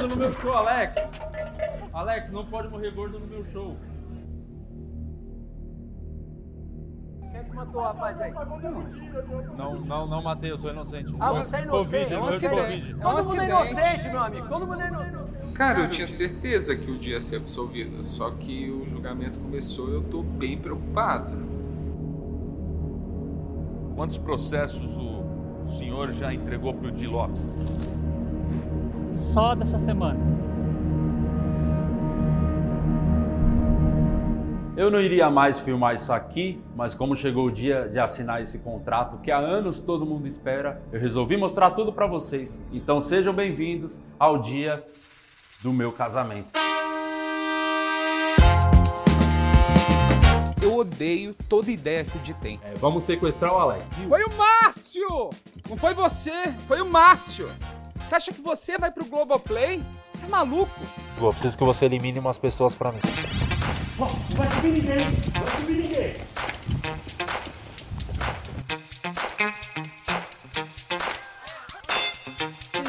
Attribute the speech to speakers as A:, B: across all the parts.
A: morrendo no meu show, Alex. Alex, não pode morrer gordo no meu show.
B: Quem é que matou o rapaz aí?
A: Não, não, não matei, eu sou inocente.
B: Ah, você é inocente.
A: Covid,
B: É um
A: foi
B: acidente.
A: Covid.
B: Todo mundo é inocente, meu amigo. Todo mundo é inocente.
C: Cara, eu tinha certeza que o dia ia ser absolvido, só que o julgamento começou e eu tô bem preocupado.
D: Quantos processos o senhor já entregou pro Di Lopes?
E: Só dessa semana.
A: Eu não iria mais filmar isso aqui, mas como chegou o dia de assinar esse contrato que há anos todo mundo espera, eu resolvi mostrar tudo pra vocês. Então sejam bem-vindos ao dia do meu casamento.
C: Eu odeio toda ideia que o Di tem.
A: É, vamos sequestrar o Alex.
F: Foi o Márcio! Não foi você, foi o Márcio. Você acha que você vai pro Globoplay? Você tá maluco?
A: Eu preciso que você elimine umas pessoas pra mim.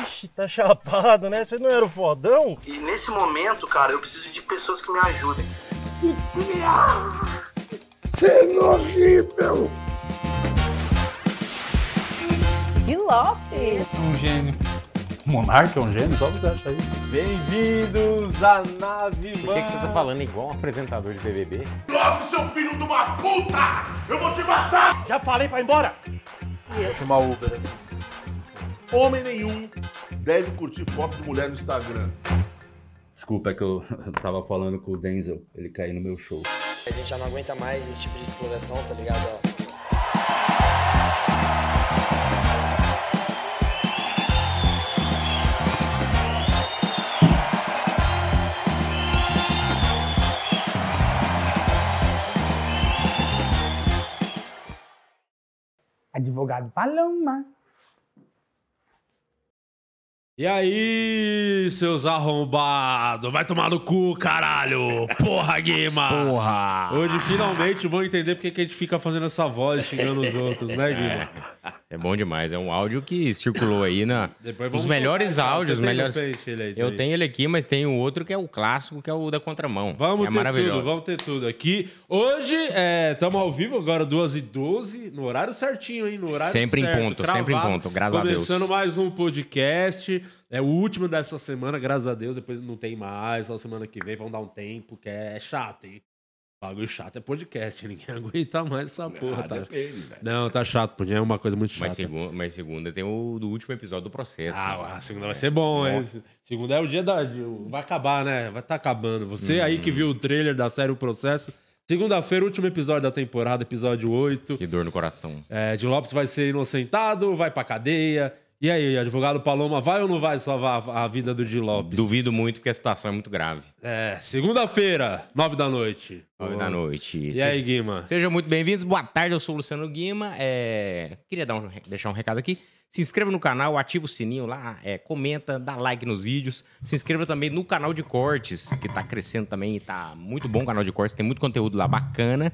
G: Ixi, tá chapado, né? Você não era o fodão?
H: E nesse momento, cara, eu preciso de pessoas que me ajudem.
I: Que Lopes!
F: Um gênio.
A: Monarca é um gênio? Só você acha aí.
G: Bem-vindos à nave,
J: Por que, que você tá falando igual um apresentador de BBB?
G: Já falei pra ir embora!
A: Chamar o Uber aqui.
K: Homem nenhum deve curtir foto de mulher no Instagram.
A: Desculpa, é que eu, eu tava falando com o Denzel, ele caiu no meu show.
H: A gente já não aguenta mais esse tipo de exploração, tá ligado?
F: Advogado Paloma.
A: E aí, seus arrombados? Vai tomar no cu, caralho! Porra, Guima!
J: Porra!
A: Hoje finalmente vão entender porque que a gente fica fazendo essa voz xingando os outros, né, Guima?
J: É bom demais. É um áudio que circulou aí na.
A: Depois
J: Os melhores áudios,
A: tem
J: melhores.
A: aí,
J: Eu tenho ele aqui, mas tem o outro que é o clássico, que é o da contramão.
A: Vamos
J: é
A: ter
J: maravilhoso.
A: tudo, vamos ter tudo aqui. Hoje, estamos ao vivo agora, 2h12, no horário certinho, hein? No horário
J: Sempre em
A: certo,
J: ponto, sempre em
A: cravado.
J: ponto, graças a Deus.
A: Começando mais um podcast. É o último dessa semana, graças a Deus. Depois não tem mais, só semana que vem. Vamos dar um tempo, que é chato, hein? Bagulho chato é podcast, ninguém aguenta mais essa porra, tá? Não, tá chato, porque é uma coisa muito chata.
J: Mas, segunda, mas segunda tem o do último episódio do processo.
A: Ah, a segunda vai ser bom, hein? Segunda é o dia da. Vai acabar, né? Vai estar acabando. Você aí
J: Uhum.
A: que viu o trailer da série O Processo. Segunda-feira, último episódio da temporada, episódio 8.
J: Que dor no coração.
A: É, de Lopes vai ser inocentado, vai pra cadeia. E aí, advogado Paloma, vai ou não vai salvar a vida do Di Lopes?
J: Duvido muito porque a situação é muito grave.
A: É, segunda-feira, nove da noite.
J: Nove da noite.
A: E aí, Guima?
J: Sejam muito bem-vindos. Boa tarde, eu sou o Luciano Guima. É, Queria dar um- deixar um recado aqui. Se inscreva no canal, ativa o sininho lá, é, comenta, dá like nos vídeos. Se inscreva também no canal de cortes, que tá crescendo também, tá muito bom o canal de cortes, tem muito conteúdo lá bacana.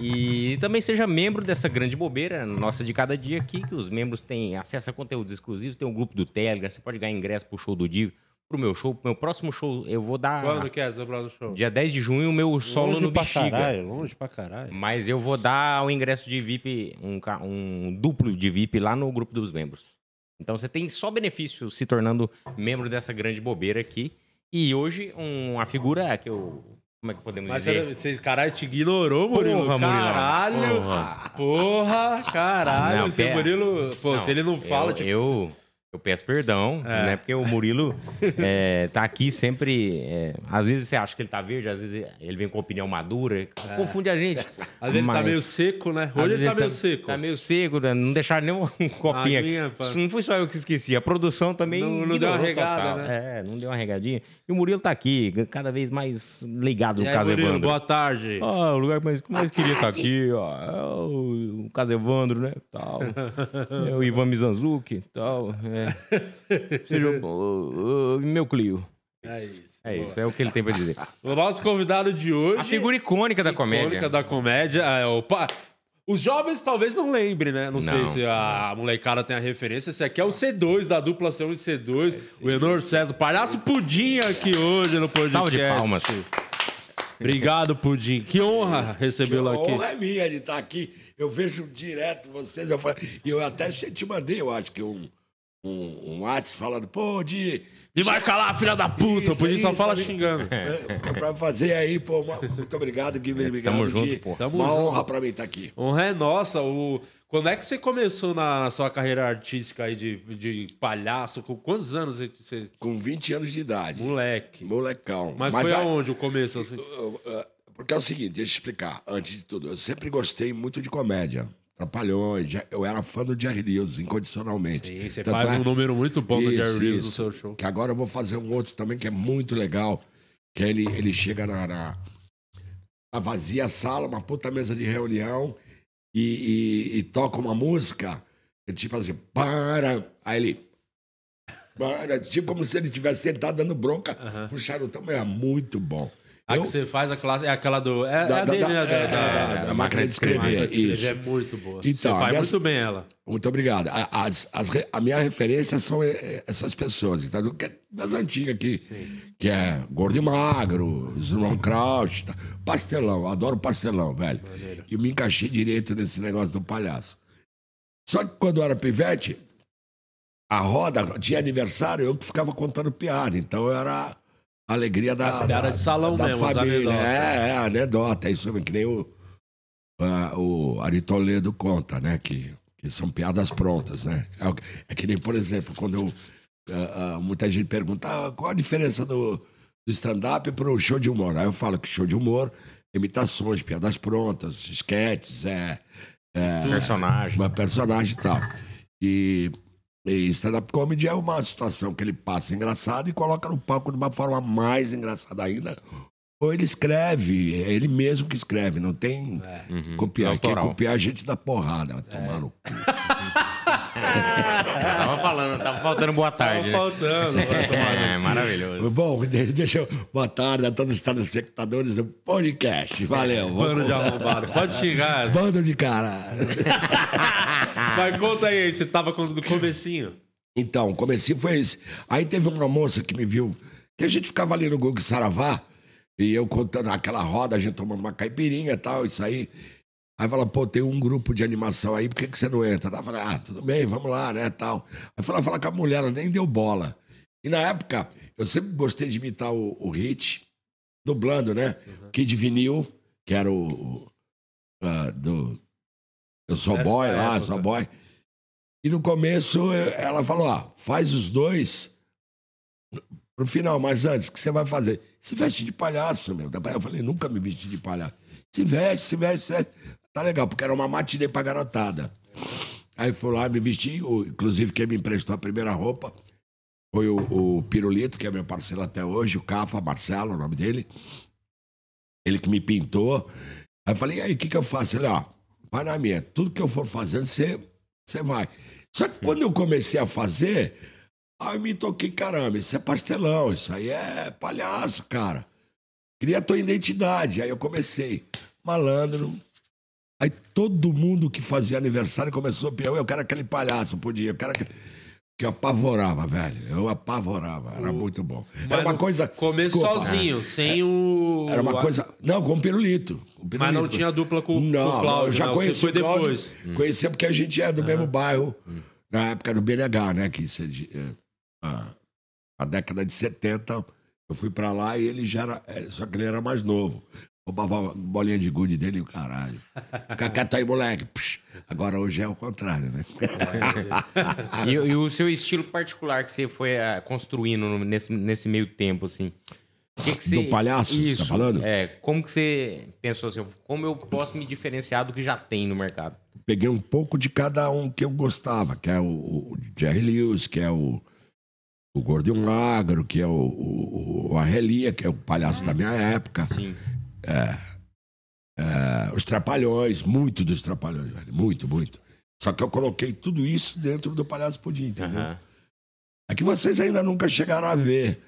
J: E também seja membro dessa grande bobeira, nossa de cada dia aqui, que os membros têm acesso a conteúdos exclusivos, tem um grupo do Telegram, você pode ganhar ingresso pro show do Di, pro meu show, pro meu próximo show, eu vou dar...
A: Quando que é seu próximo show?
J: Dia 10 de junho, o meu solo
A: longe
J: no
A: pra
J: Bexiga.
A: caralho, longe pra caralho.
J: Mas eu vou dar o ingresso de VIP, um, um duplo de VIP lá no grupo dos membros. Então você tem só benefício se tornando membro dessa grande bobeira aqui. E hoje, um- uma figura que eu. Como é que podemos
A: Mas
J: dizer?
A: você, vocês, caralho, te ignorou, Murilo.
J: Porra,
A: caralho.
J: Porra.
A: Porra, caralho.
J: Não,
A: Esse
J: pera.
A: Murilo. Pô, se ele não fala,
J: eu,
A: tipo.
J: Eu, eu peço perdão,
A: É.
J: né? Porque o Murilo é, tá aqui sempre. é, às vezes você acha que ele tá verde, às vezes ele vem com opinião madura, confunde a gente.
A: É. Às vezes ele tá
J: Mas-
A: meio seco, né? Hoje ele
J: vezes
A: tá meio seco.
J: Tá meio seco, né? não deixaram nem um copinho aqui. não foi só eu que esqueci, a produção também
A: Não- não deu uma regada,
J: total.
A: né?
J: É, não deu uma regadinha. E o Murilo tá aqui, cada vez mais ligado no
A: aí,
J: caso
A: Murilo,
J: Evandro.
A: boa tarde.
J: Ah, o lugar que mais, mais queria estar aqui, ó. É o, o caso Evandro, né? Tal. É o Ivan Mizanzuki, tal. É. Seja o- o- o- meu Clio.
A: É isso.
J: É isso, é o que ele tem pra dizer.
A: O nosso convidado de hoje.
J: A figura icônica da comédia.
A: icônica da comédia. É o, pa- Os jovens talvez não lembrem, né? Não, sei
J: Não.
A: se a molecada tem a referência. Esse aqui é o C2 da dupla C1 e C2. o Enor César, palhaço Pudim aqui hoje no podcast.
J: Salve de palmas.
A: Obrigado, Pudim. Que honra recebê-lo
L: A
A: aqui.
L: honra é minha de estar aqui. Eu vejo direto vocês. Eu, falo- e eu até te mandei, eu acho que um, um, um WhatsApp falando, pô, de.
A: Me marca lá, filha da puta. O Pudim só fala xingando.
L: É, pra fazer aí, pô, uma- muito obrigado, Guilherme. Obrigado,
A: Tamo junto, pô. Tamo
L: uma
A: junto.
L: honra pra mim estar aqui.
A: Honra é nossa. O... Quando é que você começou na sua carreira artística aí de, de palhaço? Com quantos anos você- você.
L: Com 20 anos de idade.
A: Moleque.
L: Molecão.
A: Mas,
L: Mas
A: foi
L: a-
A: aonde o começo, assim?
L: Porque é o seguinte, deixa eu explicar. Antes de tudo, eu sempre gostei muito de comédia. Trapalhões, eu era fã do Jerry Lewis, incondicionalmente.
A: Sim, você
L: Tanto
A: faz
L: é-
A: um número muito bom do
L: Isso,
A: Jerry Lewis no seu show.
L: Que agora eu vou fazer um outro também que é muito legal. Que ele, ele chega na, na, na vazia sala, uma puta mesa de reunião, e, e- e toca uma música, que tipo assim, para. Aí ele. Para, tipo como se ele estivesse sentado dando bronca com um charutão, mas é muito bom.
A: A
L: Eu-
A: que você faz a classe é aquela do. É,
L: Da-
A: é a
L: da-
A: dele,
L: da-
A: né?
L: é,
A: Da,
L: é,
A: da-
L: da máquina de escrever,
A: de escrever
L: isso.
A: É muito boa.
L: Então,
A: você faz
L: minhas-
A: muito bem ela.
L: Muito obrigado. A, as- as a minha referência são eh, essas pessoas, é das antigas aqui. Que é Gordo e Magro, Zurão Kraut, tá? pastelão. Adoro pastelão, velho. E me encaixei direito nesse negócio do palhaço. Só que quando eu era pivete, a roda tinha aniversário, eu que ficava contando piada. Então eu era a alegria da,
A: era
L: da,
A: de salão
L: da
A: mesmo,
L: família. É, é, anedota. É isso mesmo, que nem o, ah, o Ari Toledo conta, né? Que, que são piadas prontas, né? É, é que nem, por exemplo, quando eu, ah, ah, muita gente pergunta ah, qual a diferença do, do stand-up para o show de humor. Aí eu falo que show de humor, imitações, piadas prontas, esquetes, é, é,
J: Personagem.
L: Uma personagem e tal. E, e stand-up comedy é uma situação que ele passa engraçado e coloca no palco de uma forma mais engraçada ainda. Ou ele escreve, é ele mesmo que escreve, não tem copiar.
J: É
L: Quem
J: autoral.
L: copiar a gente dá porrada, vai tomar no cu.
J: tava falando, tava faltando boa tarde.
A: Tava
J: né?
A: faltando, vai tomar no
J: É, maravilhoso.
L: Bom, de- deixa eu. Boa tarde a todos os telespectadores do podcast. Valeu.
A: Bando de arrombado. Pode xingar.
L: Bando de cara.
A: Mas conta aí, você tava contando do comecinho.
L: Então, o comecinho foi esse. Aí teve uma moça que me viu, que a gente ficava ali no Google Saravá, e eu contando aquela roda, a gente tomando uma caipirinha e tal, isso aí. Aí fala, pô, tem um grupo de animação aí, por que, que você não entra? Eu falei, ah, tudo bem, vamos lá, né, tal. Aí fala, fala com a mulher, ela nem deu bola. E na época, eu sempre gostei de imitar o, o Hit, dublando, né? Kid Vinil, que era o, ah, do... Eu sou boy lá,
A: época.
L: sou boy. E no começo eu- ela falou: ó, faz os dois pro final, mas antes, o que você vai fazer? Se veste de palhaço, meu. Eu falei: nunca me vesti de palhaço. Se veste, se veste, se veste. Tá legal, porque era uma matinê pra garotada. Aí fui lá, me vesti, inclusive quem me emprestou a primeira roupa foi o, o Pirulito, que é meu parceiro até hoje, o Cafa, Marcelo, o nome dele. Ele que me pintou. Aí eu falei, e aí, o que, que eu faço? Ele, ó, vai na minha. Tudo que eu for fazendo, você vai. Só que quando eu comecei a fazer, aí eu me toquei, caramba, isso é pastelão, isso aí é palhaço, cara. Cria a tua identidade. Aí eu comecei, malandro. Aí todo mundo que fazia aniversário começou a pedir, eu quero aquele palhaço, podia, eu quero aquele... Que eu apavorava, velho. Eu apavorava. Era muito bom. Era
A: Mas
L: uma
A: no
L: coisa.
A: Começo
L: desculpa,
A: sozinho, sem o.
L: Era uma coisa. Não, com o pirulito. com o
A: Mas não
L: pirulito.
A: tinha dupla com,
L: Não,
A: com o Cláudio.
L: eu já conheci
A: Você
L: o Cláudio.
A: depois.
L: Conhecia porque a gente é do mesmo bairro, na época do BNH, né? Que é de, é, a, a década de 70. Eu fui pra lá e ele já era. é, Só que ele era mais novo. Roubava a bolinha de gude dele e o caralho. Fica quieto aí, moleque. Psh. Agora hoje é o contrário, né?
J: E, e o seu estilo particular que você foi ah, construindo nesse, nesse meio tempo, assim? Que que você...
L: Do palhaço, você tá falando?
J: É, como que você pensou assim, como eu posso me diferenciar do que já tem no mercado?
L: peguei um pouco de cada um que eu gostava, que é o, o Jerry Lewis, que é o, o Gordo e o Magro, que é o, o, o Arrelia, que é o palhaço da minha época.
J: Sim.
L: É, é, os Trapalhões, muito dos Trapalhões, velho, muito, muito. Só que eu coloquei tudo isso dentro do Palhaço Pudim, entendeu?
J: Aham.
L: É que vocês ainda nunca chegaram a ver.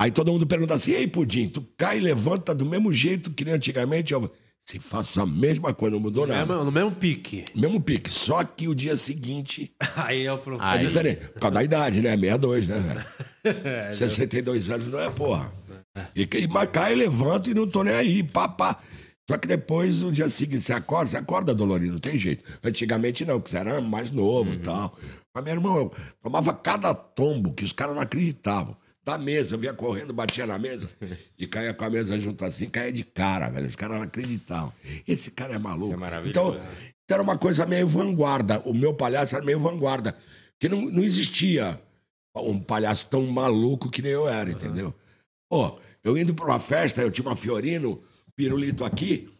L: Aí todo mundo pergunta assim, ei, Pudim, tu cai e levanta do mesmo jeito que nem antigamente? Eu, se faça a mesma coisa, não mudou nada.
A: mesmo, no mesmo pique.
L: Mesmo pique, só que o dia seguinte
A: Aí é o problema.
L: é diferente. Por causa da idade, né? 62, né, velho?
A: É,
L: 62 anos não é porra. E, e mas cai, levanto e não tô nem aí, pá, pá. Só que depois, no dia seguinte, você acorda, você acorda dolorido, não tem jeito. Antigamente não, porque você era mais novo
A: Uhum.
L: e tal. Mas, meu irmão, eu tomava cada tombo que os caras não acreditavam. Da mesa, vinha correndo, batia na mesa e caía com a mesa junto assim, caía de cara, velho. Os caras não acreditavam. Esse cara é maluco.
J: Isso é maravilhoso.
L: então, então era uma coisa meio vanguarda. O meu palhaço era meio vanguarda. Porque não, não existia um palhaço tão maluco que nem eu era, entendeu? Pô, eu indo pra uma festa, eu tinha uma Fiorino, pirulito aqui,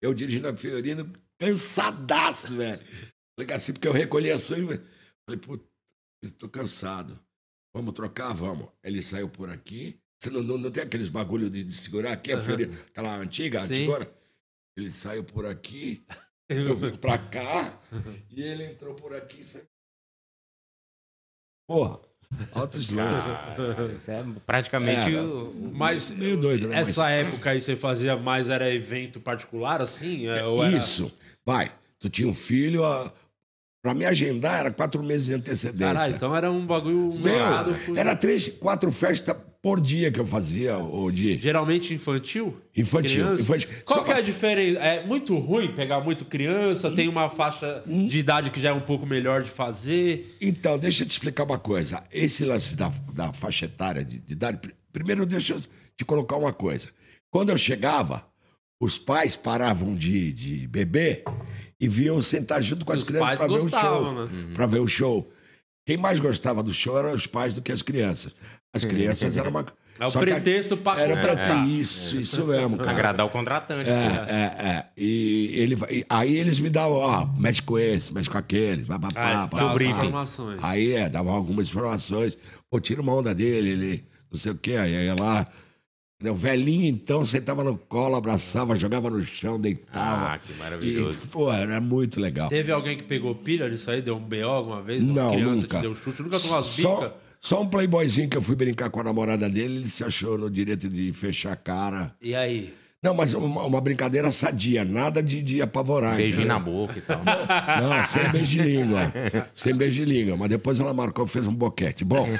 L: eu dirigindo a Fiorino, cansadaço, velho. Falei assim, porque eu recolhi a sua falei, puta, eu tô cansado. Vamos trocar? Vamos. Ele saiu por aqui. Você não, não, não tem aqueles bagulho de, de segurar aqui, a. Fiorino, aquela antiga,
A: Sim.
L: antigona? Ele saiu por aqui, eu vim pra cá, e ele entrou por aqui e saiu. Porra, altos lances.
J: Isso é praticamente
L: É,
J: o- o-
A: Mas
L: Meio doido, né?
A: essa
L: Mas-
A: época aí você fazia mais era evento particular, assim? É, ou era-
L: Isso. Vai. Tu tinha um filho, a... pra me agendar era quatro meses de antecedência.
A: Caralho, então era um bagulho mercado. fudido.
L: era três, quatro festas por dia que eu fazia, o dia.
A: Geralmente infantil?
L: Infantil, infantil.
A: Qual
L: Só-
A: que é a diferença? É muito ruim pegar muito criança, tem uma faixa de idade que já é um pouco melhor de fazer.
L: Então, deixa eu te explicar uma coisa. Esse lance da, da faixa etária de, de idade. pr- Primeiro, deixa eu te colocar uma coisa. Quando eu chegava, os pais paravam de, de beber e vinham sentar junto com as
A: Os
L: crianças
A: pais
L: para ver o show.
A: né? Uhum.
L: Para ver o show. Quem mais gostava do show eram os pais do que as crianças. As crianças eram uma.
A: É o
L: só
A: pretexto pra
L: Era pra
A: comprar.
L: ter isso, isso mesmo. Cara.
J: agradar o contratante.
L: É,
J: né?
L: é, é. E ele, vai- e aí eles me davam, ó, mexe com esse, mexe com aquele, pá, pá,
A: Ah,
L: pá, pá,
A: as informações.
L: Aí é, davam algumas informações. Pô, tira uma onda dele, ele não sei o quê. Aí ia lá. O velhinho, então, sentava no colo, abraçava, jogava no chão, deitava.
J: Ah, que maravilhoso.
L: E, pô, era muito legal.
A: Teve alguém que pegou pilha nisso aí, deu um BO alguma vez? Uma
L: Não,
A: criança
L: nunca.
A: que deu chute, nunca tomou umas bicas?
L: Só, só um playboyzinho que eu fui brincar com a namorada dele, ele se achou no direito de fechar a cara.
A: E aí?
L: Não, mas uma, uma brincadeira sadia, nada de, de apavorar.
J: Beijinho
L: entendeu?
J: na boca e tal.
L: Não, sem beijo de língua. Sem beijo de língua. Mas depois ela marcou e fez um boquete. Bom.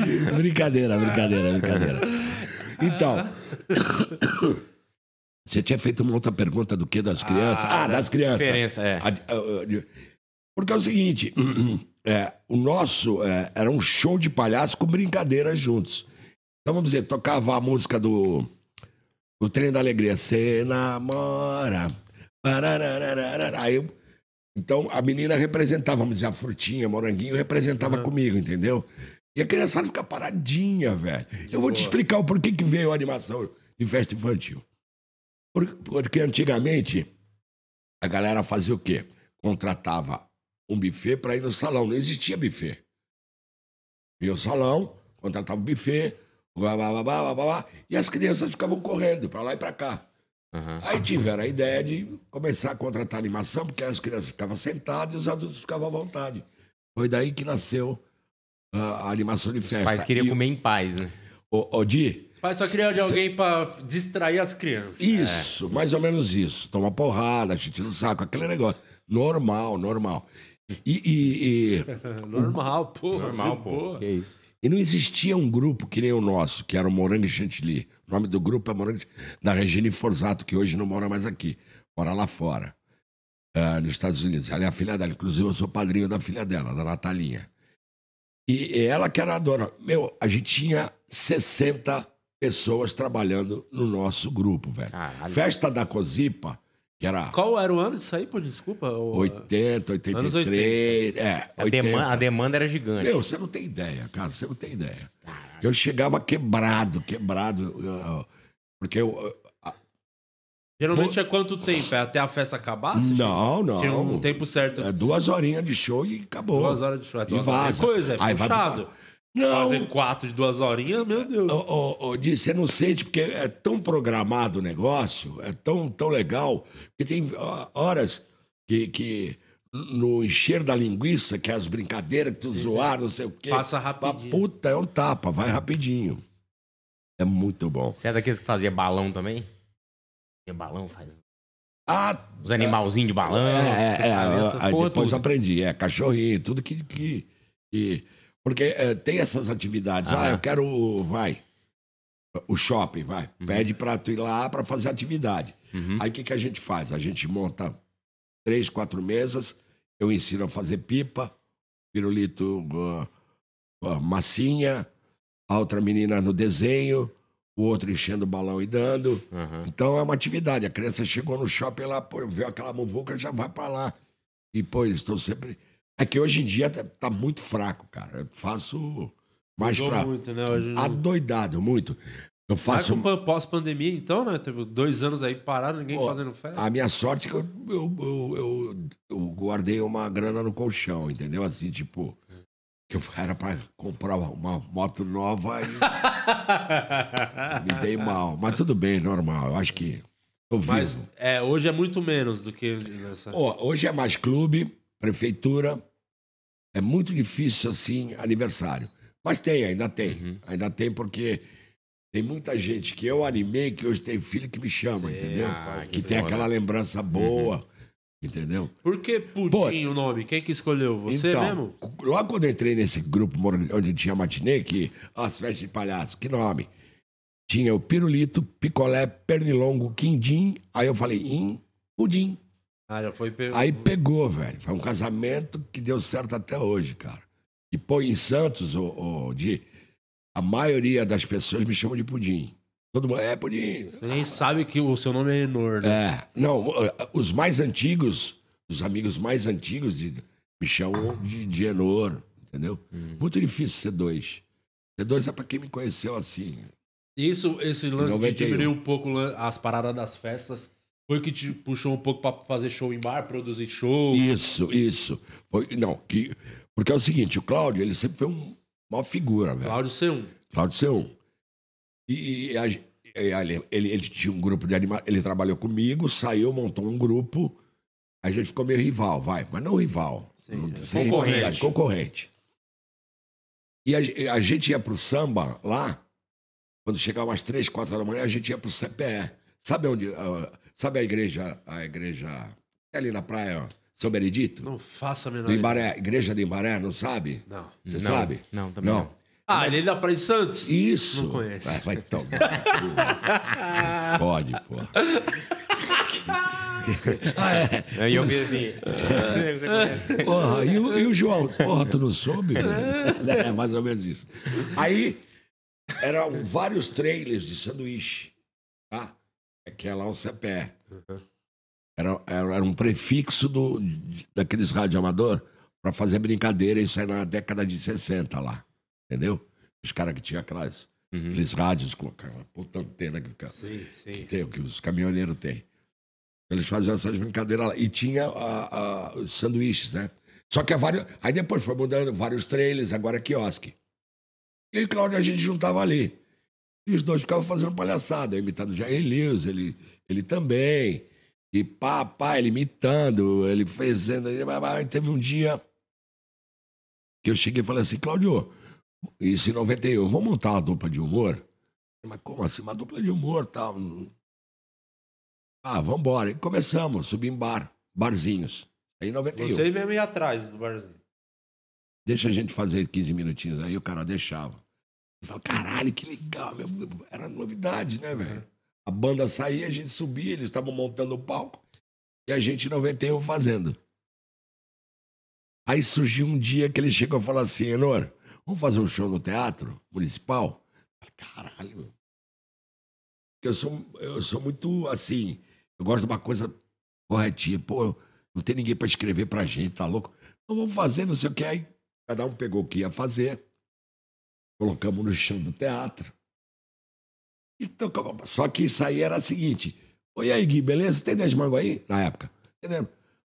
L: brincadeira, brincadeira, brincadeira. Então. Você tinha feito uma outra pergunta do que das crianças? Ah, das crianças.
J: diferença, é.
L: Porque é o seguinte: é, o nosso é, era um show de palhaço com brincadeiras juntos. Então vamos dizer, tocava a música do, do Trem da Alegria. Você namora. Aí eu- então a menina representava, vamos dizer, a frutinha, moranguinho, representava comigo, entendeu? E a criançada fica paradinha, velho. Eu vou te explicar o porquê que veio a animação de festa infantil. Por- Porque antigamente a galera fazia o quê? Contratava um buffet para ir no salão. Não existia buffet. Ia ao salão, contratava um buffet, blá, blá, blá, blá, blá, blá, e as crianças ficavam correndo para lá e para cá. Aí tiveram a ideia de começar a contratar animação, porque as crianças ficavam sentadas e os adultos ficavam à vontade. Foi daí que nasceu a, animação de festa.
J: Os pais queriam
L: E-
J: comer em paz, né?
L: Ô, ô, Di,
A: Os pais só queriam de alguém pra distrair as crianças.
L: Isso, mais ou menos isso. Toma porrada, chute no saco, aquele negócio. Normal, normal. E, e- e-
A: Normal, pô.
J: Normal, pô. Que isso.
L: e não existia um grupo que nem o nosso, que era o Morango e Chantilly. O nome do grupo é Morango Chantilly, da Regine Forzato, que hoje não mora mais aqui, mora lá fora, ah, nos Estados Unidos. Ela é a filha dela, inclusive eu sou padrinho da filha dela, da Natalinha. E ela que era a dona. Meu, a gente tinha 60 pessoas trabalhando no nosso grupo, velho.
J: Caralho.
L: Festa da Cozipa, que era
A: Qual era o ano disso aí, pô? Desculpa. o-
L: 80,
A: Anos
L: 83. É,
J: A,
L: 80.
J: demanda, a demanda era gigante.
L: Meu, você não tem ideia, cara, você não tem ideia. Eu chegava quebrado, quebrado. Porque eu.
A: Geralmente é quanto tempo? É até a festa acabar?
L: Não, não.
A: Tinha um tempo certo.
L: É duas horinhas de show e acabou.
A: Duas horas de show. É
L: E
A: duas horas.
L: vaza.
A: É coisa, é
L: Aí vai pro-
A: puxado.
L: Não.
A: Fazer quatro de duas horinhas, meu Deus.
L: Ô, ô, ô, Di, você não sente porque é tão programado o negócio, é tão, tão legal, que tem horas que, que no encher da linguiça, que é as brincadeiras, que tu zoar, não sei o quê.
A: Passa rapidinho.
L: Puta, é um tapa, vai rapidinho. É muito bom.
J: Você é daqueles que fazia balão também? Fazia balão, faz.
L: Ah,
J: Os animalzinhos de balão.
L: É, é, é, aí
J: porra
L: depois
J: tudo.
L: aprendi, é, cachorrinho, tudo que. que, que- porque é, tem essas atividades. Ah,
J: Aham.
L: eu quero. Vai. O shopping, vai.
J: Uhum.
L: Pede pra tu ir lá pra fazer atividade. Aí o que, que a gente faz? A gente monta três, quatro mesas, eu ensino a fazer pipa, pirulito, ah, ah, massinha, a outra menina no desenho, o outro enchendo o balão e dando. Então é uma atividade. A criança chegou no shopping lá, pô, viu aquela muvuca, já vai pra lá. E, pô, eles estão sempre. É que hoje em dia tá, tá muito fraco, cara. Eu faço mais
A: Mudou
L: pra.
A: muito, né? Hoje não-
L: Adoidado, muito. Eu faço.
A: Mas pós-pandemia, então, né? Teve dois anos aí parado, ninguém
L: Pô,
A: fazendo festa.
L: A minha sorte é que eu, eu, eu, eu- eu guardei uma grana no colchão, entendeu? Assim, tipo. Que eu era pra comprar uma moto nova e. me dei mal. Mas tudo bem, normal. Eu acho que. Vivo.
A: Mas é, hoje é muito menos do que nessa.
L: Ó, hoje é mais clube, prefeitura. É muito difícil assim, aniversário. Mas tem, ainda tem. Ainda tem porque tem muita gente que eu animei que hoje tem filho que me chama, entendeu?
A: Ah,
L: que
A: que
L: tem aquela lembrança boa, entendeu?
A: Por que Pudim o nome? Quem que escolheu? Você
L: então,
A: mesmo?
L: logo quando eu entrei nesse grupo onde tinha matinê, que as festas de palhaço, que nome? Tinha o pirulito, picolé, pernilongo, quindim. Aí eu falei, im, pudim.
A: Ah, já foi pe...
L: Aí pegou, velho. Foi um casamento que deu certo até hoje, cara. E pô, em Santos, o, o, de, a maioria das pessoas me chamam de pudim. Todo mundo, é pudim.
A: Nem sabe que o seu nome é Enor, né?
L: É, não, os mais antigos, os amigos mais antigos de- me chamam de, de Enor, entendeu? Muito difícil ser dois. Ser dois é pra quem me conheceu assim.
A: Isso, esse lance de
L: 91.
A: diminuir um pouco as paradas das festas, foi o que te puxou um pouco pra fazer show em bar, produzir show?
L: Isso, isso. Foi, não, que, porque é o seguinte, o Cláudio, ele sempre foi um, uma figura, velho.
A: Cláudio C1.
L: Cláudio C1. E, e a e ele, ele, ele tinha um grupo de animais. Ele trabalhou comigo, saiu, montou um grupo. A gente ficou meio rival, vai, mas não rival. Não-
A: é. Concorrente.
L: concorrente. E a, a gente ia pro samba lá, quando chegava umas três, quatro da manhã, a gente ia pro CPE. Sabe onde? ah, sabe a igreja, a igreja é ali na praia, ó, São Benedito?
A: Não faça a menor
L: Do
A: ideia.
L: Imbaré, igreja do Imbaré, não sabe?
A: Não.
L: Você
J: Não,
L: sabe?
J: não, também não.
A: Ah, ele é da Praia de Santos?
L: Isso.
A: Não conhece.
L: Vai, vai tomar. Pode, pô. ah, é.
J: Aí eu vi assim. Você conhece?
L: Porra, e o, e o João? Porra, tu não soube? É, mais ou menos isso. Aí, eram vários trailers de sanduíche, tá? Que é lá o CPE. Era, era, era um prefixo do, daqueles rádio amador para fazer brincadeira, isso aí na década de 60 lá, entendeu? Os caras que tinham aquelas, aqueles rádios com aquela puta antena que,
A: Sim, sim.
L: que, tem, que os caminhoneiros têm. Eles faziam essas brincadeiras lá. E tinha a- a- os sanduíches, né? Só que a vários. Aí depois foi mudando vários trailers, agora é quiosque. E aí, Cláudio, a gente juntava ali. E os dois ficavam fazendo palhaçada, imitando o Jair Lewis, ele, ele também. E pá, pá, ele imitando, ele fazendo. Aí teve um dia que eu cheguei e falei assim, Cláudio, isso em 91, vamos montar uma dupla de humor? Mas como assim? Uma dupla de humor tal. Ah, vambora. E começamos, subir em bar, barzinhos. Aí em 91.
A: Você mesmo ia atrás do barzinho.
L: Deixa a gente fazer 15 minutinhos aí, o cara deixava. Ele falava, caralho, que legal, meu. Era novidade, né, velho? A banda saía, a gente subia, eles estavam montando o palco e a gente em 91 fazendo. Aí surgiu um dia que ele chegou e falou assim, Enor, vamos fazer um show no teatro municipal? Caralho. Eu sou, eu sou muito assim, eu gosto de uma coisa corretinha. Pô, não tem ninguém pra escrever pra gente, tá louco? Então vamos fazer, não sei o que. Aí cada um pegou o que ia fazer, colocamos no chão do teatro. E tocamos. Só que isso aí era o seguinte: Oi, aí, Gui, beleza? Tem 10 mangos aí? Na época. Entendeu?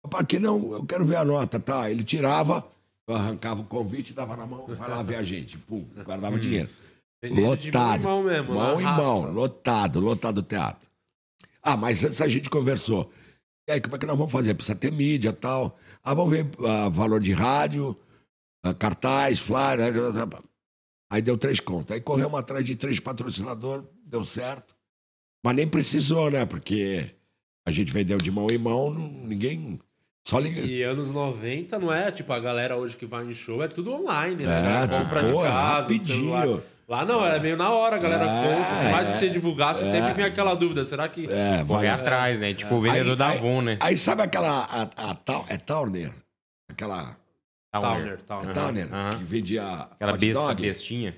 L: Para que não? Eu quero ver a nota, tá? Ele tirava, eu arrancava o convite, dava na mão, vai lá ver a gente. Pum, guardava
A: Hum.
L: dinheiro. Lotado.
A: mão mesmo,
L: Mão em mão, lotado, lotado o teatro. Ah, mas antes a gente conversou. E aí, como é que nós vamos fazer? Precisa ter mídia e tal. Ah, vamos ver ah, valor de rádio, ah, cartaz, flyer. ah, Aí deu três contas. Aí corremos atrás de três patrocinadores, deu certo. Mas nem precisou, né? Porque a gente vendeu de mão em mão, ninguém. Só liga.
A: E anos 90 não é tipo a galera hoje que vai em show, é tudo online, né?
L: É,
A: compra de
L: pô, é
A: casa,
L: rapidinho.
A: Lá não, é meio na hora, a galera
L: É,
A: compra. Por mais que
L: é.
A: você divulgasse,
L: É.
A: sempre vem aquela dúvida. Será que.
L: É, vai-
J: atrás, né? Tipo o vendedor da Avon, né?
L: Aí sabe aquela. A, a, Tau- é Towner? Aquela.
A: Towner, Towner.
L: É Towner, que vendia.
J: Aquela
L: hot
J: besta,
L: dog.
J: bestinha.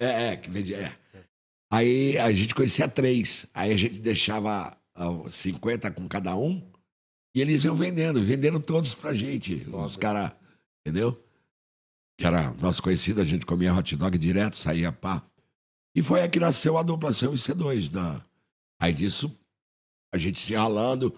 L: É, é, que vendia. É. Aí a gente conhecia três. Aí a gente deixava ah, 50 com cada um e eles iam vendendo. Venderam todos pra gente. Os caras. Entendeu? Que era nosso conhecido, a gente comia hot dog direto, saía pá. E foi aí que nasceu a dupla C1 e C2. Da... Aí disso, a gente se ralando,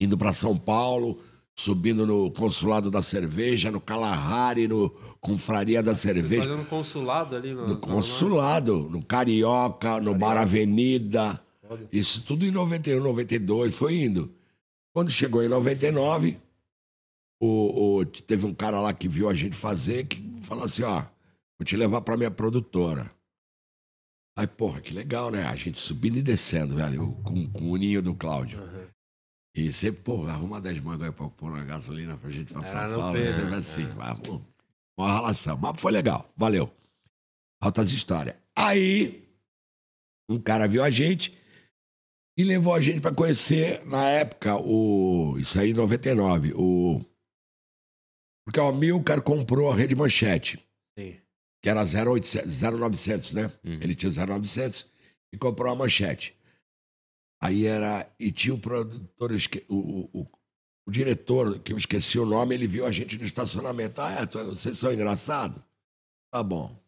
L: indo pra São Paulo, subindo no consulado da cerveja, no Kalahari, no Confraria da Cerveja.
A: fazendo consulado ali no.
L: No consulado, no Carioca, no Bar Avenida. Isso tudo em 91, 92, foi indo. Quando chegou em 99, o, o- teve um cara lá que viu a gente fazer, que falou assim, ó, vou te levar pra minha produtora. Aí, porra, que legal, né? A gente subindo e descendo, velho, com, com o ninho do Cláudio. E você, porra, arruma 10 mangos aí pra pôr na gasolina pra gente passar falta.
A: peso,
L: Sempre
A: né?
L: assim, mas, pô, uma relação. Mas foi legal, valeu. Altas histórias. Aí, um cara viu a gente e levou a gente pra conhecer, na época, o. Isso aí em 99, o. Porque o Milcar comprou a Rede Manchete,
A: Sim.
L: que era 0800, 0900, né?
J: Uhum.
L: Ele tinha o 0900 e comprou a Manchete. Aí era. E tinha o produtor, o, o, o, o diretor, que eu esqueci o nome, ele viu a gente no estacionamento. Ah, é, vocês são engraçados? Tá bom.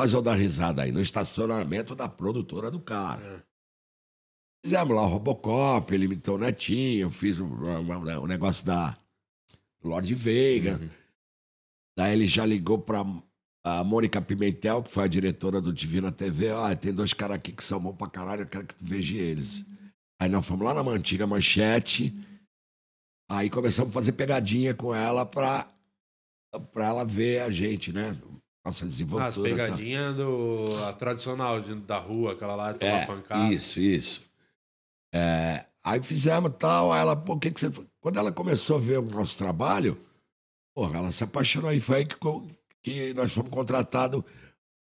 L: Faz eu dar risada aí, no estacionamento da produtora do cara. Fizemos lá o Robocop, ele imitou o Netinho, eu fiz o, o- o negócio da Lorde Veiga. Daí ele já ligou pra a Mônica Pimentel, que foi a diretora do Divina TV. Ah, tem dois caras aqui que são bons pra caralho, eu quero que tu veja eles. Aí nós fomos lá na antiga manchete. Aí começamos a fazer pegadinha com ela pra, pra ela ver a gente, né? Nossa
A: As
L: desenvoltura. tá?
A: pegadinhas do. A tradicional de- da rua, aquela lá, toma
L: É,
A: pancada.
L: isso, isso. É, aí fizemos tal, aí ela, pô, o que que você... Quando ela começou a ver o nosso trabalho, porra, ela se apaixonou e foi aí que, que nós fomos contratados,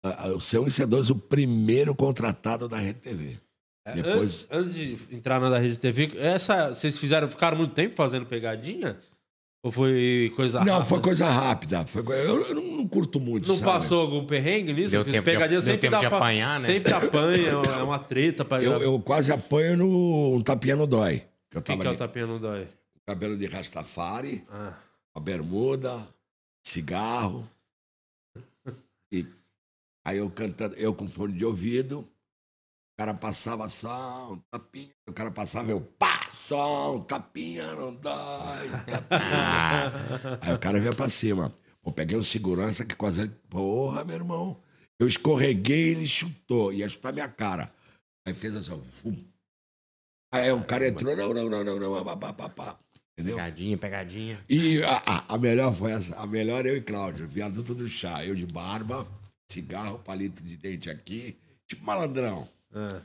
L: ah, o C1 e C2, o primeiro contratado da Rede TV.
A: É,
L: Depois,
A: antes, antes de entrar na da Rede TV, essa, vocês fizeram, ficaram muito tempo fazendo pegadinha? Ou foi coisa
L: não,
A: rápida?
L: foi coisa rápida. Foi, eu, eu não, não curto muito,
A: Não
L: sabe?
A: passou algum perrengue nisso?
J: Deu
A: Porque
J: tempo de-
A: pegadinha
J: deu
A: sempre
J: tempo
A: dá
J: de
A: pra-
J: apanhar, né?
A: Sempre apanha, é uma treta pra
L: Eu, eu quase apanho no um tapinha no dói. Eu
A: Quem que é o tapinha no dói?
L: cabelo de Rastafari,
A: Ah.
L: a bermuda, cigarro. E aí eu cantando, eu com fone de ouvido, o cara passava só um tapinha, o cara passava, eu pá, só um tapinha, não dói, tapinha. aí o cara veio pra cima. Eu peguei um segurança que quase, porra, meu irmão. Eu escorreguei, ele chutou, ia chutar minha cara. Aí fez assim, fum. Aí o cara entrou, não, não, não, não, não, pá, pá, pá, pá. Entendeu?
J: Pegadinha, pegadinha.
L: E a, a- a melhor foi essa. A melhor eu e Cláudio, viaduto do chá. Eu de barba, cigarro, palito de dente aqui, tipo malandrão.
A: Ah.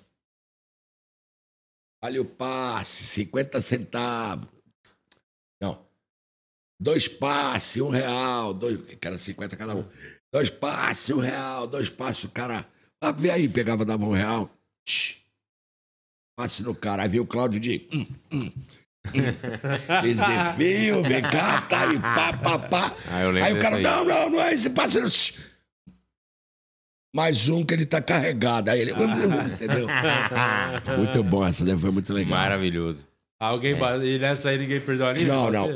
L: Olha o passe, 50 centavos. Não. Dois passes, um real. Dois, era 50 cada um. Dois passes, um real. Dois passes, o cara. Ah, vê aí, pegava, dava um real. Shhh. Passe no cara. Aí veio o Cláudio de. Hum, hum, hum. Fio, vem cá, tá e pá, pá, pá.
J: Ah,
L: Aí o cara,
J: aí.
L: não, não, não é esse passe. Mais um que ele tá carregado. Aí ele. Entendeu? Muito bom, essa daí foi muito legal.
J: Maravilhoso.
A: Alguém ba- E nessa aí ninguém perdeu a linha?
L: Não, não.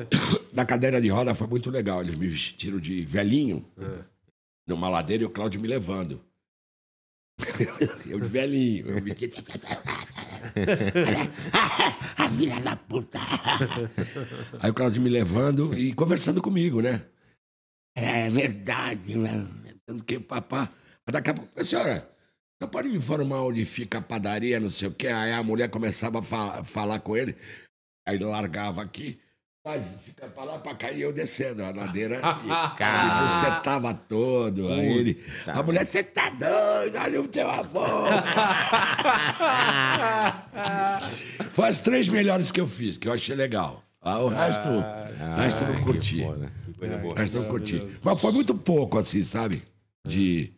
L: Da cadeira de roda foi muito legal. Eles me vestiram de velhinho numa ladeira e o Cláudio me levando. eu de velhinho. Eu me... A filha da puta. Aí o Cláudio me levando e conversando comigo, né? É verdade, né? Tanto que papá. Daqui a pouco, "A senhora, você pode me informar onde fica a padaria, não sei o quê? Aí a mulher começava a fa- falar com ele, aí ele largava aqui. Mas fica pra lá, pra cá, e eu descendo a ladeira. e
J: Cara.
L: você tava todo. Aí ele. A mulher, você tá doido, olha o teu avô. Foi as três melhores que eu fiz, que eu achei legal. Ah, o resto, o resto eu não curti. O resto não curti. Mas foi muito pouco, assim, sabe? De.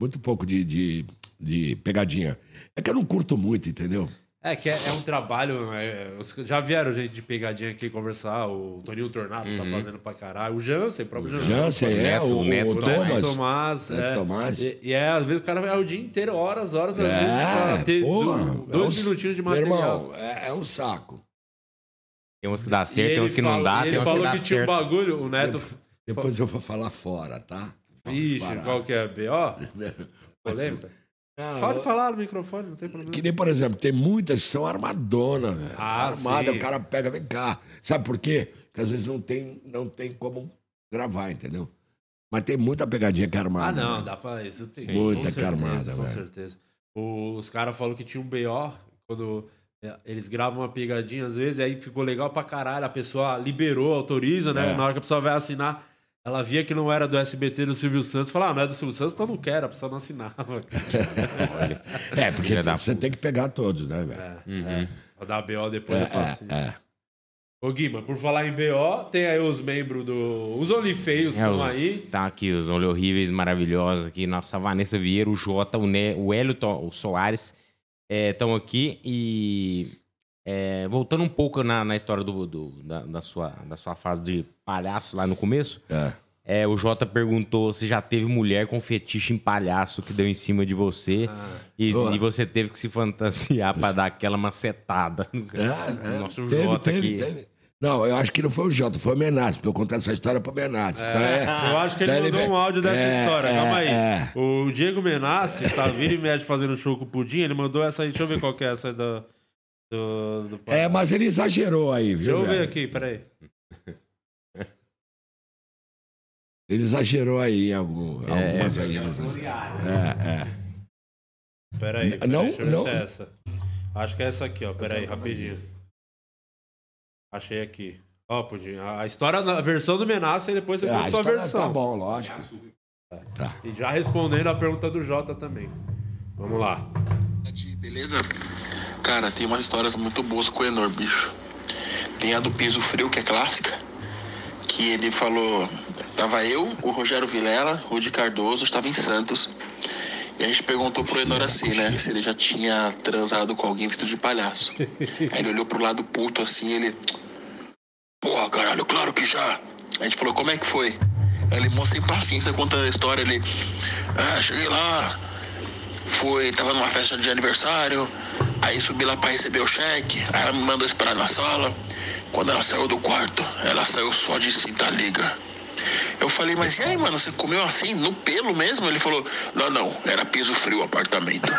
L: Muito pouco de, de, de pegadinha. É que eu não curto muito, entendeu?
A: É que é, é um trabalho. é, já vieram gente de pegadinha aqui conversar. O Toninho Tornado tá
L: Uhum.
A: fazendo pra caralho. O Jansen, o próprio Jansen.
L: Jansen, é, o- o
A: Neto,
L: Thomas.
A: Tomás.
L: Neto
A: é.
L: Tomás.
A: E, e é, às vezes o cara vai o dia inteiro, horas, horas, às
L: É,
A: vezes, pra ter
L: porra,
A: do-
L: é
A: dois
L: um-
A: minutinhos de
L: Meu
A: material.
L: irmão, é, é um saco.
J: Tem uns que dá certo, tem
A: ele
J: uns que não
A: falou-
J: dá,
A: e
J: tem
A: Ele
J: uns que
A: falou
J: dá
A: que tinha um
J: certo.
A: bagulho, o Neto.
L: Depois eu vou falar fora, tá?
A: Vixe, qual que é? B.O.? Polêmica? Pode
L: eu-
A: falar no microfone, não tem problema.
L: Que nem, por exemplo, tem muitas que são armadona, velho.
A: Ah,
L: Armada,
A: sim.
L: o cara pega, vem cá. Sabe por quê? Porque às vezes não tem, não tem como gravar, entendeu? Mas tem muita pegadinha que é
A: Ah,
L: armada.
A: não,
L: né?
A: dá pra isso. Tem,
L: Muita
A: com
L: que é
A: certeza,
L: armada,
A: Com
L: velho.
A: certeza. O- os caras falaram que tinha um BO quando é, eles gravam uma pegadinha às vezes, aí ficou legal pra caralho. A pessoa liberou, autoriza, né?
L: É.
A: Na hora que a pessoa vai assinar, ela via que não era do SBT do Silvio Santos. Falou, ah, não é do Silvio Santos, então não quero. A pessoa não assinava.
L: É, porque
J: da
L: você tem que pegar todos, né, velho?
A: É,
J: Uhum.
A: é. Pra dar BO depois
L: É,
A: é fácil.
L: é, é.
A: Ô, Guima, por falar em BO, tem aí os membros do. Os OnlyFeios
J: É,
A: estão
J: os,
A: aí.
J: Tá aqui os olhos horríveis, maravilhosos aqui. Nossa, Vanessa Vieira, o Jota, o, ne, o Hélio o Soares estão aqui. E é, voltando um pouco na, na história do, do- da, da sua, da sua fase de palhaço lá no começo, é, o Jota perguntou se já teve mulher com fetiche em palhaço que deu em cima de você e,
L: Boa.
J: e você teve que se fantasiar pra dar aquela macetada. no
L: É, é.
J: Nosso
L: Teve,
J: Jota
L: teve,
J: aqui.
L: teve. Não, eu acho que não foi o Jota, foi o Menace, porque eu contei essa história pro Menace. então é-
A: Eu acho que ele
L: então
A: mandou um áudio dessa
L: é,
A: história.
L: é,
A: Calma aí.
L: é.
A: O Diego Menassi tá vira e mexe fazendo show com o Pudim. Ele mandou essa aí. Deixa eu ver qual que é essa aí do. do.
L: É, mas ele exagerou aí, viu?
A: Deixa eu ver aqui, peraí.
L: Ele exagerou aí algum,
J: É,
L: algumas
J: é,
L: aí.
J: é,
L: É, é.
A: Peraí. peraí
L: Não,
A: deixa eu ver
L: não.
A: se é essa. Acho que é essa aqui, ó. Peraí, rapidinho. Achei aqui. Ó, Pudim. A história, a versão do Menassi e depois você conta
L: a
A: sua
L: história
A: versão.
L: Tá bom, lógico. Tá.
A: E já respondendo a pergunta do Jota também. Vamos lá.
M: Beleza? Cara, tem umas histórias muito boas com o Enor, bicho. Tem a do piso frio, que é clássica. Que ele falou. Tava eu, o Rogério Vilela, o Rudi Cardoso, estava em Santos. E a gente perguntou pro Enor assim, né? Se ele já tinha transado com alguém vestido de palhaço. Aí ele olhou pro lado puto assim, ele. Porra, caralho, claro que já. A gente falou, como é que foi? Aí ele, mó sem paciência, contando a história, ele. Ah, cheguei lá, fui, tava numa festa de aniversário, aí subi lá pra receber o cheque, aí ela me mandou esperar na sala. Quando ela saiu do quarto, ela saiu só de cinta liga. Eu falei, mas e aí, mano, você comeu assim, no pelo mesmo? Ele falou, não, não, era piso frio o apartamento.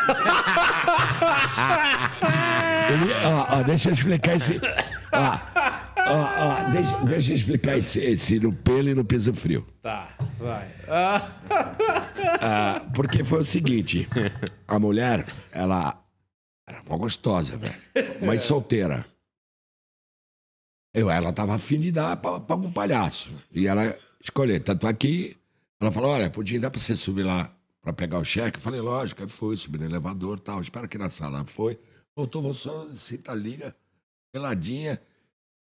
L: Ele, ó, ó, deixa eu explicar esse. Ó, ó, ó, deixa, deixa eu explicar esse, esse no pelo e no piso frio.
A: Tá, vai. Ah.
L: Ah, porque foi o seguinte: a mulher, ela era mó gostosa, velho. Mas solteira. Eu, ela tava afim de dar pra, pra um palhaço. E ela escolheu. Tanto aqui, ela falou: olha, Pudim, dá pra você subir lá pra pegar o cheque? Eu falei, lógico, aí foi, subi no elevador tal. Espera aqui na sala. Foi. Voltou, voltou, cita liga, peladinha.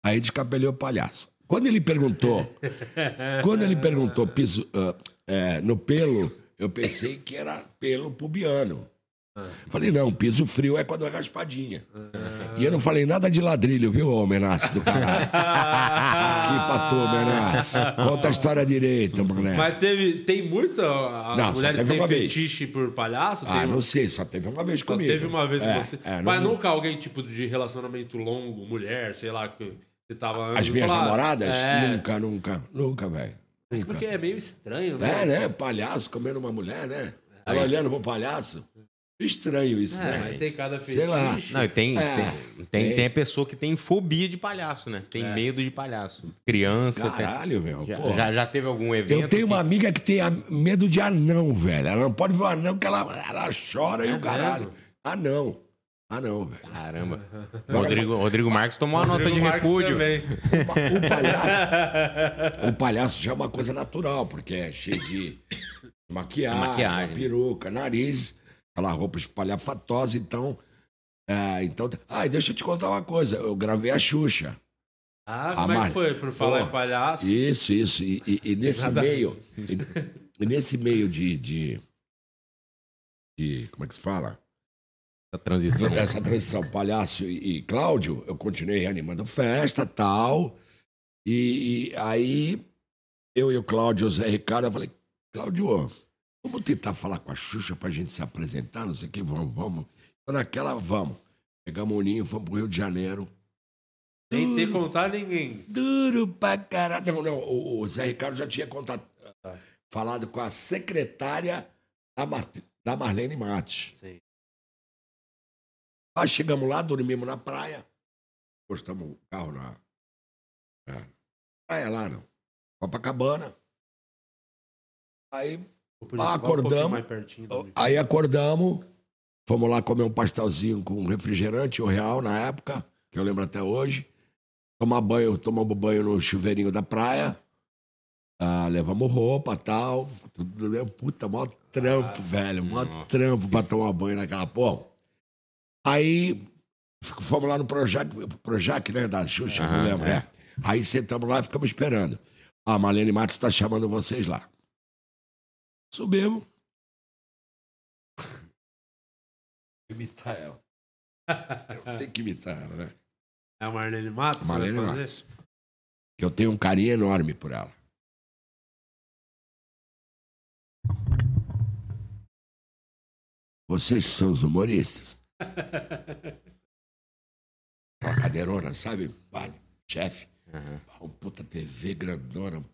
L: Aí descabelhou o palhaço. Quando ele perguntou, quando ele perguntou piso, ah, é, no pelo, eu pensei que era pelo pubiano. Falei, não, piso frio é quando é raspadinha. E eu não falei nada de ladrilho, viu, ô Menace do caralho? Aqui pra tu, Menace. Conta a história direito, moleque.
A: Mas teve, tem muita. As
L: Não,
A: mulheres têm
L: uma vez.
A: fetiche por palhaço?
L: Ah,
A: tem
L: não sei, só teve uma vez
A: Só
L: comigo.
A: teve uma vez
L: É,
A: com você.
L: é, não-
A: Mas nunca alguém, tipo, de relacionamento longo, mulher, sei lá, que você tava antes.
L: As minhas
A: falar,
L: namoradas?
A: É,
L: Nunca, nunca, nunca, velho.
A: Porque é meio estranho, né?
L: É, né? Palhaço comendo uma mulher, né? Ela olhando pro palhaço. Estranho isso,
A: É,
L: né?
A: tem cada
L: Sei lá.
A: fetiche.
J: Não, tem,
L: É,
J: tem, tem, tem a pessoa que tem fobia de palhaço, né? Tem
A: É.
J: medo de palhaço. Criança.
L: Caralho,
J: tem...
L: meu,
J: Já, já, já teve algum evento?
L: Eu tenho
J: que-
L: uma amiga que tem medo de anão, velho. Ela não pode ver o anão que ela, ela chora e
A: É
L: o caralho. Anão. Ah, não, velho.
J: Caramba. Rodrigo, Rodrigo Marques tomou uma nota de
A: Marques
J: repúdio.
A: também.
L: O palhaço, o palhaço já é uma coisa natural, porque é cheio de maquiagem,
J: Maquiagem.
L: peruca, nariz, aquela roupa espalhafatosa, então. É, então. Ah, e deixa eu te contar uma coisa. Eu gravei a Xuxa.
A: Ah,
L: A
A: como é
L: Mar-
A: que foi? Por falar
L: Pô,
A: em palhaço?
L: Isso, isso. E, e- e nesse
A: Nada
L: meio. E, e nesse meio de, de. de- Como é que se fala?
J: Essa transição.
L: Essa transição, palhaço e, e Cláudio, eu continuei reanimando festa tal. E, e aí, eu e o Cláudio e o Zé Ricardo, eu falei, Cláudio, vamos tentar falar com a Xuxa pra gente se apresentar, não sei o que, vamos, vamos. Então, naquela, vamos. Pegamos o ninho, fomos pro Rio de Janeiro.
A: Sem ter contar ninguém.
L: Duro pra caralho. Não, não, o, o Zé Ricardo já tinha contato, falado com a secretária da, Mar, da Marlene Matos.
A: Sei.
L: Aí chegamos lá, dormimos na praia, postamos o carro na, na praia lá, não. Copacabana. Aí
A: Um
L: acordamos.
A: minha-
L: Aí acordamos, fomos lá comer um pastelzinho com refrigerante, o real na época, que eu lembro até hoje. Tomar banho, tomamos banho no chuveirinho da praia. Ah, levamos roupa tal. Tudo, puta, mó trampo, velho. Mó trampo pra tomar banho naquela porra. Aí fomos lá no Projac, Projac né? Da Xuxa, não
J: Aham,
L: lembro,
J: é.
L: é. Aí sentamos lá e ficamos esperando. Ah, a Marlene Matos tá chamando vocês lá. Subimos. Imitar ela. Eu tenho que imitar ela, né?
A: É a Marlene Matos?
L: Marlene? Matos. Que eu tenho um carinho enorme por ela. Vocês são os humoristas? Aquela cadeirona, sabe? Vale, chefe. Um puta TV grandona,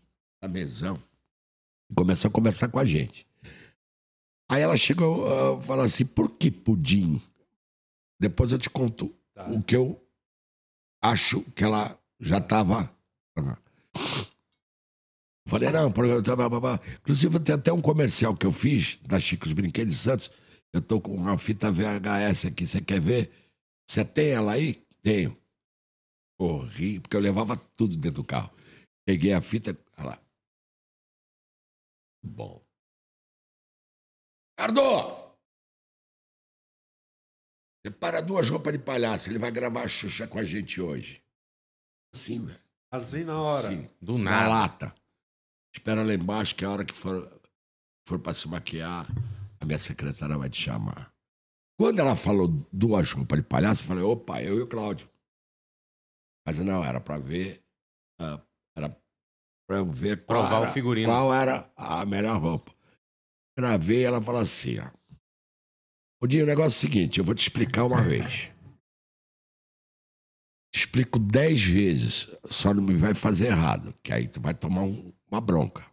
L: a mesão. Começou a conversar com a gente. Aí ela chegou a falar assim, por que pudim? Depois eu te conto o que eu acho que ela já estava. Falei, não, programa. tá. Inclusive, tem até um comercial que eu fiz da Chicos Brinquedos de Santos. Eu tô com uma fita VHS aqui, você quer ver? Você tem ela aí? Tenho. Corri, porque eu levava tudo dentro do carro. Peguei a fita, olha lá. Bom. Ricardo! Separa duas roupas de palhaço, ele vai gravar a Xuxa com a gente hoje. Assim, velho.
A: Assim na hora.
L: Sim,
J: Do
L: na
J: nada.
L: lata. Espera lá embaixo que a hora que for, for pra se maquiar, a minha secretária vai te chamar. Quando ela falou duas roupas de palhaço, eu falei, opa, eu e o Cláudio. Mas não, era pra ver. ah, eu ver qual
J: Provar o
L: era,
J: figurino.
L: qual era a melhor roupa. Gravei, ela falou assim, ó. O dia, o negócio é o seguinte, eu vou te explicar uma vez. Te explico dez vezes, só não me vai fazer errado, que aí tu vai tomar um- uma bronca.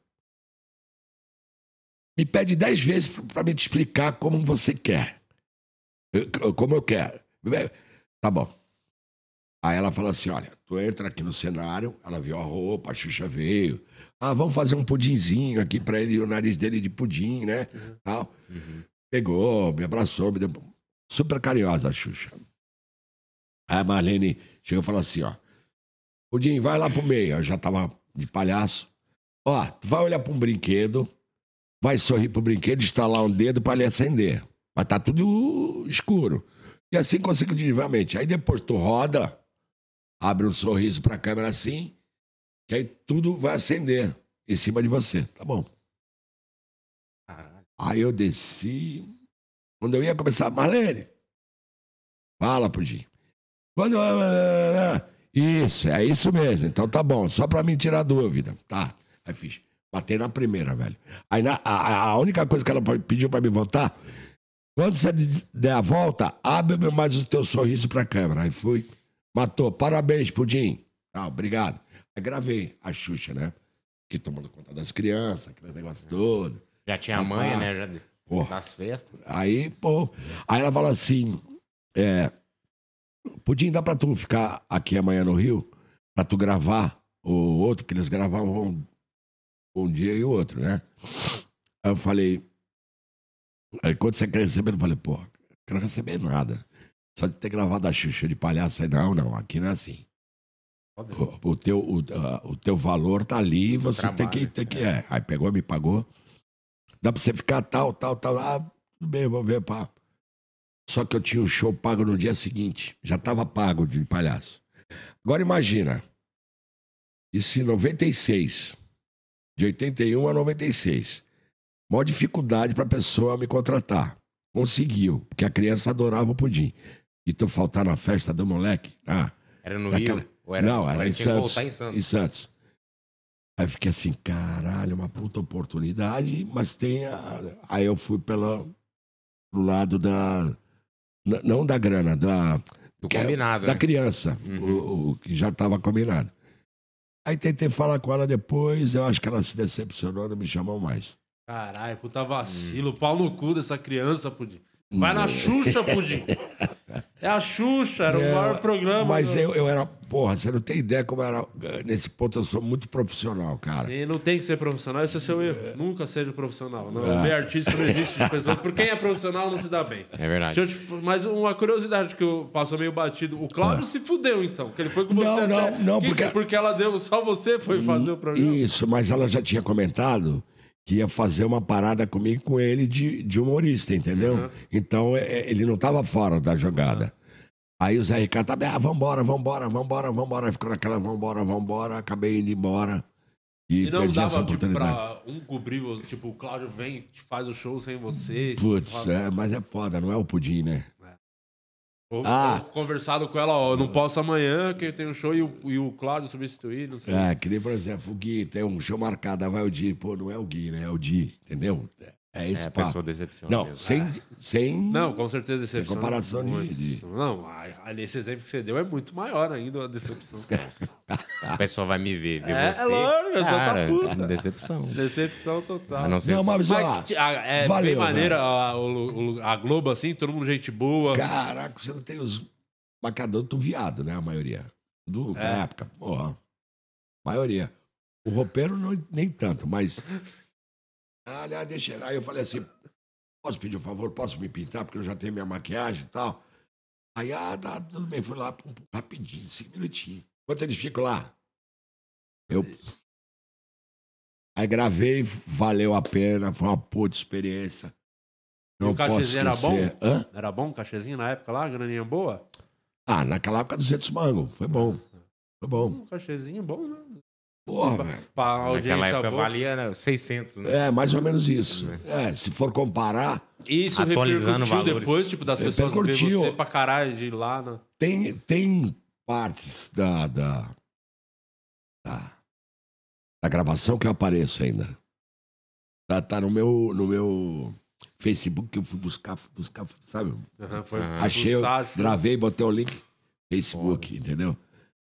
L: Me pede dez vezes pra- pra me te explicar como você quer. Eu- como eu quero. Tá bom. Aí ela falou assim: olha, tu entra aqui no cenário, ela viu a roupa, a Xuxa veio. Ah, vamos fazer um pudinzinho aqui pra ele, o nariz dele de pudim, né? Tal. Pegou, me abraçou, me deu. Super carinhosa a Xuxa. Aí a Marlene chegou e falou assim: ó, Pudim, vai lá pro meio. Eu já tava de palhaço. Ó, tu vai olhar pra um brinquedo, vai sorrir pro brinquedo, instalar um dedo pra ele acender. Vai tá tudo escuro. E assim consecutivamente. Aí depois tu roda, abre um sorriso pra câmera assim, que aí tudo vai acender em cima de você. Tá bom. Aí eu desci. Quando eu ia começar, Marlene, fala, Pudim. Quando. Isso, é isso mesmo. Então tá bom, só pra me tirar dúvida. Tá. Aí fiz. Batei na primeira, velho. Aí na- a, a única coisa que ela pediu pra me voltar, quando você der a volta, abre mais o teu sorriso pra câmera. Aí fui. Matou. Parabéns, Pudim. Ah, obrigado. Aí gravei a Xuxa, né? Que tomando conta das crianças, aquele negócio todo.
J: Já tinha a mãe, né? Já das festas.
L: Aí, pô. Aí ela fala assim: é, Pudim, dá pra tu ficar aqui amanhã no Rio? Pra tu gravar o outro, porque eles gravavam um, um dia e o outro, né? Aí eu falei. Aí quando você quer receber, eu falei, pô, não quero receber nada. Só de ter gravado a Xuxa de palhaço. aí, Não, não, aqui não é assim. O, o teu, o, o teu valor tá ali, você tem que, tem que. É. Aí pegou, me pagou. Dá pra você ficar tal, tal, tal. Ah, tudo bem, vamos ver, pá. Só que eu tinha o show pago no dia seguinte. Já tava pago de palhaço. Agora imagina. Isso em 96. De 81 a 96. Maior dificuldade pra pessoa me contratar. Conseguiu, porque a criança adorava o pudim. E tu faltar na festa do moleque. Ah,
J: Era no
L: daquela-
J: Rio? Ou era-
L: Não, era
J: ele
L: em
J: tinha que
L: Santos,
J: voltar em Santos?
L: em Santos. Aí eu fiquei assim, caralho, uma puta oportunidade, mas tem a... Aí eu fui pela, pro lado da... n- Não da grana, da...
J: Do
L: que é-
J: combinado,
L: Da
J: né?
L: criança, o, o que já estava combinado. Aí tentei falar com ela depois, eu acho que ela se decepcionou, não me chamou mais.
A: Caralho, puta vacilo. Pau no cu dessa criança, Pudim. Vai na Xuxa, Pudim. É a Xuxa, era o
L: É,
A: maior programa.
L: Mas
A: do-
L: eu, eu era... Porra, você não tem ideia como eu era... Nesse ponto eu sou muito profissional, cara.
A: E não tem que ser profissional, esse é seu erro. Nunca seja profissional. Não,
L: É.
A: o meio artístico não existe de pessoa. Por quem é profissional não se dá bem.
J: É verdade.
A: Deixa eu te- Mas uma curiosidade que eu passou meio batido. O Cláudio se fudeu, então. Que ele foi com você
L: Não,
A: até...
L: não, não,
A: Que-
L: porque-
A: Porque ela deu... Só você foi fazer o programa.
L: Isso, mas ela já tinha comentado que ia fazer uma parada comigo com ele de, de humorista, entendeu?
A: Uhum.
L: Então é, é, ele não estava fora da jogada. Aí o Zé Ricardo bem, ah, vambora, vambora, vambora, vambora. Aí ficou naquela vambora, vambora, acabei indo embora. E,
A: E não
L: perdi essa
A: dava, tipo,
L: oportunidade.
A: pra um cobrir, tipo, o Cláudio vem, faz o show sem você.
L: Putz, é, mas é foda, não é o pudim, né?
A: Ou,
L: Ah.
A: conversado com ela, ó, eu não posso amanhã, que tenho um show e o, e o Cláudio substituir, não sei.
L: É, que nem, por exemplo, o Gui tem um show marcado, vai o Di, pô, não é o Gui, né? É o Di, entendeu? É esse
J: É, a pessoa decepciona
L: Não,
J: mesmo.
L: sem, sem...
A: Não, com certeza decepção.
L: Sem comparação de-
A: muito.
L: de-
A: Não, aí- aí esse exemplo que você deu é muito maior ainda a decepção.
J: A pessoa vai me ver, ver
A: É,
J: você.
A: é lógico, pessoa tá
J: Cara,
A: puta.
J: Decepção.
A: Decepção total.
J: Não
L: Não, mas,
A: que- a- é
L: valeu,
A: bem maneira
L: velho.
A: a, Globo, assim, todo mundo gente boa.
L: Caraca, você não tem os marcadores do viado, né? A maioria. Do,
A: É.
L: Na época, porra. Maioria. O roupeiro não, nem tanto, mas. Ah, Aliás, deixa. Aí eu falei assim: posso pedir um favor? Posso me pintar? Porque eu já tenho minha maquiagem e tal. Aí, ah, tá, tudo bem. Fui lá pum, pum, rapidinho, cinco minutinhos. Enquanto eles ficam lá, eu. Aí gravei, valeu a pena, foi uma puta experiência.
A: E
L: Não
A: o
L: posso
A: cachezinho era bom?
L: Hã?
A: Era bom o cachezinho na época lá, graninha boa?
L: Ah, naquela época 200 mangos. Foi bom. Foi bom.
A: Um cachezinho bom, né?
L: Porra,
A: Pra-
L: velho.
A: Pra audiência
J: Naquela época
A: boa.
J: valia né, 600, né?
L: É, mais ou menos isso. É, se for comparar,
A: Isso
J: Atualizando
A: repercutiu
J: valores.
A: depois, tipo, das pessoas ver você pra caralho de ir lá, né?
L: tem, tem partes da, da, da, da gravação que eu apareço ainda. Tá, tá no, meu, no meu Facebook que eu fui buscar, fui buscar, sabe?
A: Aham, foi
L: Achei, eu gravei, botei o link Facebook, entendeu?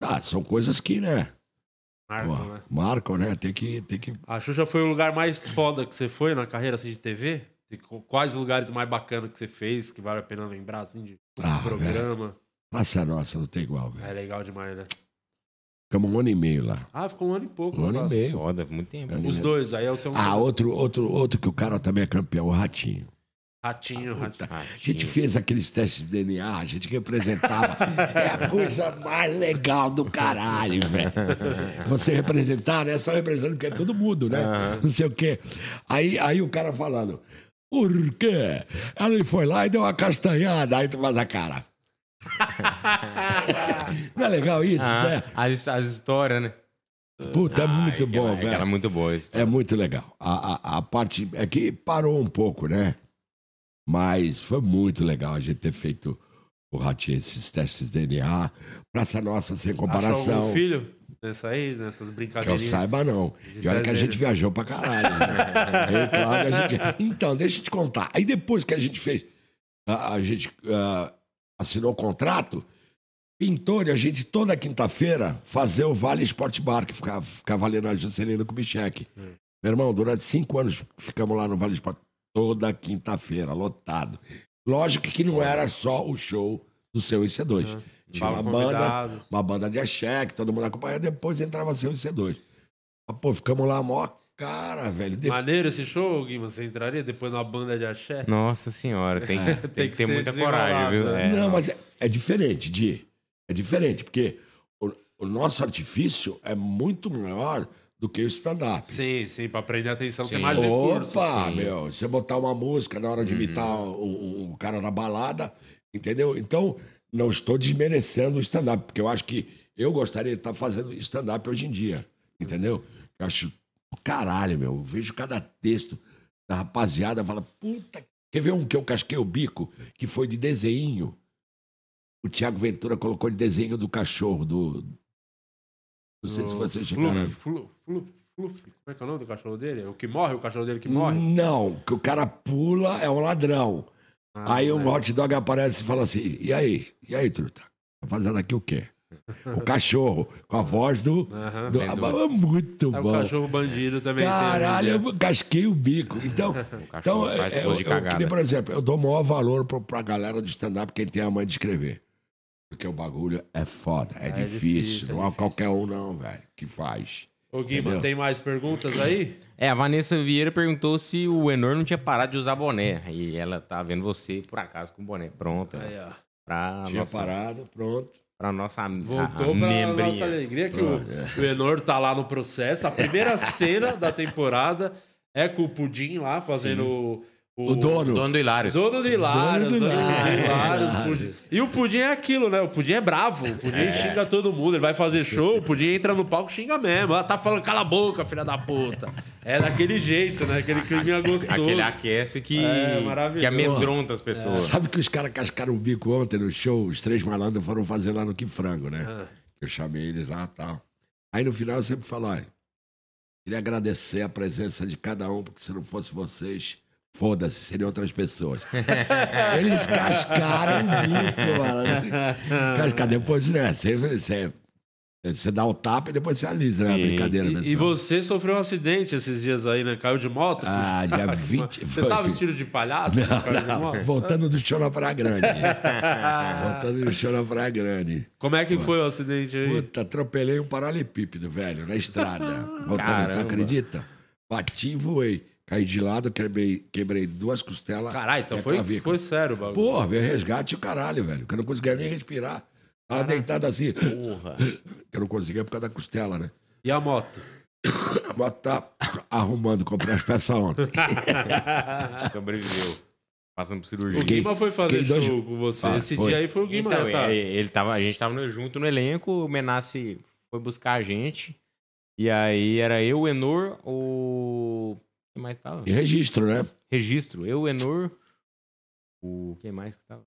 L: Ah, são coisas que, né?
A: Marcam,
L: pô,
A: né?
L: marcam, né? Tem que, tem que
A: A Xuxa foi o lugar mais foda que você foi na carreira assim, de TV? E qu- Quais lugares mais bacanas que você fez, que vale a pena lembrar, assim, de
L: Ah,
A: programa?
L: Praça Nossa, não tem igual, velho.
A: É legal demais, né?
L: Ficamos um ano e meio lá.
A: Ah, ficou um ano e pouco.
L: Um ano e
A: nossa.
L: meio.
J: Foda, muito tempo.
L: E
A: Os dois, aí é o seu
L: Ah, outro, outro, outro que o cara também é campeão, o Ratinho.
A: Ratinho, ratinho.
L: A gente fez aqueles testes de DNA, a gente representava. é a coisa mais legal do caralho, velho. Você representar, né? Só representando porque é todo mundo, né? Não sei o quê. Aí, aí o cara falando, por quê? Ela foi lá e deu uma castanhada, aí tu faz a cara. Não é legal isso,
J: Ah,
L: né?
J: as, as histórias, né?
L: Puta, é
J: Ah,
L: muito bom, velho.
J: é muito boa. história.
L: É muito legal. A, a, a parte é que parou um pouco, né? Mas foi muito legal a gente ter feito o Ratinho, esses testes de DNA. Praça Nossa, sem
A: Achou
L: comparação.
A: algum filho nessa aí, nessas
L: Que eu saiba, não. E olha que a gente viajou pra caralho. Né? E, claro, a gente... Então, deixa eu te contar. Aí depois que a gente fez, a, a gente ah, assinou o contrato, pintou de a gente toda quinta-feira fazer o Vale Sport Bar, que ficava, ficava ali na Juscelino Kubitschek. Meu irmão, durante cinco anos ficamos lá no Vale Sport toda quinta-feira, lotado. Lógico que não era só o show do seu IC2. Tinha uma banda, uma banda de axé, que todo mundo acompanha, depois entrava seu IC2. Mas, pô, ficamos lá, mó cara, velho. De-
A: Maneiro esse show, Guima? Você entraria depois numa banda de axé?
J: Nossa senhora, tem, tem,
A: Tem
J: que
A: que
J: ter muita coragem, viu? É,
L: não, mas é- é diferente, Di. É diferente, porque o, o nosso artifício é muito maior do que o stand-up.
A: Sim, sim, pra prender atenção tem
L: Sim.
A: mais recursos.
L: Opa,
A: sim.
L: meu, você botar uma música na hora de imitar
A: Uhum.
L: o, o- cara na balada, entendeu? Então, não estou desmerecendo o stand-up, porque eu acho que eu gostaria de estar fazendo stand-up hoje em dia, entendeu? Eu acho, caralho, meu, eu vejo cada texto da rapaziada, fala, puta, quer ver um que eu casquei o bico, que foi de desenho? O Tiago Ventura colocou de desenho do cachorro, do... Não sei se vocês chegaram...
A: Fluff, Fluff, Fluff. Como é que é o nome do cachorro dele? É O que morre, o cachorro dele que morre?
L: Não, que o cara pula é um ladrão.
A: Ah,
L: aí
A: não
L: um
A: é.
L: hot dog aparece e fala assim: e aí? E aí, truta? Tá fazendo aqui o quê? O cachorro, com a voz do. Do ah, muito
A: É,
L: bom.
A: o cachorro bandido também
L: Caralho,
A: tem.
L: eu casquei o bico. Então, então
J: faz
L: é, eu, eu, que
J: cagada.
L: nem, por exemplo, eu dou maior valor pra, pra galera do stand-up, quem tem a mãe de escrever. Porque o bagulho é foda, é,
A: É
L: difícil.
A: difícil, é
L: não é qualquer um, não, velho, que faz.
A: Ô, Guima,
L: Entendeu?
A: tem mais perguntas aí?
J: É, a Vanessa Vieira perguntou se o Enor não tinha parado de usar boné. E ela tá vendo você, por acaso, com boné. Pronto.
A: Aí, ó.
J: Pra
L: Tinha
J: nossa,
L: parado, pronto.
J: pra nossa
A: Voltou
J: a,
A: pra
J: membrinha.
A: nossa alegria que o,
L: É.
A: o Enor tá lá no processo. A primeira cena da temporada é com o Pudim lá fazendo o,
L: O dono.
J: Dono do Hilários.
A: Dono do Hilários,
L: Dono do Hilários.
A: E o Pudim é aquilo, né? O Pudim é bravo. O Pudim xinga todo mundo. Ele vai fazer show, o Pudim entra no palco e xinga mesmo. Ah, tá falando, cala a boca, filha da puta. É daquele jeito, né? Aquele clima gostoso.
J: Aquele aquece que,
A: É,
J: que amedronta as pessoas.
L: Sabe que os caras cascaram o bico ontem no show? Os três malandros foram fazer lá no Que Frango, né?
A: Ah.
L: Eu chamei eles lá e tal. Aí no final eu sempre falo, olha, queria agradecer a presença de cada um, porque se não fosse vocês, foda-se, seriam outras pessoas. eles cascaram o bico, mano. Cascar depois, né? Você, você, você dá o tapa e depois você alisa, né?
J: Sim.
L: Brincadeira,
A: E, e você sofreu um acidente esses dias aí, né? Caiu de moto?
L: Ah, dia 20.
A: Você tava vestido de palhaço?
L: Não,
A: de
L: não,
A: moto?
L: voltando do show na Praia Grande. voltando do show na Praia Grande.
A: Como é que foi o acidente aí?
L: Puta, atropelei um paralelepípedo, velho, na estrada. Voltando,
J: Caramba.
L: tu acredita? Bati e voei. Caí de lado, quebrei, quebrei duas costelas.
A: Caralho, então
L: a
A: foi,
L: clavícula.
A: foi sério o bagulho.
L: Porra, veio resgate e o caralho, velho. Que eu não conseguia nem respirar. Tava deitado assim.
J: Porra.
L: Que eu não conseguia por causa da costela, né?
A: E a moto?
L: A moto tá arrumando, comprei as peças ontem.
J: Sobreviveu. Passando por cirurgia.
A: O Guima foi fazer
L: fiquei
A: show
L: dois-
A: com você.
L: Ah,
A: Esse
L: foi.
A: dia aí foi o Guima,
J: Então,
A: né, tá?
J: ele, ele tava, a gente tava junto no elenco, o Menassi foi buscar a gente. E aí era eu, o Enor, o. Quem mais tava?
L: E registro, né?
J: Registro. Eu, o Enor. O. Quem mais que tava?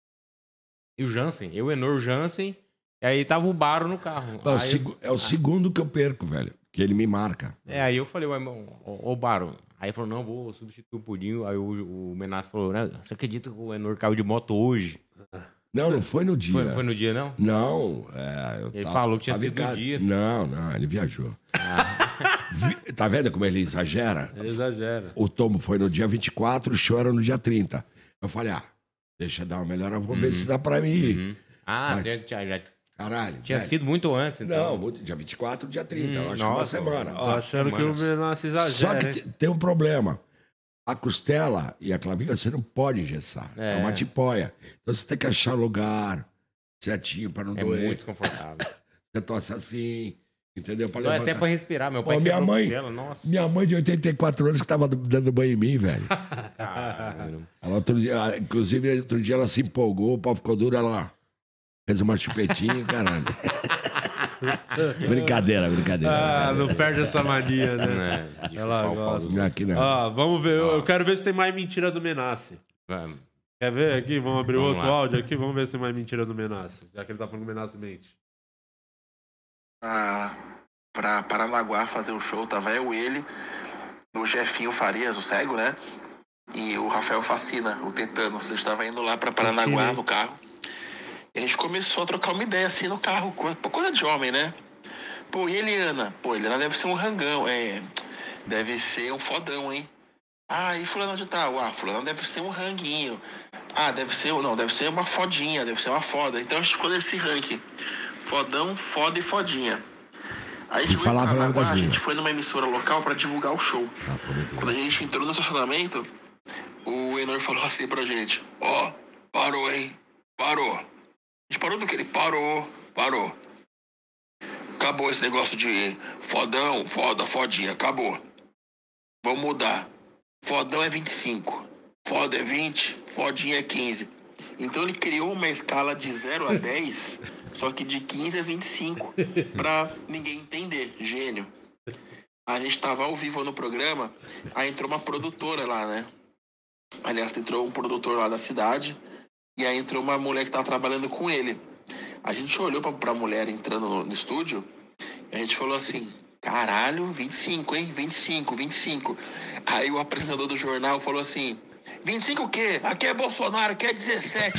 J: E o Jansen. Eu, o Enor, o Jansen. E aí tava o Baro no carro.
L: É o,
J: Aí-
L: segu- é o segundo que eu perco, velho. Que ele me marca.
J: É, aí eu falei, ué, irmão, ô, ô Baro. Aí ele falou, não, vou substituir o Pudim. Aí o, o Menassi falou, né, você acredita que o Enor caiu de moto hoje?
L: Não, não foi no dia.
J: Foi, foi no dia, não?
L: Não, é, eu
J: Ele
L: tava-
J: falou que tinha sido no dia.
L: Não, não, ele viajou. Vi- tá vendo como ele exagera?
A: Ele exagera.
L: O tombo foi no dia 24, o show era no dia 30. Eu falei, ah, deixa eu dar uma melhor, vou ver se dá pra mim ir.
J: Uhum. Ah,
L: Mas-
J: tinha, já
L: Caralho.
J: tinha
L: velho.
J: sido muito antes, então.
L: Não, muito- dia 24, dia 30.
J: Hum,
L: eu acho que uma
J: nossa,
L: semana. Ó,
A: achando que o. Menassi
L: só
A: exagera,
L: que
A: hein?
L: te- tem um problema. A costela e a clavícula você não pode engessar. É,
J: É.
L: uma tipóia. Então você tem que achar lugar certinho pra não
J: É
L: doer.
J: muito desconfortável.
L: Você tosse assim, entendeu? Pra
J: Dói
L: levantar.
J: até pra respirar. Meu pai
L: minha
J: quebrou
L: mãe-
J: costela, nossa.
L: Minha mãe de 84 anos que tava dando banho em mim, velho. Ela outro dia, inclusive, outro dia ela se empolgou, o pau ficou duro, ela fez uma chupetinha, caralho. brincadeira, brincadeira.
A: Ah,
L: brincadeira.
A: não perde essa mania, né?
J: É,
A: Ela gosta.
L: Não, aqui não.
A: Ó, vamos ver. Eu eu quero ver se tem mais mentira do Menassi.
J: Vamos.
A: Quer ver aqui? Vamos abrir
J: Vamos
A: outro
J: lá.
A: áudio aqui? Vamos ver se tem mais mentira do Menassi. Já que ele tá falando que o Menassi mente.
M: pra, pra Paranaguá fazer o show, tava eu, ele, o Jefinho Farias, o cego, né? E o Rafael Facina, o Tetano. Você estava indo lá pra Paranaguá no carro. A gente começou a trocar uma ideia assim no carro, co- coisa de homem, né? Pô, e Eliana? Pô, Eliana deve ser um rangão, é. Deve ser um fodão, hein? Ah, e fulano de tal? Ah, fulano deve ser um ranguinho. Ah, deve ser, não, deve ser uma fodinha, deve ser uma foda. Então a gente ficou nesse ranking. Fodão, foda e fodinha. Aí a gente, foi
L: falava
M: a gente foi numa emissora local pra divulgar o show.
L: Ah,
M: Quando a gente entrou no estacionamento, o Enor falou assim pra gente: Ó, parou, hein? Parou. A gente parou do que? Ele parou, parou. Acabou esse negócio de fodão, foda, fodinha, acabou. Vamos mudar. Fodão é 25, foda é 20, fodinha é 15. Então ele criou uma escala de 0 a 10, só que de 15 a 25, pra ninguém entender. Gênio. A gente tava ao vivo no programa, aí entrou uma produtora lá, né? Aliás, entrou um produtor lá da cidade, e aí entrou uma mulher que tava trabalhando com ele. A gente olhou pra, pra mulher entrando no, no estúdio, e a gente falou assim: caralho, 25, hein? 25, 25. Aí o apresentador do jornal falou assim: 25 o quê? Aqui é Bolsonaro, aqui é 17.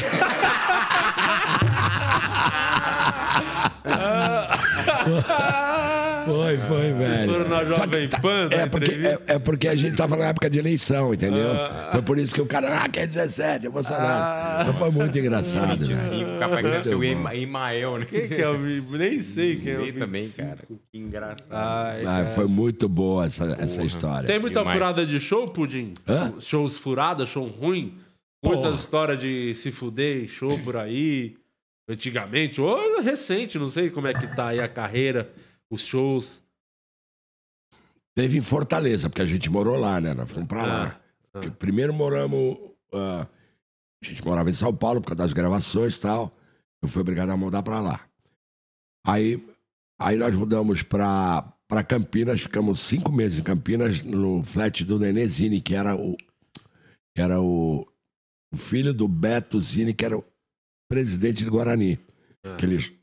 L: Foi, foi, velho.
A: foram na
L: Só
A: Jovem
L: que tá-
A: Pan,
L: é porque, é,
A: entrevista?
L: é porque a gente tava na época de eleição, entendeu?
A: Ah.
L: Foi por isso que o cara, ah, quer 17, é Bolsonaro. Então foi muito engraçado,
J: 25,
L: velho.
J: capaz que deve ser o Imael, né?
A: Quem que é o Nem sei quem é o
J: Sei também,
A: 25.
J: cara. Que engraçado.
A: Ai,
L: Ah,
A: cara.
L: foi muito boa essa, essa história.
A: Tem muita
J: Demais.
A: furada de show, Pudim?
L: Hã?
A: Shows furadas, show ruim? Muitas histórias de se fuder show por aí. Antigamente, ou recente, não sei como é que tá aí a carreira, os shows.
L: Teve em Fortaleza, porque a gente morou lá, né? Nós fomos pra lá.
A: Ah,
L: Porque primeiro moramos. ah, a gente morava em São Paulo por causa das gravações e tal. Eu fui obrigado a mudar pra lá. Aí, aí nós mudamos pra, pra Campinas, ficamos cinco meses em Campinas, no flat do Nenê Zini, que era o. Era o, o filho do Beto Zini, que era o presidente do Guarani. Que ele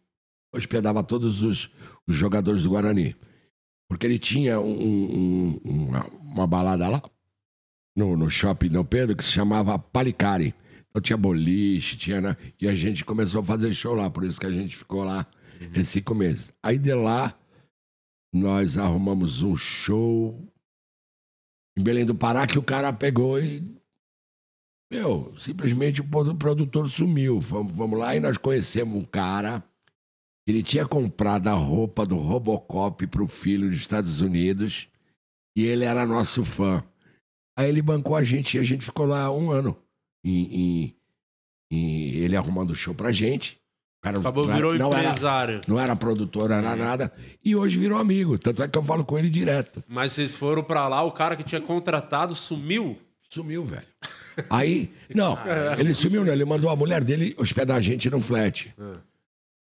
L: hospedava todos os, os jogadores do Guarani. Porque ele tinha um- um- um- uma, uma balada lá, no, no shopping Dom Pedro, que se chamava Palicari. Então tinha boliche, tinha. né? E a gente começou a fazer show lá, por isso que a gente ficou lá esses cinco meses. Aí de lá, nós arrumamos um show em Belém do Pará que o cara pegou e. Meu, simplesmente o produ- produtor sumiu. Vamos, vamos lá e nós conhecemos um cara. Ele tinha comprado a roupa do Robocop pro filho dos Estados Unidos e ele era nosso fã. Aí ele bancou a gente e a gente ficou lá um ano. E, e- e ele arrumando show pra gente. O cara
A: Acabou,
L: não era-
A: virou
L: não era-
A: empresário.
L: não era produtor, não era nada. E hoje virou amigo. Tanto é que eu falo com ele direto.
A: Mas vocês foram pra lá, o cara que tinha contratado sumiu.
L: Sumiu, velho. Aí, não, ele sumiu, né? Ele mandou a mulher dele hospedar a gente no flat.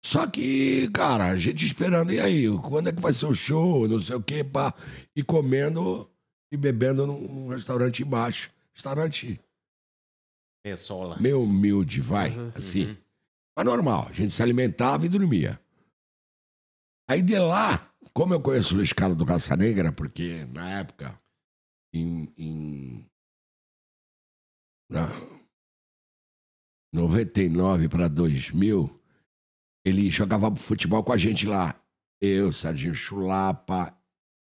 L: Só que, cara, a gente esperando, e aí, quando é que vai ser o show? Não sei o quê, pá. E comendo e bebendo num, restaurante embaixo. Restaurante
J: Pessola.
L: meio humilde, vai, assim. Mas normal, a gente se alimentava e dormia. Aí de lá, como eu conheço o Luiz Carlos do Caça Negra, porque na época, em. em na 99 para 2000, ele jogava futebol com a gente lá. Eu, Serginho Chulapa,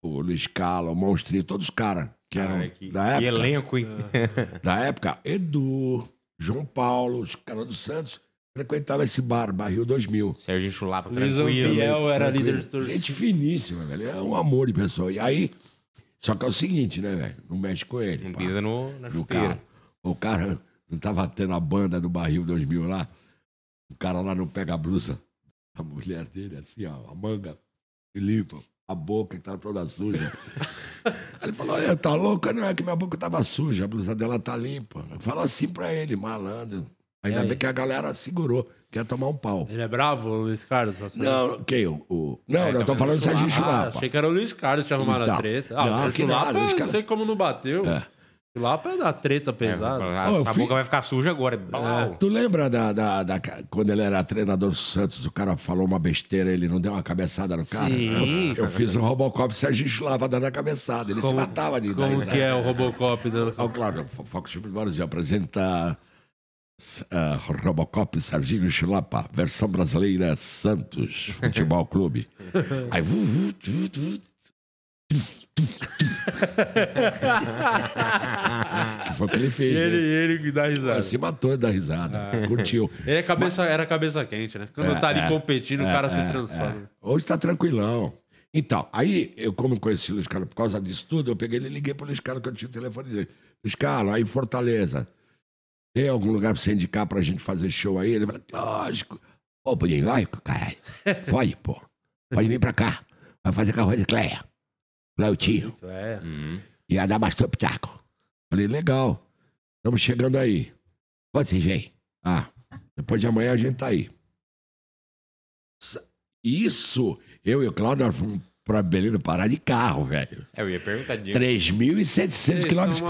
L: o Luiz Carlos, o Monstrinho, todos os caras que eram
J: Cara, que-
L: da
J: que
L: época.
J: elenco, hein?
L: da época, Edu, João Paulo, os caras do Santos frequentavam esse bar, Barril 2000.
J: Serginho Chulapa,
A: Luiz
J: tranquilo.
A: Ampiel era
L: Tranquilo.
A: líder de torcida.
L: Gente finíssima, velho. É um amor de pessoa. E aí, só que é o seguinte, né, velho? Não mexe com ele.
J: Não
L: pá.
J: pisa no, na
L: no
J: chuteira.
L: carro. O cara não tava tendo a banda do Barril 2000 lá. O cara lá não pega a blusa. A mulher dele, assim, ó, a manga, e limpa a boca que tá toda suja. Ele falou: "É, tá louca? Não, é que minha boca tava suja, a blusa dela tá limpa. Falou assim pra ele, malandro. Ainda
A: aí?
L: bem que a galera segurou, quer tomar um pau.
A: Ele é bravo, o Luiz Carlos?
L: Não, quem? O, o- Não,
A: É,
L: não, eu tô
A: tá
L: falando
A: vendo?
L: Serginho
A: Ah,
L: Chulapa.
A: achei que era o Luiz Carlos que tinha arrumado a
L: Então.
A: treta. Ah,
L: Não,
A: o
L: nada,
A: Chulapa,
L: Luiz
A: não sei como não bateu.
L: É.
A: Chulapa é da treta pesada.
J: Ah,
L: Ô, eu
J: a
L: fui-
J: boca vai ficar suja agora. Blau.
L: Tu lembra da, da, da- quando ele era treinador do Santos, o cara falou uma besteira, ele não deu uma cabeçada no cara?
A: Sim.
L: Eu, eu fiz um Robocop Serginho Chulapa dando a cabeçada. Ele
A: Como-
L: se matava de dar
A: Como que é o Robocop dando...
L: Ó, claro, Fo- Fox Brasil apresenta ah, Robocop Serginho Chulapa, versão brasileira Santos Futebol Clube. Aí, vu, vu, vu, vu, que foi o que ele fez.
A: ele,
L: né?
A: ele que dá risada.
L: Pô, Se matou da risada. Curtiu.
A: Ele é cabeça, era cabeça quente, né? Quando
L: É,
A: tá ali
L: é,
A: competindo, o
L: é,
A: cara se
L: é,
A: transforma.
L: é. Hoje tá tranquilão. Então, aí, eu como conheci o Luiz Carlos por causa disso tudo, eu peguei ele e liguei pro Luiz Carlos, que eu tinha o telefone dele. Luiz Carlos, aí em Fortaleza, tem algum lugar pra você indicar pra gente fazer show aí? Ele falou, lógico. Ô, Pudim, vai, caralho. Pode, pô. Pode vir pra cá. Vai fazer com a Rose Cleia. Cleia, o tio.
A: É.
L: E a Damastor Pitaco. Falei, legal. Estamos chegando aí. Quando vocês vêm? Ah, depois de amanhã a gente tá aí. Isso, eu e o Cláudio nós fomos pra Belém do Pará de carro, velho.
J: É, eu ia perguntar de
L: 3.700
A: Vocês
L: quilômetros.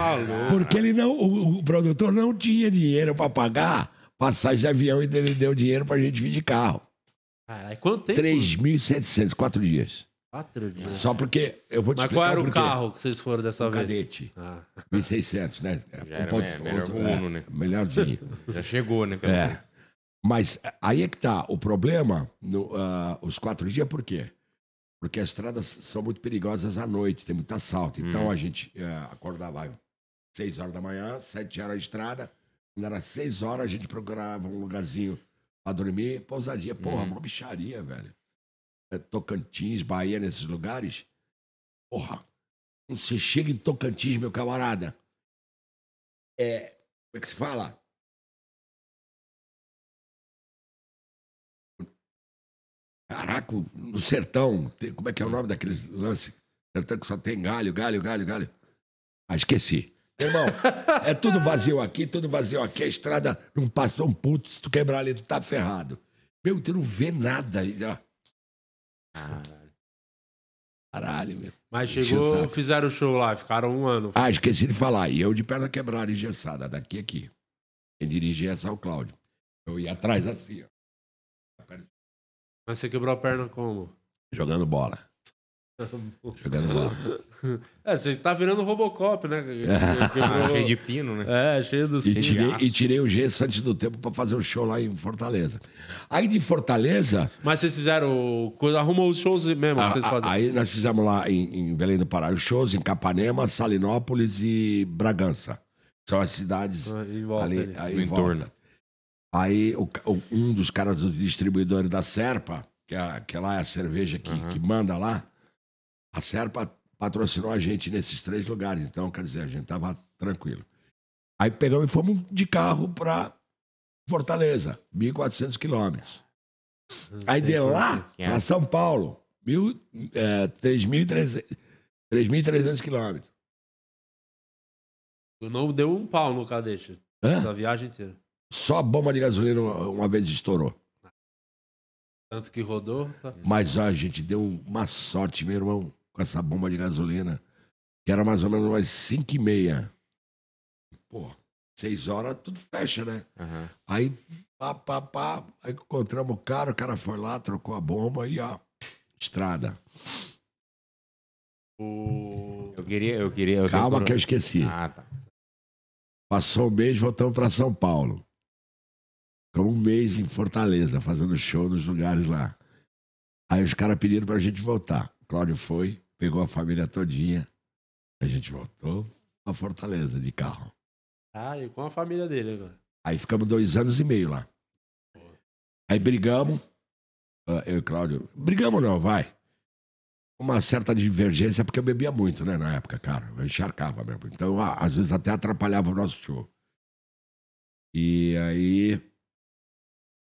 L: Porque ele não, o, o produtor não tinha dinheiro pra pagar passagem de avião e ele deu dinheiro pra gente vir de carro.
A: Caralho, quanto tempo?
L: 3.700, quatro dias.
A: Quatro dias.
L: Só porque eu vou te
A: Mas
L: explicar
A: qual era o
L: porquê.
A: carro que vocês foram dessa
L: Um
A: vez?
L: cadete.
A: Ah.
L: 1.600, né?
J: Já era
L: ponto-
J: me- melhor
L: outro-
J: que o Uno,
L: é,
J: né?
L: Melhorzinho.
J: Já chegou, né? pelo
L: É. Mas aí é que tá. O problema, no, ah, os quatro dias, por quê? Porque as estradas são muito perigosas à noite, tem muito assalto. Então
J: Hum.
L: a gente eh, acordava às seis horas da manhã, sete horas de estrada. Quando era seis horas, a gente procurava um lugarzinho pra dormir, pousadinha. Porra,
J: Hum.
L: uma bicharia, velho. É, Tocantins, Bahia, nesses lugares. Porra, quando você chega em Tocantins, meu camarada, é. Como é que se fala? Caraca, no sertão, tem- como é que é o nome daqueles lance? Sertão que só tem galho, galho, galho, galho. Ah, esqueci. Irmão, é tudo vazio aqui, tudo vazio aqui. A estrada não passou um puto. Se tu quebrar ali, tu tá ferrado. Meu, tu não vê nada. ó. Caralho, meu.
A: Mas chegou, fizeram o show lá, ficaram um ano.
L: Ah, esqueci de falar. E eu de perna quebrada, engessada, daqui a aqui. Quem dirigia é o Cláudio. Eu ia atrás assim, ó.
A: Mas você quebrou a perna como?
L: Jogando bola. Jogando bola.
A: É, você tá virando Robocop, né?
J: Ah, cheio de pino, né?
A: É, cheio dos
L: E tirei, e tirei o gesso antes do tempo pra fazer um show lá em Fortaleza. Aí de Fortaleza,
A: Mas vocês fizeram. coisa- Arrumou os shows mesmo
L: a-
A: que vocês
L: a-
A: fazem.
L: aí nós fizemos lá em, em Belém do Pará os shows em Capanema, Salinópolis e Bragança. São as cidades
A: Ah, em volta
L: ali,
A: ali.
L: aí em volta.
J: entorno.
L: Aí o o- um dos caras do distribuidor da Serpa, que, é, que lá é a cerveja que, que manda lá, a Serpa patrocinou a gente nesses três lugares. Então, quer dizer, a gente tava tranquilo. Aí pegamos e fomos de carro para Fortaleza, 1.400 quilômetros. Aí de lá para São Paulo, mil, é, 3.300 3.300 quilômetros.
A: Não deu um pau no cadete. Da viagem inteira.
L: Só a bomba de gasolina uma, uma vez estourou.
A: Tanto que rodou. Tá.
L: Mas ó, a gente deu uma sorte, meu irmão, com essa bomba de gasolina, que era mais ou menos umas 5 e meia. Pô, seis horas, tudo fecha, né?
J: Aham.
L: Aí, pá, pá, pá, aí encontramos o cara, o cara foi lá, trocou a bomba e ó, estrada.
J: Eu queria, eu queria. eu
L: Calma que eu esqueci.
J: Ah, tá.
L: Passou um mês, voltamos para São Paulo. Ficamos um mês em Fortaleza, fazendo show nos lugares lá. Aí os caras pediram pra gente voltar. Cláudio foi, pegou a família todinha. A gente voltou pra Fortaleza de carro.
A: Ah, e com a família dele agora.
L: Aí ficamos dois anos e meio lá. Aí brigamos. ah, Eu e Cláudio. Brigamos não, vai. Uma certa divergência, porque eu bebia muito, né, na época, cara. Eu encharcava mesmo. Então, às vezes até atrapalhava o nosso show. E aí.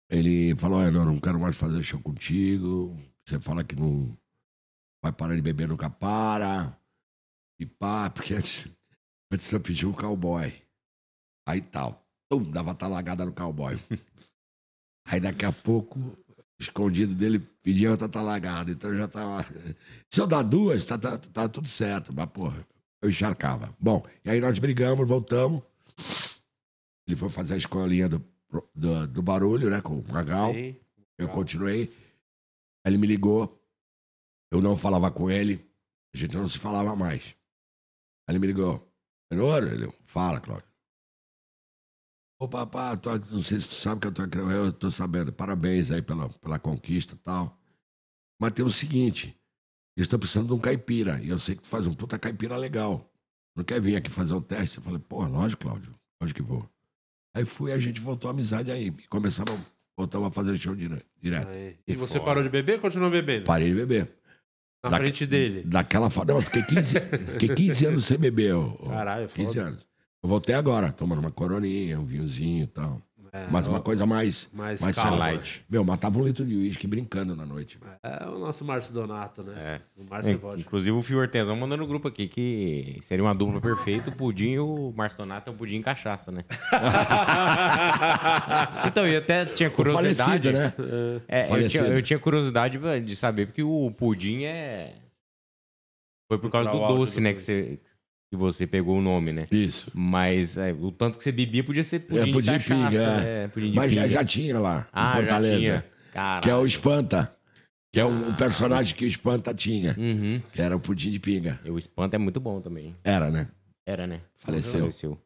L: Ele falou: Olha, não, não quero mais fazer show contigo. Você fala que não vai parar de beber, nunca para. E pá, porque antes, antes eu pedi um cowboy. Aí tal. Tum, dava talagada no cowboy. Aí daqui a pouco, escondido dele, pedia outra talagada. Então eu já tava. Se eu dar duas, tá, tá, tá tudo certo. Mas, porra, eu encharcava. Bom, e aí nós brigamos, voltamos. Ele foi fazer a escolinha do, do, do barulho, né? Com o Magal.
A: Sim.
L: Eu continuei. Aí ele me ligou. Eu não falava com ele. A gente não se falava mais. Aí ele me ligou. Tenor? Ele, fala, Cláudio. Ô, papá, tô, não sei se tu sabe que eu tô aqui. Eu tô sabendo. Parabéns aí pela, pela conquista e tal. Mas tem o seguinte. Eles estão precisando de um caipira. E eu sei que tu faz um puta caipira legal. Não quer vir aqui fazer um teste? Eu falei, pô, lógico, Cláudio. Lógico que vou. Aí fui, a gente voltou a amizade aí. E começamos, voltamos a fazer show dire- direto.
A: Aí. E você parou de beber ou continuou bebendo?
L: Parei de beber.
A: Na
L: Da-
A: frente dele.
L: Daquela forma. Não, eu fiquei 15, fiquei 15 anos sem beber. ô,
A: Caralho, é
L: 15
A: foda.
L: anos. Eu voltei agora, tomando uma coroninha, um vinhozinho e tal. Mas uma coisa mais.
A: mais
L: mais light. Meu, matava um litro de uísque brincando na noite.
A: É o nosso Márcio Donato, né?
J: É.
A: O Márcio
J: É,
A: Vodka.
J: Inclusive o Fio Artesão mandando no grupo aqui que seria uma dupla perfeita. O Pudim e o Márcio Donato é o Pudim cachaça, né? então, eu até tinha curiosidade.
L: falecido, né?
J: É, eu, tinha, eu tinha curiosidade de saber, porque o Pudim é. Foi por causa do doce,
A: do
J: né? Que você, que você pegou o nome, né?
L: Isso.
J: Mas é, o tanto que você bebia podia ser pudim,
L: é, pudim
J: de
L: pinga.
J: é,
L: É.
J: pudim de
L: Mas já,
J: pinga.
L: já tinha lá,
J: Ah,
L: em
J: já
L: Fortaleza. Que é o Espanta. Que é um
J: Ah,
L: personagem que o Espanta tinha.
J: Uhum.
L: Que era o pudim de pinga.
J: E o Espanta é muito bom também.
L: Era, né?
J: Era, né?
L: Faleceu.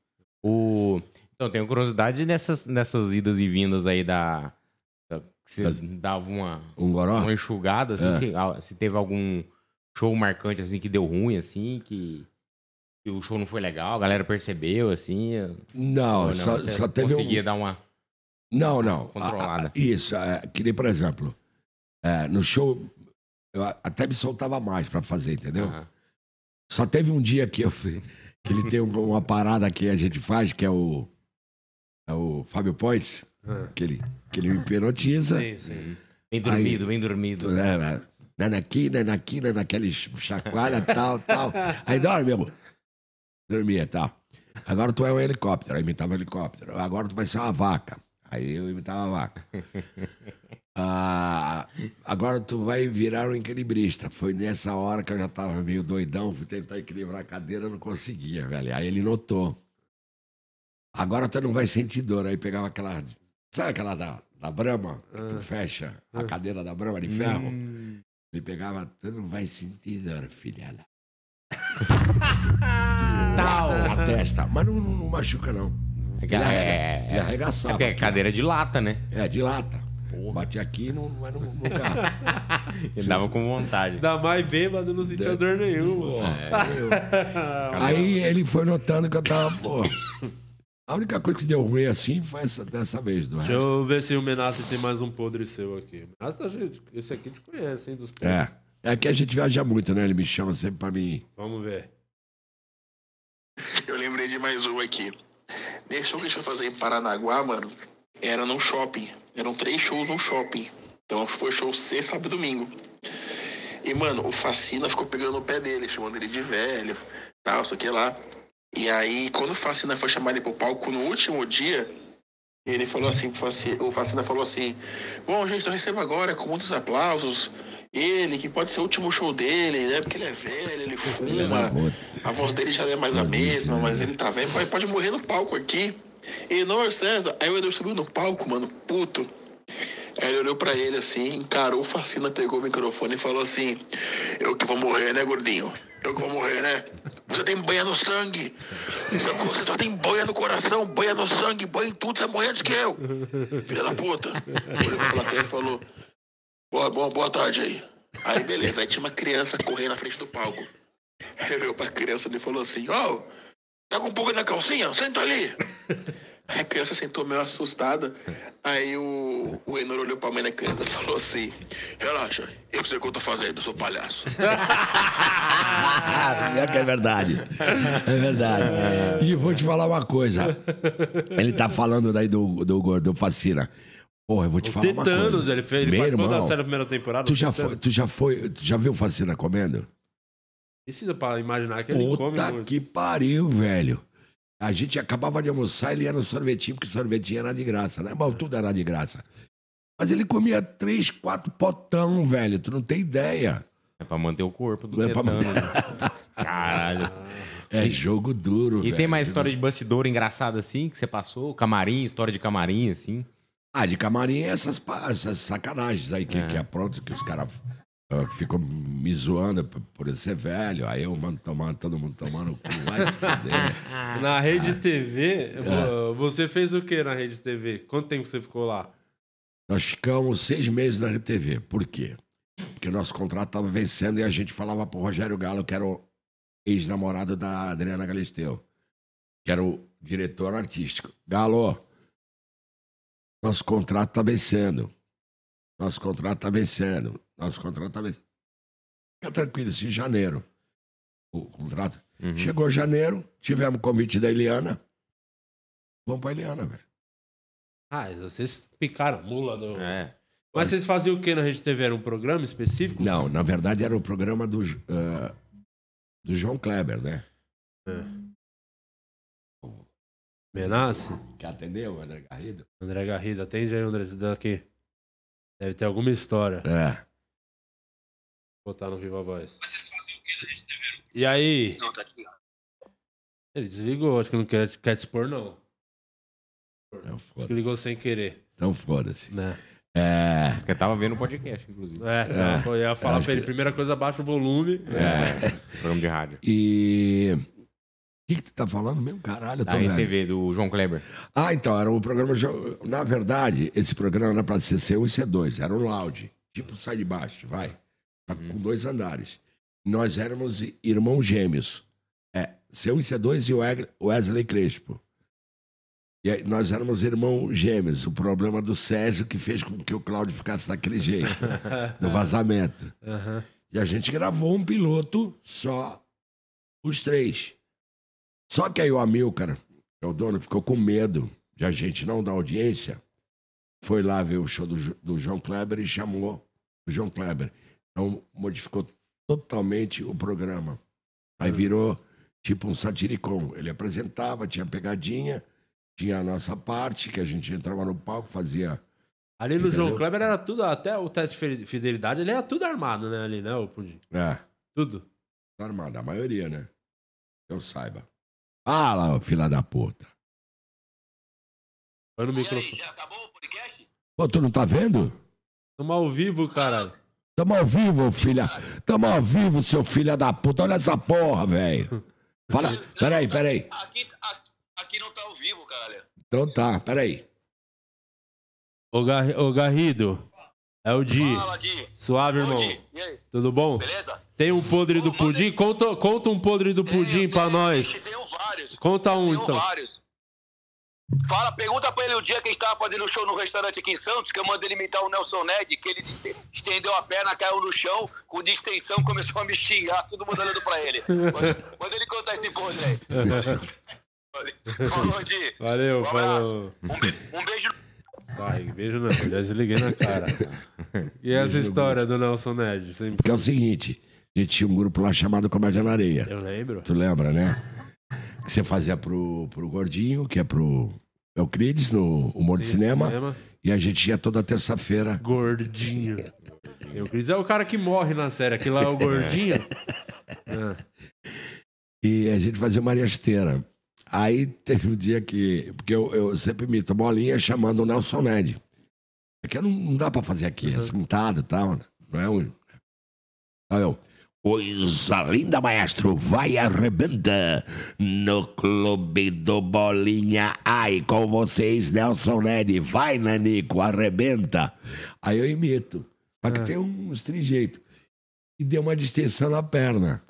J: O... Então, tenho curiosidade nessas, nessas idas e vindas aí da. da- que você dava uma,
L: Um goró?
J: uma enxugada, assim,
L: É.
J: se, ah, se teve algum show marcante, assim, que deu ruim, assim, que, que o show não foi legal, a galera percebeu, assim.
L: Não,
J: ou
L: só, só teve um.
J: conseguia dar uma.
L: Não, não.
J: Controlada.
L: A- a- isso, é, que nem, por exemplo, é, no show, eu até me soltava mais pra fazer, entendeu?
J: Aham.
L: Só teve um dia que eu fui- que ele tem um- uma parada que a gente faz, que é o. É o Fábio Points, que, ele, que ele me hipnotiza.
A: Sim, sim.
J: Bem dormido, bem dormido.
L: É, é, nanaqui, nanaqui, naquele chacoalha, tal, tal. Aí dorme, meu. Dormia, tal. Agora tu é um helicóptero, aí imitava um helicóptero. Agora tu vai ser uma vaca. Aí eu imitava a vaca. Ah, agora tu vai virar um equilibrista. Foi nessa hora que eu já tava meio doidão, fui tentar equilibrar a cadeira, não conseguia, velho. Aí ele notou. Agora tu não vai sentir dor. Aí pegava aquela. Sabe aquela da, da Brahma? Que tu fecha a cadeira da Brahma de ferro? Ele pegava, tu não vai sentir dor, filha.
J: Tal.
L: Na testa. Mas não, não- não machuca, não.
J: É, que-
L: Ele, arrega,
J: é,
L: ele
J: é,
L: arregaçava.
J: é porque é cadeira de lata, né?
L: É, de lata. Bati aqui não, mas não, no carro.
J: Ele dava com vontade.
A: Ainda mais bêbado, não sentia dor nenhuma.
L: É. Aí ele foi notando que eu tava, pô. A única coisa que deu ruim assim foi essa, dessa vez, do
A: Deixa
L: resto.
A: eu ver se o Menassi tem mais um podre seu aqui. Tá, gente, esse aqui te conhece, hein, dos podres.
L: É. É que a gente viaja muito, né? Ele me chama sempre pra mim.
A: Vamos ver.
M: Eu lembrei de mais um aqui. Nesse show que a gente foi fazer em Paranaguá, mano, era num shopping. Eram três shows num shopping. Então foi show sexta, sábado e domingo. E, mano, o Facina ficou pegando no pé dele, chamando ele de velho, tal, isso aqui lá. E aí, quando o Facina foi chamar ele pro palco no último dia, ele falou assim, o Facina falou assim, bom, gente, eu recebo agora com muitos aplausos ele, que pode ser o último show dele, né? Porque ele é velho, ele fuma, a voz dele já não é mais a mesma, mas ele tá velho, pode morrer no palco aqui. E não, César, aí o Edu subiu no palco, mano, puto. Aí ele olhou pra ele assim, encarou o Facina, pegou o microfone e falou assim: Eu que vou morrer, né, gordinho? Eu que vou morrer, né? Você tem banha no sangue. Você, só tem banha no coração, banha no sangue, banha em tudo, você é morrer antes que eu. Filha da puta. Olhou pra plateia e falou: boa, boa, boa tarde aí. Aí beleza, aí tinha uma criança correndo na frente do palco. Ele olhou pra criança e falou assim: Ó, tá com um pouco na calcinha? Senta ali. Aí a criança sentou meio assustada. Aí o, o Enor olhou pra mãe da criança e falou assim: Relaxa, eu sei o que eu tô fazendo, eu sou palhaço.
L: É é verdade. É verdade. E vou te falar uma coisa. Ele tá falando daí do, do Gordão Facina. Porra, eu vou te falar uma coisa.
A: ele fez. Ele
L: Meu
A: participou da
L: irmão,
A: série da primeira temporada.
L: Tu já, foi, tu já foi, tu já viu Facina comendo?
A: Precisa pra imaginar que ele come
L: Puta
A: muito.
L: que pariu, velho. A gente acabava de almoçar, ele ia no sorvetinho, porque sorvetinho era de graça, né? Bom, tudo era de graça. Mas ele comia três, quatro potão, velho. Tu não tem ideia.
J: É pra manter o corpo do
L: É pra
J: tetano, né? Caralho.
L: É jogo duro,
J: E
L: velho.
J: tem mais história de bastidor engraçada assim que você passou? Camarim, história de camarim, assim?
L: Ah, de camarim é essas, essas sacanagens aí que,
J: É.
L: que aprontam, que os caras ah, ficam me zoando por, por eu ser velho. Aí eu mando tomando, todo mundo tomando o cu, vai se fuder.
A: Na Rede TV,
L: É.
A: vo- você fez o que na Rede TV? Quanto tempo você ficou lá?
L: Nós ficamos seis meses na RTV. Por quê? Porque nosso contrato estava vencendo e a gente falava pro Rogério Galo, que era o ex-namorado da Adriana Galisteu, que era o diretor artístico. Galo, nosso contrato está vencendo. Nosso contrato está vencendo. Nosso contrato está vencendo. Fica tranquilo, isso em janeiro. O contrato. Chegou janeiro, tivemos convite da Eliana. Vamos pra Eliana, velho.
A: Ah, vocês picaram mula do.
J: É.
A: Mas vocês faziam o que na Rede TV? Era um programa específico?
L: Não, na verdade era o programa do, ah, do João Kleber, né?
A: Menace?
L: Que atendeu, André Garrido?
A: André Garrido, atende aí, André. Aqui. Deve ter alguma história.
L: É.
A: Vou botar no Viva Voz. Mas vocês faziam o que na Rede TV? E aí?
N: Não, tá aqui.
A: Ele desligou, acho que não quer, quer te expor, não.
L: Não,
A: Acho que ligou sem querer.
L: Então foda-se.
A: Né?
L: É.
J: Acho que eu tava vendo o podcast, inclusive.
A: É, então, eu ia falar pra ele,
L: que-
A: primeira coisa, baixa o volume.
L: É.
J: Programa de rádio.
L: E. O que, que tu tá falando mesmo? Caralho, eu tô
J: Da
L: velho.
J: RTV, do João Kleber.
L: Ah, então, era o programa. Na verdade, esse programa era pra ser C1 e C2. Era um lounge. Tipo sai de baixo, vai. Tá Com dois andares. Nós éramos irmãos gêmeos. É, C1 e C2 e o Wesley Crespo. E aí, nós éramos irmãos gêmeos. O problema do Césio que fez com que o Cláudio ficasse daquele jeito. no vazamento.
A: Aham.
L: E a gente gravou um piloto só os três. Só que aí o Amilcar, que é o dono, ficou com medo de a gente não dar audiência. Foi lá ver o show do, do João Kleber e chamou o João Kleber. Então modificou totalmente o programa. Aí virou tipo um satiricon. Ele apresentava, tinha pegadinha, tinha a nossa parte, que a gente entrava no palco, fazia.
A: Ali no João? Kleber era tudo, até o teste de fi- fidelidade, ele era tudo armado, né? Ali, né, o Pudim?
L: É.
A: Tudo.
L: Tá armado, a maioria, né? Que eu saiba. Ah lá, ô filha da puta.
A: Põe no microfone.
L: Pô, tu não tá vendo?
A: Tamo ao vivo, caralho.
L: Tamo ao vivo, filha. Tamo ao vivo, seu filho da puta. Olha essa porra, velho. Fala. Peraí, peraí.
N: Aqui não tá ao vivo, caralho.
L: Então tá, peraí.
A: Ô, Gar... Ô Garrido, é o Di.
N: Fala, Di.
A: Suave, irmão.
N: Di, e aí?
A: Tudo bom?
N: Beleza?
A: Tem um podre do pudim? Conta, conta um podre do pudim pra nós.
N: Tenho vários.
A: Conta um,
N: Tenho
A: então.
N: vários. Fala, pergunta pra ele o dia que a gente tava fazendo show no restaurante aqui em Santos, que eu mandei ele imitar o Nelson Ned, que ele estendeu a perna, caiu no chão, com distensão, começou a me xingar, todo mundo olhando pra ele. Manda, ele contar esse podre aí. Falou, Di.
A: Valeu,
N: Um
A: falou.
N: Um, be- um beijo.
A: Ai, beijo não, já desliguei na cara. E essa história do Nelson Ned? Sempre...
L: Porque é o seguinte: a gente tinha um grupo lá chamado Comédia na Areia.
A: Eu lembro.
L: Tu lembra, né? Que você fazia pro, pro Gordinho, que é pro Euclides, no Humor de
A: Sim,
L: cinema,
A: cinema.
L: E a gente ia toda terça-feira.
A: Gordinho. Euclides é o cara que morre na série. Aquilo lá é o gordinho. Ah.
L: E a gente fazia Maria Esteira. Aí teve um dia que. Porque eu, eu sempre imito bolinha chamando o Nelson Ned. Porque não, não dá pra fazer aqui, é sentado e tal. né? Não é um. Aí eu. Coisa linda, maestro, vai arrebenta no clube do Bolinha. Ai, com vocês, Nelson Ned. Vai, Nanico, arrebenta. Aí eu imito. Só que tem uns trejeitos. E deu uma distensão na perna.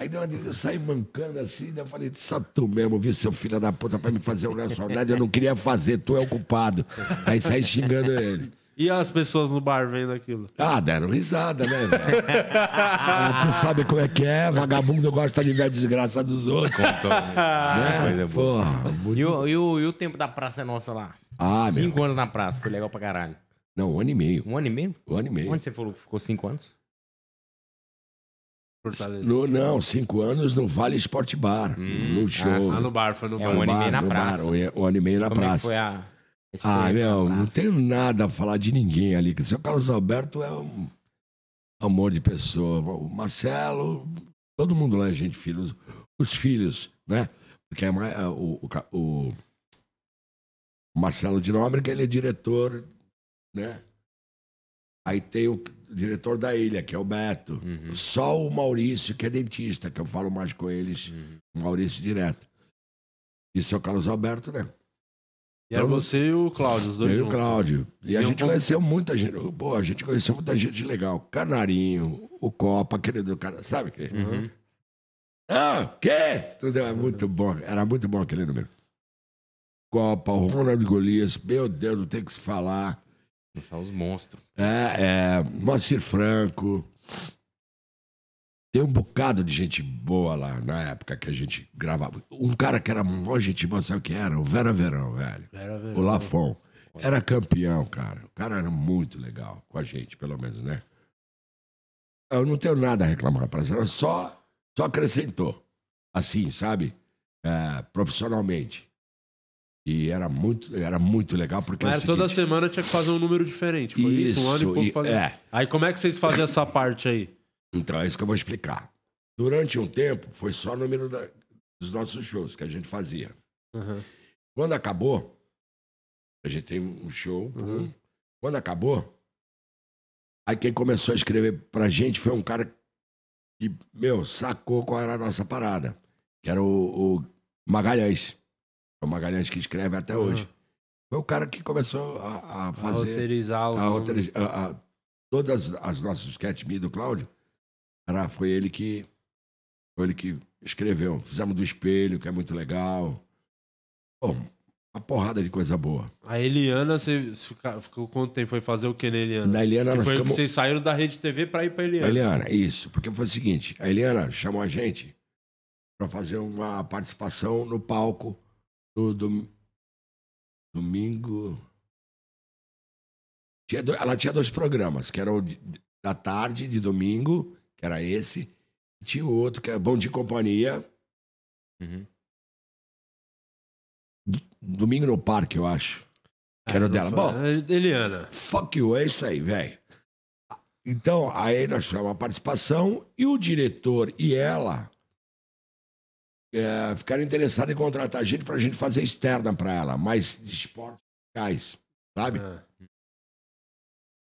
L: Aí deu uma, eu saí mancando assim, daí eu falei, só tu mesmo, vi seu filho da puta pra me fazer um Nelson Ned, eu não queria fazer, tu é o culpado. Aí saí xingando ele.
A: E as pessoas no bar vendo aquilo?
L: Ah, deram risada, né? Ah, tu sabe como é que é, vagabundo gosta de ver a desgraça dos outros. né? Porra,
J: E, o, e, o, e o tempo da praça nossa lá?
L: Ah, meu.
J: Cinco anos na praça, foi legal pra caralho.
L: Não, um ano e meio.
J: Um ano e meio?
L: Um ano e meio.
J: Onde você falou que ficou cinco anos?
A: Fortaleza.
L: No- não, cinco anos no Vale Sport Bar, no show.
A: Ah, no bar, foi no
J: É
A: bar.
J: um ano e meio na praça.
L: bar, um ano e meio na
J: Como é que
L: praça.
J: foi a
L: Ah, meu, não
J: praça?
L: tenho nada a falar de ninguém ali. que O seu Carlos Alberto é um amor de pessoa. O Marcelo, todo mundo lá é gente filho. Os, os filhos, né? Porque é mais, é, o, o, o Marcelo de Nóbrega, ele é diretor, né? Aí tem o diretor da ilha, que é o Beto.
J: Uhum.
L: Só o Maurício, que é dentista, que eu falo mais com eles,
J: Uhum.
L: o Maurício direto. E o seu Carlos Alberto, né?
A: E era
L: Então,
A: você e o Cláudio, os dois
L: eu e o
A: juntos.
L: Cláudio. E a
A: Iam
L: gente
A: com-
L: conheceu muita gente. Pô, a gente conheceu muita gente legal. Canarinho, o Copa, aquele do cara. Sabe?
J: Uhum.
L: Ah, quê? Tudo é muito bom. Era muito bom aquele número. Copa, o Ronald Golias, meu Deus, não tem o que se falar.
J: Só os monstros.
L: É, é, Moacir Franco. Tem um bocado de gente boa lá na época que a gente gravava. Um cara que era mó gente boa, sabe o que era? O Vera Verão, velho.
A: Vera Verão.
L: O Lafon. Era campeão, cara. O cara era muito legal com a gente, pelo menos, né? Eu não tenho nada a reclamar pra você, só, só acrescentou. Assim, sabe? É, profissionalmente. E era muito, era muito legal, porque
A: Mas
L: é
A: toda
L: seguinte,
A: semana tinha que fazer um número diferente. Foi isso, um ano e
L: Isso,
A: pouco
L: e-
A: fazendo.
L: é.
A: Aí como é que vocês faziam essa parte aí?
L: Então, é isso que eu vou explicar. Durante um tempo, foi só o número da- dos nossos shows que a gente fazia.
A: Uhum.
L: Quando acabou, a gente tem um show. pum. Quando acabou, aí quem começou a escrever pra gente foi um cara que, meu, sacou qual era a nossa parada. Que era o, o Magalhães. É o Magalhães que escreve até
A: Uhum.
L: hoje. Foi o cara que começou a, a fazer.
A: roteirizar os
L: a
A: nomes.
L: roteiriz- a- a- todas as nossas sketch me do Cláudio. Era, foi ele que. Foi ele que escreveu. Fizemos do espelho, que é muito legal. Pô, uma porrada de coisa boa.
A: A Eliana, você ficou quanto tempo? Foi fazer o que na Eliana?
L: Na Eliana
A: que
L: nós
A: foi
L: ficamos-
A: que vocês saíram da Rede TV pra ir pra Eliana.
L: A Eliana, isso. Porque foi o seguinte: a Eliana chamou a gente para fazer uma participação no palco no dom- domingo. Tinha do- ela tinha dois programas, que era o de- da tarde de domingo, que era esse, e tinha o outro, que é Bom de Companhia. D- Domingo no Parque, eu acho. Que era o
A: não
L: dela. Bom,
A: É, Eliana.
L: Fuck you, é isso aí, velho. Então, aí nós tivemos uma participação e o diretor e ela é, ficaram interessados em contratar a gente pra gente fazer externa pra ela, mais de esportes radicais, sabe?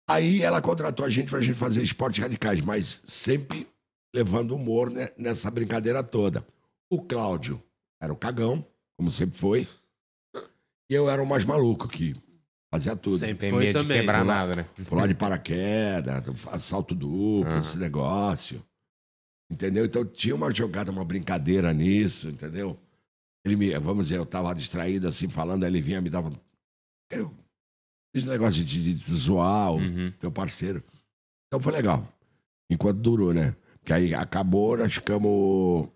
L: Aí ela contratou a gente pra gente fazer esportes radicais, mas sempre levando humor né, nessa brincadeira toda. O Cláudio era o cagão, como sempre foi. E eu era o mais maluco que fazia tudo.
A: Sempre Tem foi medo de também. quebrar
L: Pular-
J: nada, né?
L: Pular de paraquedas, salto duplo,
J: Aham.
L: esse negócio. Entendeu? Então tinha uma jogada, uma brincadeira nisso, entendeu? Ele me, vamos dizer, eu tava distraído assim, falando, aí ele vinha me dava. Eu, esse negócio de, de zoar o teu parceiro. Então foi legal. Enquanto durou, né? Porque aí acabou, nós ficamos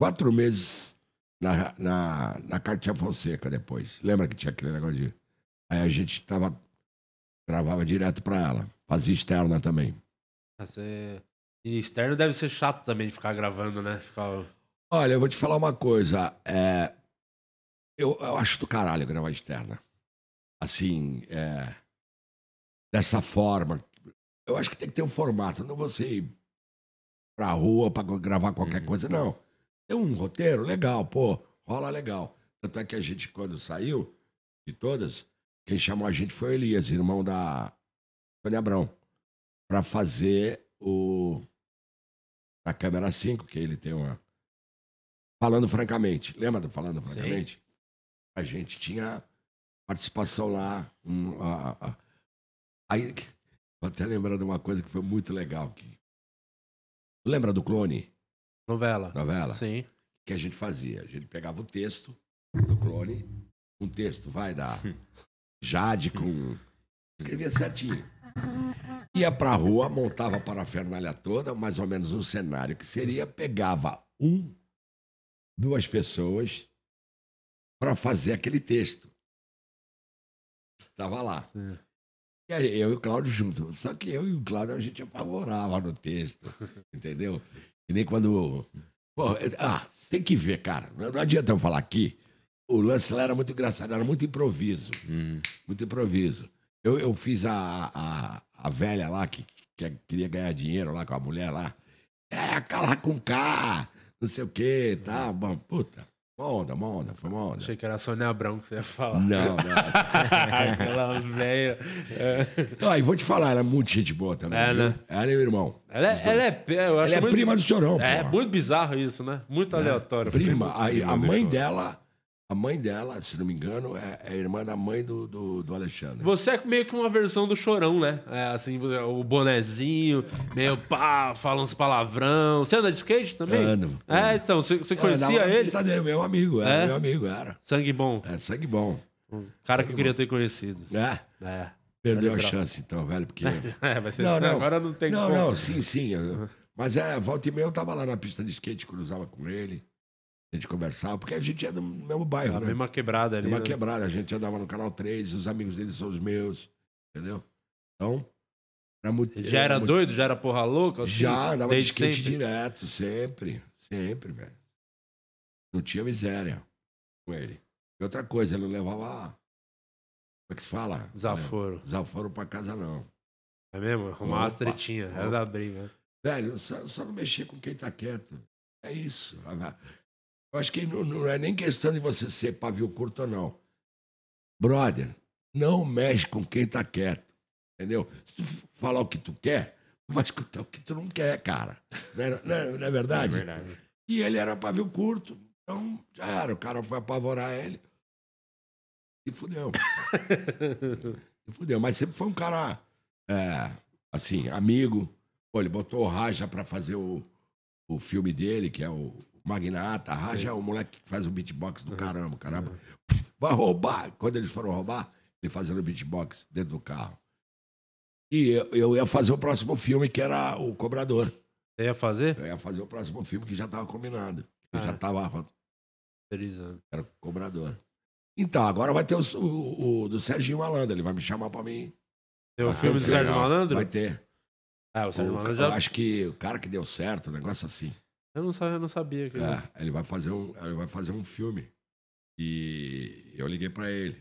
L: quatro meses na, na, na Cartier Fonseca depois. Lembra que tinha aquele negócio de. Aí a gente tava. Gravava direto pra ela. Fazia externa também.
A: Você... E externo deve ser chato também de ficar gravando, né? Ficar...
L: Olha, eu vou te falar uma coisa. é, eu, eu acho do caralho gravar externa. Assim, é, dessa forma. Eu acho que tem que ter um formato. Não você ir pra rua pra gravar qualquer coisa, não. Tem um roteiro legal, pô, rola legal. Tanto é que a gente, quando saiu, de todas, quem chamou a gente foi o Elias, irmão da Sônia Abrão, pra fazer o. a câmera 5, que ele tem uma. Falando francamente. Lembra do Falando
A: Sim.
L: Francamente? A gente tinha participação lá. um, a- a- Aí, tô até lembrando uma coisa que foi muito legal. Que... Lembra do Clone?
A: Novela.
L: Novela?
A: Sim.
L: que a gente fazia? A gente pegava o texto do clone, um texto, vai dar Jade com. Escrevia certinho. Ia pra rua, montava a parafernália toda, mais ou menos um cenário que seria, pegava um, duas pessoas para fazer aquele texto. Estava lá. E aí, eu e o Cláudio junto. Só que eu e o Cláudio a gente apavorava no texto. Entendeu? E nem quando. Pô, é- ah, tem que ver, cara. Não adianta eu falar aqui. O lance lá era muito engraçado, era muito improviso. Muito improviso. Eu, eu fiz a, a, a velha lá que, que queria ganhar dinheiro lá com a mulher lá. É, cala com K, não sei o quê, tá? Bom, puta. Uma onda, uma onda, foi uma onda.
A: Achei que era a Sônia Abrão que você ia falar.
L: Não, não.
A: Aquela velha. É.
L: Ah, e vou te falar, ela é muito gente boa também.
A: É,
L: viu?
A: né?
L: Ela é meu irmão.
A: Ela é, ela é, eu acho
L: Ela é
A: muito-
L: prima do Chorão,
A: É,
L: pô.
A: muito bizarro isso, né? Muito aleatório.
L: Prima. A,
A: Prima
L: a mãe
A: Chorão.
L: dela, a mãe dela, se não me engano, é, é irmã da mãe do, do, do Alexandre.
A: Você é meio que uma versão do chorão, né? É, assim, o bonezinho, meio pá, falando uns palavrão. Você anda de skate também?
L: Ando,
A: É, então, você, você
L: É,
A: conhecia
L: na
A: ele?
L: dele, meu amigo, era
A: É?
L: meu amigo, era.
A: Sangue bom.
L: É, sangue bom.
A: Cara que eu queria ter conhecido.
L: É?
A: É.
L: Perdeu a chance, então, velho, porque...
A: É, vai ser
L: não, não.
A: agora não tem
L: Não,
A: como.
L: não, sim, sim. eu- Mas é, volta e meia eu tava lá na pista de skate, cruzava com ele. A gente conversava, porque a gente é do mesmo bairro,
A: A
L: né?
A: mesma quebrada ali.
L: Uma
A: né?
L: quebrada, a gente andava no canal 3, os amigos dele são os meus, entendeu? Então, era muito.
A: Já era
L: muito-
A: doido? Já era porra louca? assim?
L: Já, andava de skate
A: sempre?
L: direto, sempre. Sempre, velho. Não tinha miséria com ele. E outra coisa, ele não levava. Como é que se fala?
A: Desaforo.
L: Desaforo pra casa, não.
A: É mesmo? Arrumar as tretinhas. Era da briga.
L: Velho, só, só não mexer com quem tá quieto. É isso. Eu acho que não, não é nem questão de você ser pavio curto ou não. Brother, não mexe com quem tá quieto. Entendeu? Se tu falar o que tu quer, tu vai escutar o que tu não quer, cara. Não é, não é- não é verdade?
J: É verdade.
L: E ele era pavio curto. Então, já era. O cara foi apavorar ele. E fudeu. e fudeu. Mas sempre foi um cara, é, assim, amigo. Pô, ele botou o Raja pra fazer o, o filme dele, que é o Magnata. Raja
A: Sim.
L: é o moleque que faz o beatbox do caramba, caramba. Vai roubar. Quando eles foram roubar, ele fazendo beatbox dentro do carro. E eu, eu ia fazer o próximo filme, que era o Cobrador.
A: Você ia fazer?
L: Eu ia fazer o próximo filme que já estava combinado. Eu
A: Ah.
L: já estava. Era o cobrador. Então, agora vai ter o, o- o do Serginho Malandro. Ele vai me chamar pra mim.
A: Tem o filme do Sérgio. Malandro?
L: Vai ter.
A: Ah, o Sérgio
L: O-
A: Malandro
L: Eu
A: já.
L: acho que o cara que deu certo, um negócio assim.
A: Eu não sabia, eu não sabia que.
L: É, ele vai fazer um, ele vai fazer um filme. E eu liguei pra ele.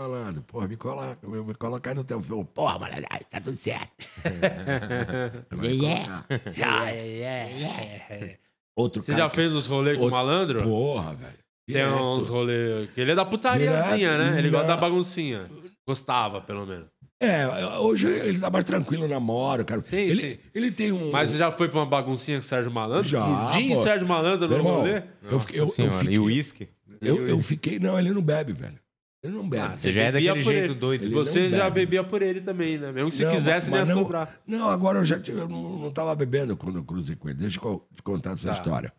L: Falando, porra, me coloca, me, me coloca aí no teu filme. Porra, malandro, tá tudo certo.
A: Yeah. Yeah, yeah, yeah.
L: Outro
A: Você já
L: que-
A: fez os rolês com o malandro?
L: Porra, velho.
A: Tem uns rolês. Ele é da putariazinha,
L: Direto,
A: né? Ele gosta da baguncinha. Gostava, pelo menos.
L: É, hoje ele tá mais tranquilo, namoro, cara.
A: Sim,
L: ele,
A: sim.
L: ele tem um.
A: Mas você já foi pra uma baguncinha com o Sérgio Malandro?
L: Já,
A: Pudim
L: pô.
A: Sérgio Malandro no
L: irmão,
A: rolê?
L: Eu, fiquei- eu, eu fiquei,
J: e o uísque?
L: Eu, eu fiquei. Não, ele não bebe, velho. Ele não bebe.
A: Ah, você
J: já é
A: bebia
J: daquele
A: por
J: jeito
A: ele.
J: doido.
L: Ele
A: Você
L: não
A: já
L: bebe.
A: bebia por ele também, né? Mesmo que se
L: Não,
A: quisesse, não ia
L: não,
A: sobrar.
L: Não, agora eu já tive- eu não, não tava bebendo quando eu cruzei com ele. Deixa eu te contar essa
A: Tá.
L: história.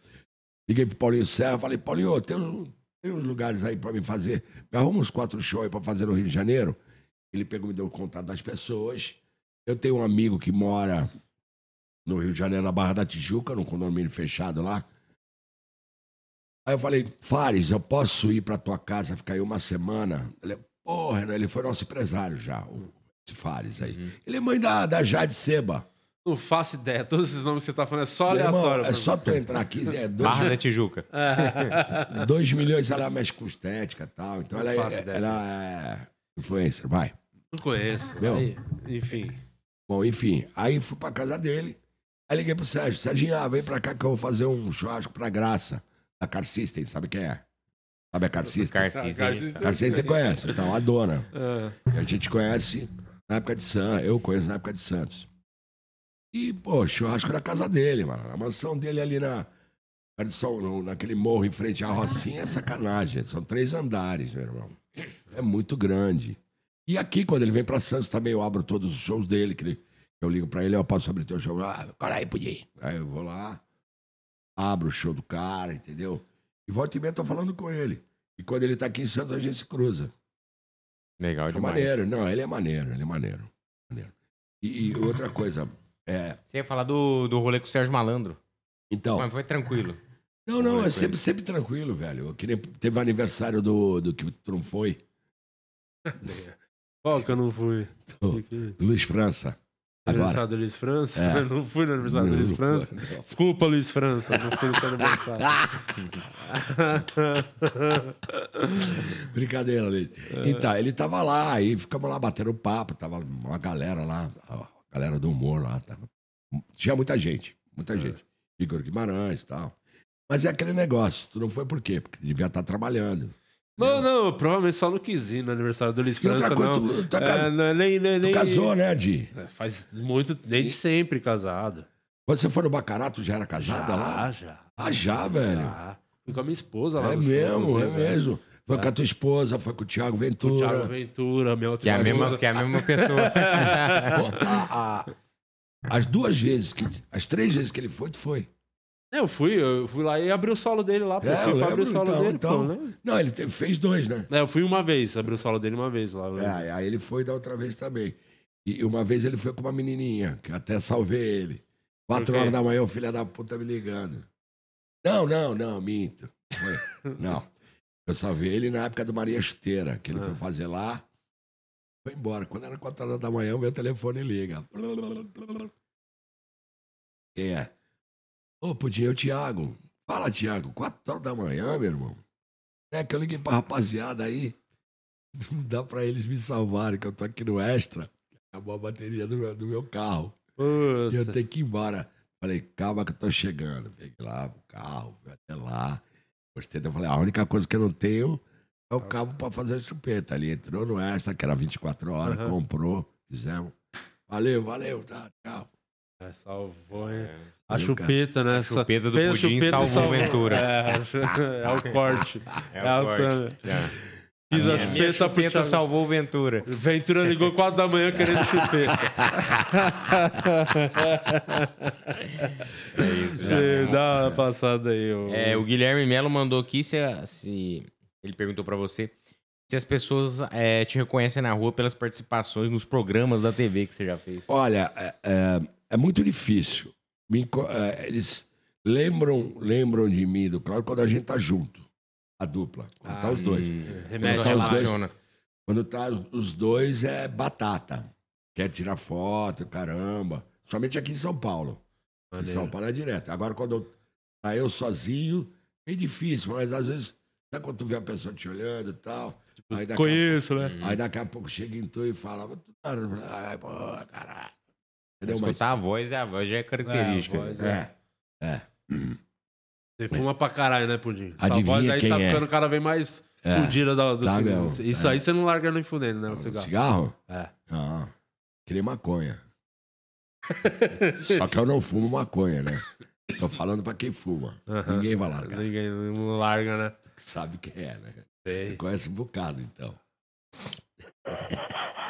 L: Liguei pro Paulinho Serra, falei, Paulinho, tem, tem uns lugares aí pra me fazer. Me arruma uns quatro shows aí pra fazer no Rio de Janeiro. Ele pegou e me deu o contato das pessoas. Eu tenho um amigo que mora no Rio de Janeiro, na Barra da Tijuca, num condomínio fechado lá. Aí eu falei, Fares, eu posso ir pra tua casa, ficar aí uma semana? Ele, porra, Renan, ele foi nosso empresário já, o esse Fares aí. Ele é mãe da, da Jade Seba.
A: Não faço ideia. Todos esses nomes que você tá falando é só
L: Meu irmão,
A: aleatório.
L: é
A: pra
L: só tu entrar aqui, é dois,
J: Barra da Tijuca.
A: É.
L: dois milhões, ela mexe com estética e tal. Então
A: Não
L: ela
A: faço
L: é,
A: ideia.
L: ela é influencer, vai.
A: Não conheço.
L: Meu.
A: Aí, enfim.
L: Bom, enfim, aí fui pra casa dele. Aí liguei pro Sérgio. Serginho, ah, vem pra cá que eu vou fazer um churrasco pra graça. Da Car System, sabe quem é? Sabe a Car System?
J: Car System.
A: Car System.
L: Car System você conhece, então, a dona.
A: É.
L: E a gente conhece na época de Santos. Eu conheço na época de Santos. E, pô, churrasco na casa dele, mano. A mansão dele ali na. São- Naquele morro em frente à Rocinha é sacanagem. São três andares, meu irmão. É muito grande. E aqui, quando ele vem pra Santos, também eu abro todos os shows dele. Que eu ligo pra ele, eu posso abrir teu show. Ah, cara aí, podia ir. Aí eu vou lá, abro o show do cara, entendeu? E volta e meia eu tô falando com ele. E quando ele tá aqui em Santos, a gente se cruza.
J: Legal
L: É
J: demais.
L: maneiro. Não, ele é maneiro, ele é maneiro. maneiro. E, e outra coisa, é.
J: Você ia falar do, do rolê com o Sérgio Malandro.
L: Então.
J: Mas foi tranquilo.
L: Não, não, é sempre, sempre tranquilo, velho. Que nem teve o aniversário do, do que tu não foi,
A: Qual que eu não fui?
L: do, do Luiz França. Agora.
A: Aniversário do Luiz França?
L: É.
A: Não fui no aniversário do Luiz França.
L: não.
A: Desculpa, Luiz França. Não fui no seu aniversário.
L: Brincadeira, Leite.
A: É.
L: Então, ele tava lá, aí ficamos lá batendo papo, tava uma galera lá, a galera do humor lá. Tava... Tinha muita gente, muita
A: É.
L: gente. Igor Guimarães e tal. Mas é aquele negócio, tu não foi por quê? Porque devia estar trabalhando.
A: Não, não, provavelmente só no quis ir no aniversário do Luiz
L: outra
A: França,
L: coisa,
A: não.
L: tu- tu é
A: É, não é nem, nem,
L: Tu
A: nem-
L: casou, né, Di?
A: É, Faz muito, desde sempre casado.
L: Quando você foi no Bacará, tu já era casada
A: Já,
L: lá?
A: já.
L: Ah, já, velho?
A: Já. Fui com a minha esposa lá
L: É
A: no show,
L: mesmo, é
A: né,
L: mesmo. Foi
A: É.
L: com a tua esposa, foi com o Thiago
A: Com o
L: Ventura.
A: Thiago Ventura, minha outra
J: Que é a mesma,
A: esposa.
J: que é a mesma pessoa.
L: Pô, a- a- as duas vezes, que, as três vezes que ele foi, tu foi.
A: É, eu fui, eu fui lá e abri o solo dele lá, pô.
L: É,
A: fui
L: eu
A: pra abrir o solo
L: então,
A: dele,
L: então.
A: pô, né?
L: Não, ele te- fez dois, né?
A: É, eu fui uma vez, abri o solo dele uma vez lá.
L: É, aí ele foi da outra vez também. E uma vez ele foi com uma menininha, que eu até salvei ele. Quatro horas da manhã, o filho da puta me ligando. Não, não, não, minto. Foi. Não. Eu só vi ele na época do Maria Esteira, que ele foi fazer lá. Foi embora. Quando era quatro horas da manhã, o meu telefone liga. Quem é? Ô, Pudim, é o Thiago. Fala, Thiago. Quatro horas da manhã, meu irmão. É que eu liguei pra rapaziada aí. Não dá pra eles me salvarem, que eu tô aqui no Extra. Acabou a bateria do meu, do meu carro. E eu tenho que ir embora. Falei, calma que eu tô chegando. Peguei lá o carro, fui até lá. Gostei. Eu falei, a única coisa que eu não tenho é o cabo pra fazer a chupeta. Ali entrou no Extra, que era 24 horas,
A: Aham.
L: comprou, fizemos. Valeu, valeu, tá, tchau.
A: É, salvou, hein? A
L: Nunca.
A: chupeta, né?
J: A chupeta do
A: Fez a
J: pudim
A: chupeta
J: salvou o Ventura.
A: É, a chu- é o corte.
J: É o corte. É.
A: Fiz
J: A
A: a,
J: minha- minha
A: chupeta
J: chupeta salvou o Ventura.
A: Ventura ligou 4 da manhã querendo chupeta.
J: É isso, já.
A: É, Dá uma passada aí. ô.
J: É, o Guilherme Melo mandou aqui se, se- ele perguntou pra você se as pessoas é, te reconhecem na rua pelas participações nos programas da TV que você já fez.
L: Olha, é, é- muito difícil. Me é, eles lembram, lembram de mim, do Claudio, quando a gente tá junto. A dupla. Quando tá
J: Ah,
L: os dois.
J: hum,
L: Quando tá os dois-. Quando tá os dois é batata. Quer tirar foto, caramba. Somente aqui em São Paulo. Em. São Paulo é direto. Agora, quando eu, tá eu sozinho, é difícil, mas às vezes, sabe quando tu vê a pessoa te olhando e tal? Aí daqui a
A: conheço,
L: pouco-
A: né?
L: Aí daqui a pouco chega em tu e fala, "Tu tá- ai, pô, caralho. Entendeu?
J: Escutar a voz, a voz já é característica.
A: É, a voz
L: É. É.
A: Você fuma pra caralho, né, Pudim? Sua
L: Adivinha
A: voz aí
L: quem
A: tá
L: é?
A: ficando cada vez mais
L: É.
A: fudida do, do
L: Tá
A: cigarro.
L: mesmo,
A: Isso
L: é.
A: aí você não larga nem fudendo, né? O cigarro.
L: Cigarro?
A: É.
L: Ah, queria maconha. Só que eu não fumo maconha, né? Tô falando pra quem fuma.
A: Aham.
L: Ninguém vai largar.
A: Ninguém não larga, né?
L: Sabe quem é, né?
A: Sei.
L: Você conhece um bocado, então.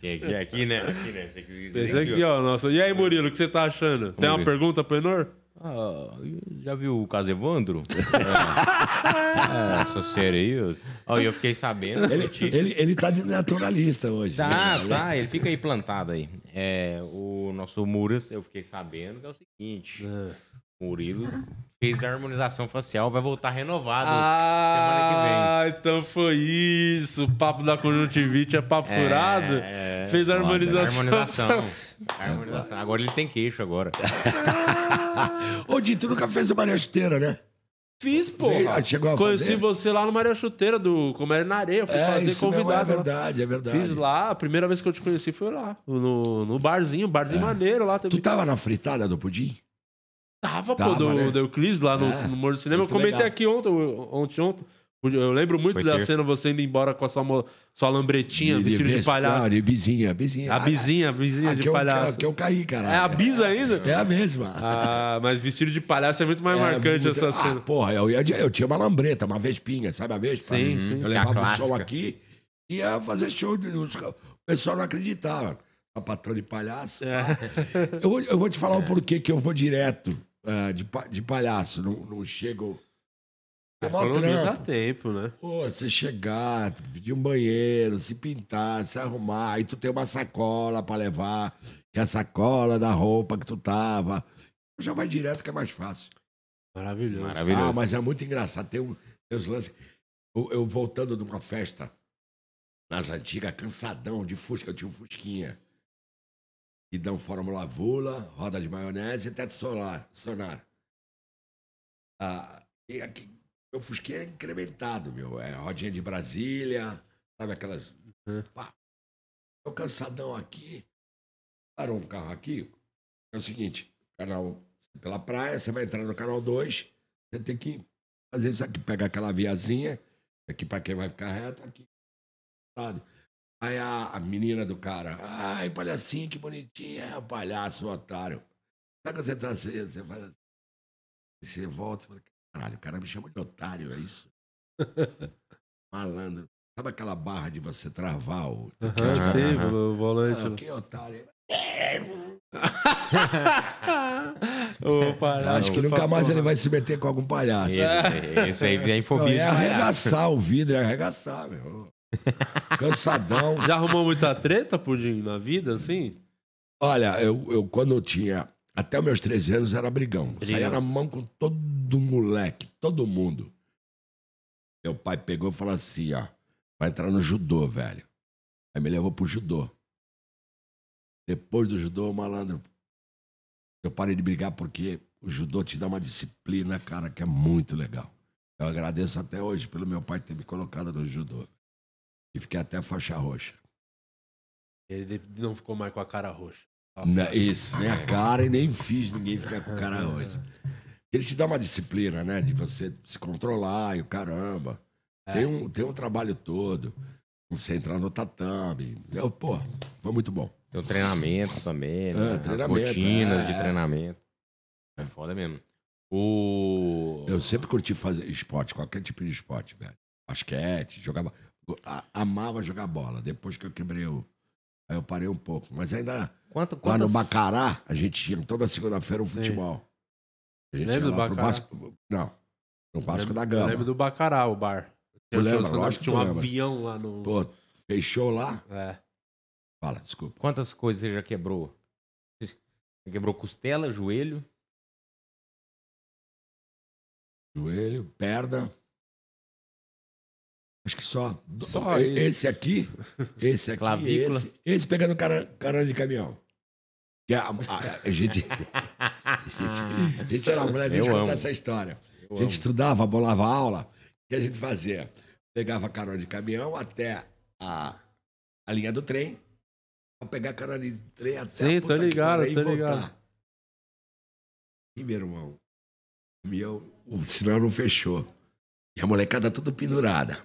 J: Tem aqui, aqui, né? Aqui, né? Quis dizer
A: Esse aqui, ó. Nossa. E aí, Murilo, o que você tá achando? Tem uma pergunta pro Enor?
J: Ah, já viu o caso Evandro? é, essa série aí. eu- Ó, e eu fiquei sabendo.
L: Ele,
J: notícias-
L: ele, ele tá de naturalista hoje.
J: Tá,
L: né?
J: tá, ele fica aí plantado aí. É, o nosso Muras, eu fiquei sabendo que é o seguinte: Murilo fez a harmonização facial, vai voltar renovado semana que vem.
A: Ah, então foi isso. O papo da conjuntivite é papo
J: É,
A: furado.
J: é,
A: Fez a harmonização.
J: Harmonização. Harmonização. Agora ele tem queixo agora.
L: Ô, Di, tu nunca fez a Maria Chuteira, né?
A: Fiz, pô.
L: Ah, chegou a
A: Conheci
L: fazer?
A: você lá no Maria Chuteira do Comédia na Areia. Eu fui
L: É,
A: fazer
L: isso mesmo,
A: convidado.
L: é
A: lá.
L: verdade, é verdade.
A: Fiz lá, a primeira vez que eu te conheci foi lá. No, no barzinho, barzinho maneiro lá. Teve...
L: É. Tu tava na fritada do pudim?
A: Tava,
L: Tava,
A: pô, do,
L: né?
A: do Euclides lá no,
L: É,
A: no Morro do Cinema. Eu comentei
L: legal.
A: aqui ontem, ontem, ontem. Eu lembro muito
L: Foi
A: da
L: terça.
A: cena você indo embora com a sua, sua lambretinha, vestido de
L: Vespa-
A: palhaço.
L: Não, de bizinha, bizinha.
A: A bizinha, a bizinha
L: Ah,
A: de
L: eu-
A: palhaço.
L: Que eu caí, cara.
A: É a bisa ainda?
L: É a mesma.
A: Ah, mas vestido de palhaço é muito mais
L: É,
A: marcante
L: muito-
A: essa
L: Ah,
A: cena.
L: porra, eu, de- eu tinha uma lambreta, uma vespinha, sabe a vespa?
A: Sim, sim.
L: Eu
A: é a
L: levava o
A: clássica.
L: aqui e ia fazer show. de- os- O pessoal não acreditava. A patrão de palhaço.
A: É.
L: Eu, eu vou te falar o porquê que eu vou direto ah, de, pa- de palhaço. Não, não chego. É
A: Economiza tempo, né?
L: Pô, você chegar, pedir um banheiro, se pintar, se arrumar, aí tu tem uma sacola pra levar, que é a sacola da roupa que tu tava. Já vai direto que é mais fácil.
A: Maravilhoso.
L: Ah, mas é muito engraçado. Tem, um, tem uns lances. Eu, eu voltando de uma festa nas antigas, cansadão de Fusca, eu tinha um Fusquinha. E dão Fórmula Vula, roda de maionese e teto solar, sonar. Ah, e aqui, meu Fusquinha é incrementado, meu. É rodinha de Brasília, sabe aquelas. Pá. Eu cansadão aqui. Parou um carro aqui. É o seguinte, canal pela praia, você vai entrar no canal 2, você tem que fazer isso aqui, pegar aquela viazinha, aqui para quem vai ficar reto, aqui. lado. Aí a, a menina do cara, ai, palhacinho, que bonitinho, é o palhaço, o otário. Sabe quando você tá assim, você faz assim, e você volta e fala, caralho, o cara me chama de otário, é isso? Malandro. Sabe aquela barra de você travar o...
A: Aham, sim, o volante.
L: Ah, que otário.
A: Ô, palhaço,
L: Acho que nunca mais ele vai se meter com algum palhaço.
J: Esse- esse aí tem fobia
L: Não, É
J: palhaço.
L: arregaçar o vidro, é arregaçar, meu. Cansadão.
A: Já arrumou muita treta, Pudim, na vida, assim?
L: Olha, eu, eu quando eu tinha. Até meus 13 anos era brigão.
A: Brigão.
L: Saía na mão com todo moleque, todo mundo. Meu pai pegou e falou assim: ó, vai entrar no judô, velho. Aí me levou pro judô. Depois do judô, malandro. Eu parei de brigar porque o judô te dá uma disciplina, cara, que é muito legal. Eu agradeço até hoje pelo meu pai ter me colocado no judô. E fiquei até faixa roxa.
A: Ele não ficou mais com a cara roxa.
L: Não, isso, nem a cara e nem fiz ninguém ficar com a cara roxa. Ele te dá uma disciplina, né? De você se controlar e o caramba.
A: É.
L: Tem, um, tem um trabalho todo. Você entrar no tatame. Eu, pô, foi muito bom.
J: Tem o treinamento também,
L: É,
J: né? As
L: treinamento,
J: rotinas
L: é,
J: de
L: é.
J: treinamento. É foda mesmo. O...
L: Eu sempre curti fazer esporte, qualquer tipo de esporte, velho. Basquete, jogava. A- Amava jogar bola. Depois que eu quebrei o. Aí eu parei um pouco. Mas ainda.
J: Quanto,
L: Lá
J: quantas...
L: no Bacará, a gente tinha toda segunda-feira um futebol. A gente
A: Lembra do
L: lá
A: Bacará?
L: Vasco. Não. No Vasco
A: Eu
L: da
A: lembro- Eu
L: Gama.
A: lembro do Bacará, o bar.
L: Tu lembra? Lógico que
A: Tinha um
L: lembra.
A: avião lá no.
L: Pô, fechou lá?
A: É.
L: Fala, desculpa.
J: Quantas coisas você já quebrou? Você quebrou costela, joelho?
L: Joelho, perna. Acho que só.
A: Só
L: E-
A: isso.
L: esse aqui, esse aqui,
J: Clavícula.
L: esse, esse pegando cara, carona de caminhão. Que a, a- a gente, a gente, a gente era mulher, a gente
J: Eu amo.
L: essa história.
J: Eu
L: a gente
J: amo.
L: estudava, bolava aula. O que a gente fazia? Pegava carona de caminhão até a, a linha do trem, pra pegar carona de trem até
A: Sim,
L: a
A: tô
L: puta que
A: ligado,
L: pariu e
A: tô
L: voltar.
A: ligado.
L: E meu irmão, o caminhão, o sinal não fechou. E a molecada toda pendurada.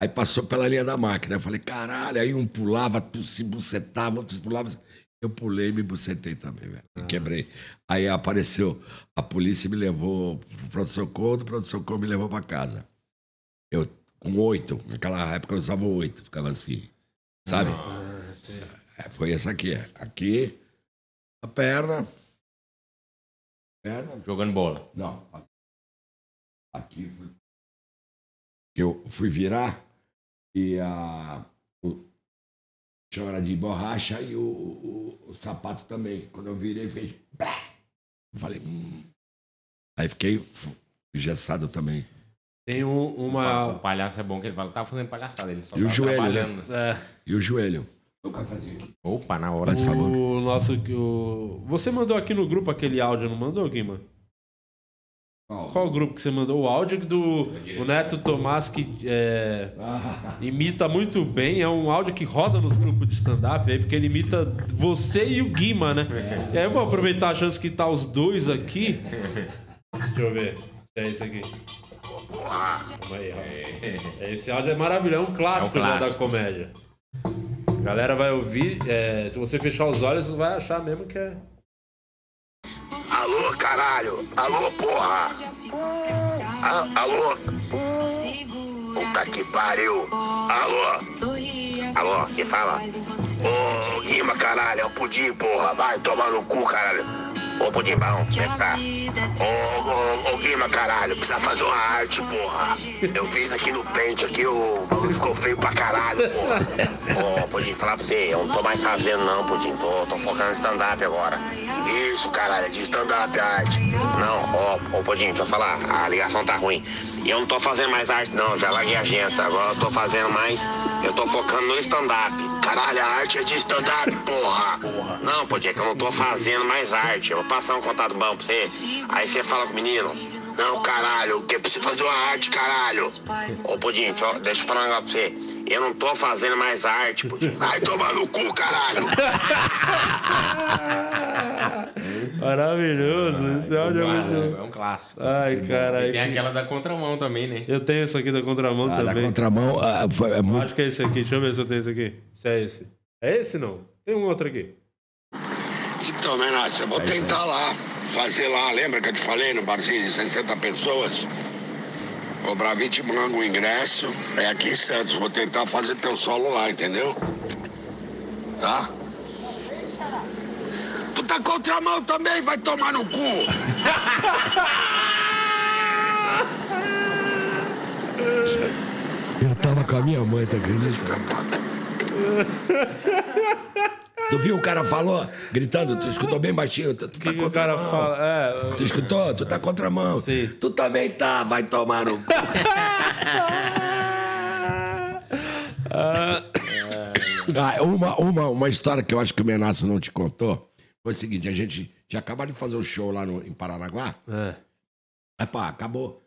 L: Aí passou pela linha da máquina. Eu falei, caralho. Aí um pulava, tu se bucetava, outros pulavam. Eu pulei e me bucetei também, velho.
A: Ah.
L: Quebrei. Aí apareceu a polícia e me levou pro pronto-socorro, do pronto-socorro me levou pra casa. Eu, com oito, naquela época eu usava oito, ficava assim. Sabe? É, foi essa aqui. é. Aqui, a perna. Perna.
J: Jogando bola.
L: Não. Aqui fui. Eu fui virar e a. O chão era de borracha e o, o- o sapato também. Quando eu virei, fez. Eu falei. Hum. Aí fiquei engessado também.
A: Tem um-
J: O
A: uma.
J: palhaço é bom que ele fala, tava fazendo palhaçada, ele só
L: E o joelho, né?
A: É.
L: E o joelho. O.
J: Opa, na hora.
L: Faz favor.
A: O nosso. O... Você mandou aqui no grupo aquele áudio, não mandou, Guima? Qual grupo que você mandou? O áudio do o Neto Tomás, que é, imita muito bem. É um áudio que roda nos grupos de stand-up aí, porque ele imita você e o Guima, né? E aí eu vou aproveitar a chance que tá os dois aqui. Deixa eu ver. É esse aqui. Ó. Esse áudio é maravilhoso, é um clássico,
J: É um
A: da
J: clássico.
A: comédia. A galera vai ouvir, é, se você fechar os olhos, vai achar mesmo que é.
N: Alô, caralho! Alô, porra! Ah, alô? Puta que pariu! Alô? Alô, quem fala? Ô, Guima, caralho, é o Pudim, porra! Vai tomar no cu, caralho! Ô, é que tá? Ô, ô, ô, Guima, caralho, precisa fazer uma arte, porra! Eu fiz aqui no pente, aqui, o bagulho ficou feio pra caralho, porra! Ô, Pudim, falar pra você, eu não tô mais fazendo não, Pudim, tô, tô focando em stand-up agora. Isso, caralho, é de stand-up arte. Não, ó, ô Pudim, deixa eu falar, a ligação tá ruim. Eu não tô fazendo mais arte, não, já larguei a agência. Agora eu tô fazendo mais, eu tô focando no stand-up. Caralho, a arte é de stand-up, porra. Não, Pudim, é que eu não tô fazendo mais arte. Eu vou passar um contato bom pra você. Aí você fala com o menino. Não, caralho, que eu preciso fazer uma arte, caralho. Ô, Pudim, deixa eu- deixa eu falar um negócio pra você. Eu não tô fazendo mais arte, Pudim. Vai tomar no cu, caralho.
A: Maravilhoso, esse áudio é muito.
J: É um clássico.
A: Ai, caralho.
J: E tem aquela da contramão também, né?
A: Eu tenho esse aqui da contramão
L: Ah, da
A: também.
L: contramão ah, foi, é muito.
A: Acho que é esse aqui. Deixa eu ver se eu tenho esse aqui. Se é esse. É esse não? Tem um outro aqui.
L: Então, Menácia, eu vou
A: É aí.
L: tentar lá, fazer lá, lembra que eu te falei no barzinho de 60 pessoas? Cobrar 20 mangos o ingresso, é aqui em Santos, vou tentar fazer teu solo lá, entendeu? Tá? Tu tá contramão também, vai tomar no cu! Eu tava com a minha mãe, tá acredita? Tu viu o cara falou? Gritando, tu escutou bem baixinho. Tu, tu tá
A: que o cara fala? É,
L: Tu escutou? Tu tá contramão.
A: Sim.
L: Tu também tá, vai tomar no cu. Ah, uma, uma, uma história que eu acho que o Menaço não te contou foi o seguinte: a gente tinha acabado de fazer o show lá no, em Paranaguá.
A: É.
L: Aí, pá, acabou.